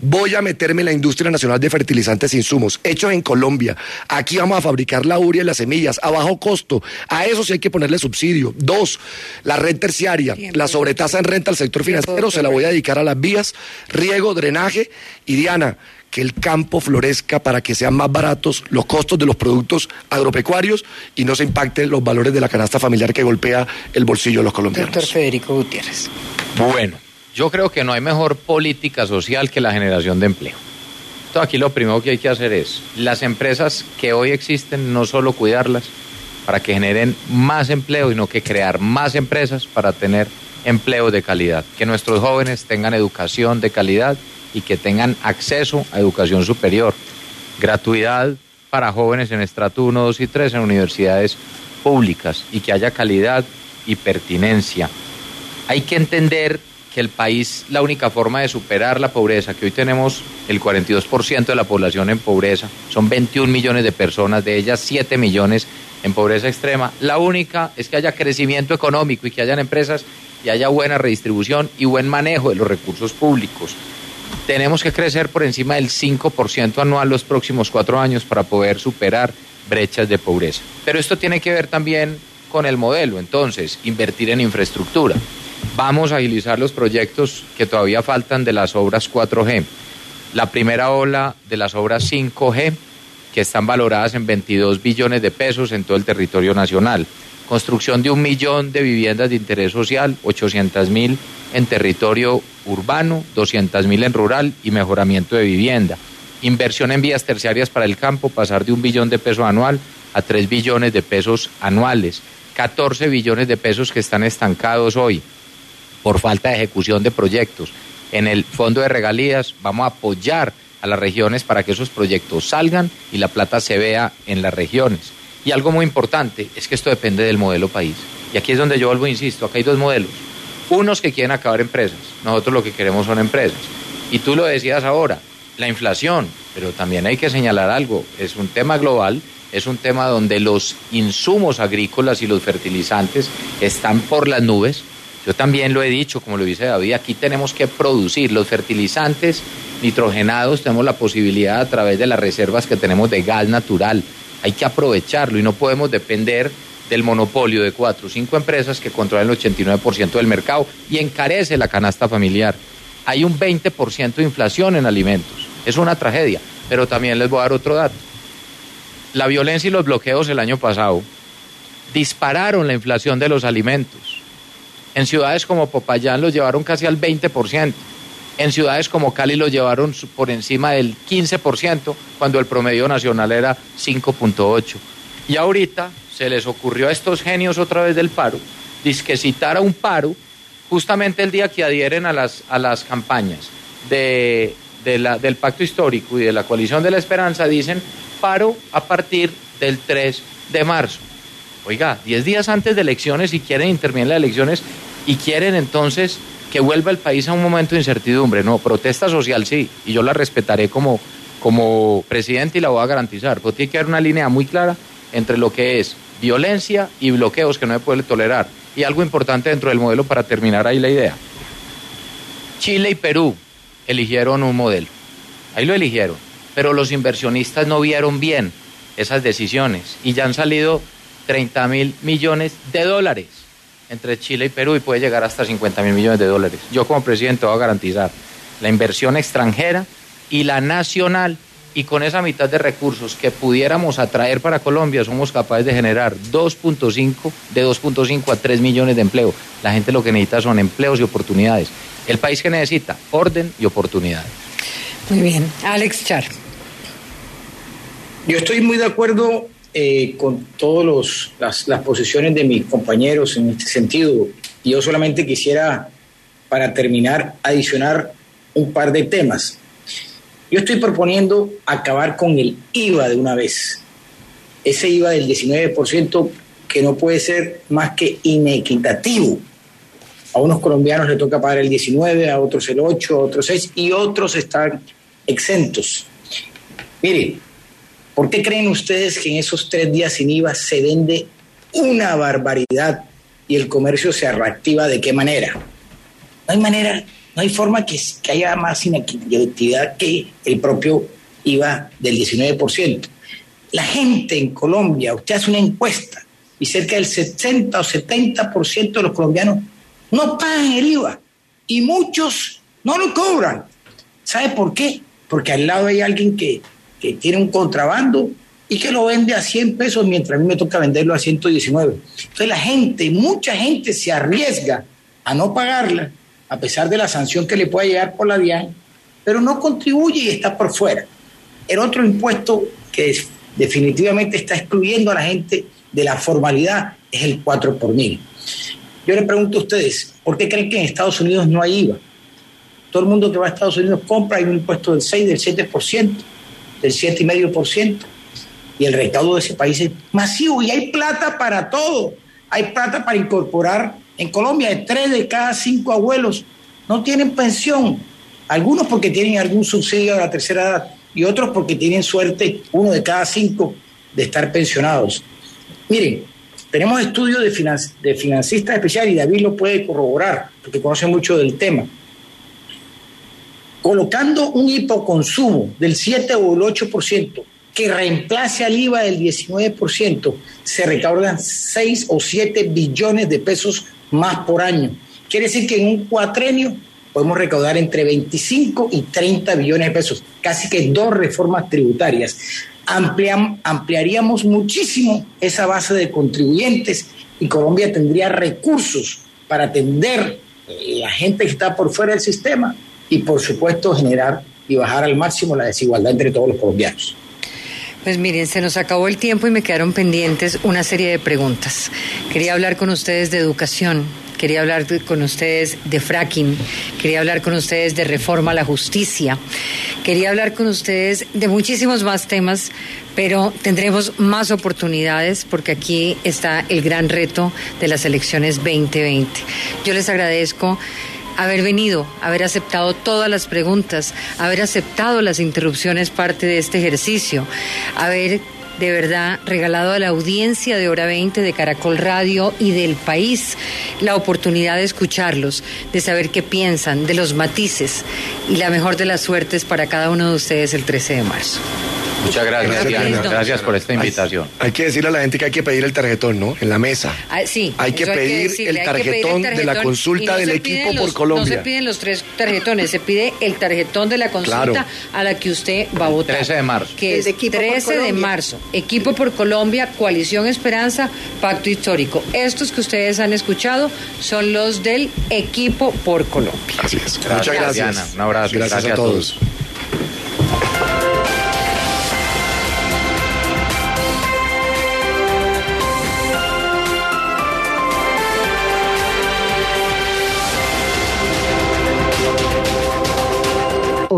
Voy a meterme en la industria nacional de fertilizantes e insumos, hechos en Colombia. Aquí vamos a fabricar la uria y las semillas a bajo costo. A eso sí hay que ponerle subsidio. Dos, la red terciaria, la sobretasa en renta al sector financiero, se la voy a dedicar a las vías, riego, drenaje y Diana que el campo florezca para que sean más baratos los costos de los productos agropecuarios y no se impacten los valores de la canasta familiar que golpea el bolsillo de los colombianos. Doctor Federico Gutiérrez. Bueno, yo creo que no hay mejor política social que la generación de empleo. Entonces aquí lo primero que hay que hacer es las empresas que hoy existen, no solo cuidarlas para que generen más empleo, sino que crear más empresas para tener empleo de calidad, que nuestros jóvenes tengan educación de calidad y que tengan acceso a educación superior. Gratuidad para jóvenes en estrato 1, 2 y 3 en universidades públicas y que haya calidad y pertinencia. Hay que entender que el país, la única forma de superar la pobreza, que hoy tenemos el 42% de la población en pobreza, son 21 millones de personas, de ellas 7 millones en pobreza extrema, la única es que haya crecimiento económico y que hayan empresas y haya buena redistribución y buen manejo de los recursos públicos tenemos que crecer por encima del 5% anual los próximos cuatro años para poder superar brechas de pobreza. Pero esto tiene que ver también con el modelo, entonces, invertir en infraestructura. Vamos a agilizar los proyectos que todavía faltan de las obras 4G. La primera ola de las obras 5G, que están valoradas en 22 billones de pesos en todo el territorio nacional. Construcción de un millón de viviendas de interés social, 800 mil en territorio urbano, 200 mil en rural y mejoramiento de vivienda. Inversión en vías terciarias para el campo, pasar de un billón de pesos anual a 3 billones de pesos anuales. 14 billones de pesos que están estancados hoy por falta de ejecución de proyectos. En el fondo de regalías vamos a apoyar a las regiones para que esos proyectos salgan y la plata se vea en las regiones. Y algo muy importante es que esto depende del modelo país. Y aquí es donde yo vuelvo, insisto, acá hay dos modelos unos que quieren acabar empresas, nosotros lo que queremos son empresas. Y tú lo decías ahora, la inflación, pero también hay que señalar algo, es un tema global, es un tema donde los insumos agrícolas y los fertilizantes están por las nubes. Yo también lo he dicho, como lo dice David, aquí tenemos que producir los fertilizantes nitrogenados, tenemos la posibilidad a través de las reservas que tenemos de gas natural. Hay que aprovecharlo y no podemos depender del monopolio de cuatro o cinco empresas que controlan el 89% del mercado y encarece la canasta familiar. Hay un 20% de inflación en alimentos. Es una tragedia. Pero también les voy a dar otro dato. la violencia y los bloqueos el año pasado dispararon la inflación de los alimentos. En ciudades como Popayán los llevaron casi al 20%. En ciudades como Cali los llevaron por encima del 15%, cuando el promedio nacional era 5.8%. Y ahorita se les ocurrió a estos genios otra vez del paro, que citar a un paro justamente el día que adhieren a las, a las campañas de, la, del pacto histórico y de la coalición de la esperanza, dicen paro a partir del 3 de marzo. Oiga, 10 días antes de elecciones y quieren intervenir las elecciones y quieren entonces que vuelva el país a un momento de incertidumbre. No, protesta social sí, y yo la respetaré como, como presidente y la voy a garantizar. Pero tiene que haber una línea muy clara entre lo que es violencia y bloqueos que no se puede tolerar. Y algo importante dentro del modelo para terminar ahí la idea. Chile y Perú eligieron un modelo. Ahí lo eligieron. Pero los inversionistas no vieron bien esas decisiones y ya han salido 30 mil millones de dólares entre Chile y Perú y puede llegar hasta 50 mil millones de dólares. Yo como presidente voy a garantizar la inversión extranjera y la nacional y con esa mitad de recursos que pudiéramos atraer para Colombia somos capaces de generar 2.5 de 2.5 a 3 millones de empleo. La gente lo que necesita son empleos y oportunidades. El país que necesita orden y oportunidades. Muy bien, Alex Char. Yo estoy muy de acuerdo eh, con todas las, las posiciones de mis compañeros en este sentido. Yo solamente quisiera, para terminar, adicionar un par de temas. Yo estoy proponiendo acabar con el IVA de una vez. Ese IVA del 19% que no puede ser más que inequitativo. A unos colombianos le toca pagar el 19, a otros el 8, a otros 6 y otros están exentos. Miren, ¿Por qué creen ustedes que en esos tres días sin IVA se vende una barbaridad y el comercio se reactiva? ¿De qué manera? No hay manera, no hay forma que, haya más inequidad que el propio IVA del 19%. La gente en Colombia, usted hace una encuesta y cerca del 60 o 70% de los colombianos no pagan el IVA y muchos no lo cobran. ¿Sabe por qué? Porque al lado hay alguien que que tiene un contrabando y que lo vende a 100 pesos mientras a mí me toca venderlo a 119. Entonces la gente, mucha gente se arriesga a no pagarla, a pesar de la sanción que le pueda llegar por la DIAN, pero no contribuye y está por fuera. El otro impuesto que definitivamente está excluyendo a la gente de la formalidad es el 4 por mil. Yo le pregunto a ustedes, ¿por qué creen que en Estados Unidos no hay IVA? Todo el mundo que va a Estados Unidos compra, hay un impuesto del 6, del 7% del 7,5%. Y el recaudo de ese país es masivo y hay plata para todo. Hay plata para incorporar. En Colombia, tres de cada cinco abuelos no tienen pensión. Algunos porque tienen algún subsidio de la tercera edad y otros porque tienen suerte, uno de cada cinco, de estar pensionados. Miren, tenemos estudios de, de financistas especiales y David lo puede corroborar porque conoce mucho del tema colocando un hipoconsumo del 7 o el 8% que reemplace al IVA del 19%, se recaudan 6 o 7 billones de pesos más por año. Quiere decir que en un cuatrenio podemos recaudar entre 25 y 30 billones de pesos, casi que dos reformas tributarias. ampliaríamos muchísimo esa base de contribuyentes y Colombia tendría recursos para atender la gente que está por fuera del sistema y por supuesto generar y bajar al máximo la desigualdad entre todos los colombianos. Pues miren, se nos acabó el tiempo y me quedaron pendientes una serie de preguntas. Quería hablar con ustedes de educación, quería hablar con ustedes de fracking, quería hablar con ustedes de reforma a la justicia, quería hablar con ustedes de muchísimos más temas, pero tendremos más oportunidades porque aquí está el gran reto de las elecciones 2020. Yo les agradezco haber venido, haber aceptado todas las preguntas, haber aceptado las interrupciones parte de este ejercicio, haber de verdad regalado a la audiencia de Hora 20 de Caracol Radio y del país la oportunidad de escucharlos, de saber qué piensan, de los matices y la mejor de las suertes para cada uno de ustedes el 13 de marzo. Muchas gracias, Diana. Gracias por esta invitación. Hay, que decirle a la gente que hay que pedir el tarjetón, ¿no? En la mesa. Ah, sí. Hay que, pedir, el tarjetón de la consulta del equipo por Colombia. No se piden los tres tarjetones, se pide el tarjetón de la consulta a la que usted va a votar. 13 de marzo. Que es equipo 13 de marzo. Equipo por Colombia, Coalición Esperanza, Pacto Histórico. Estos que ustedes han escuchado son los del equipo por Colombia. Así es. Muchas gracias. Diana. Un abrazo. Gracias, a todos.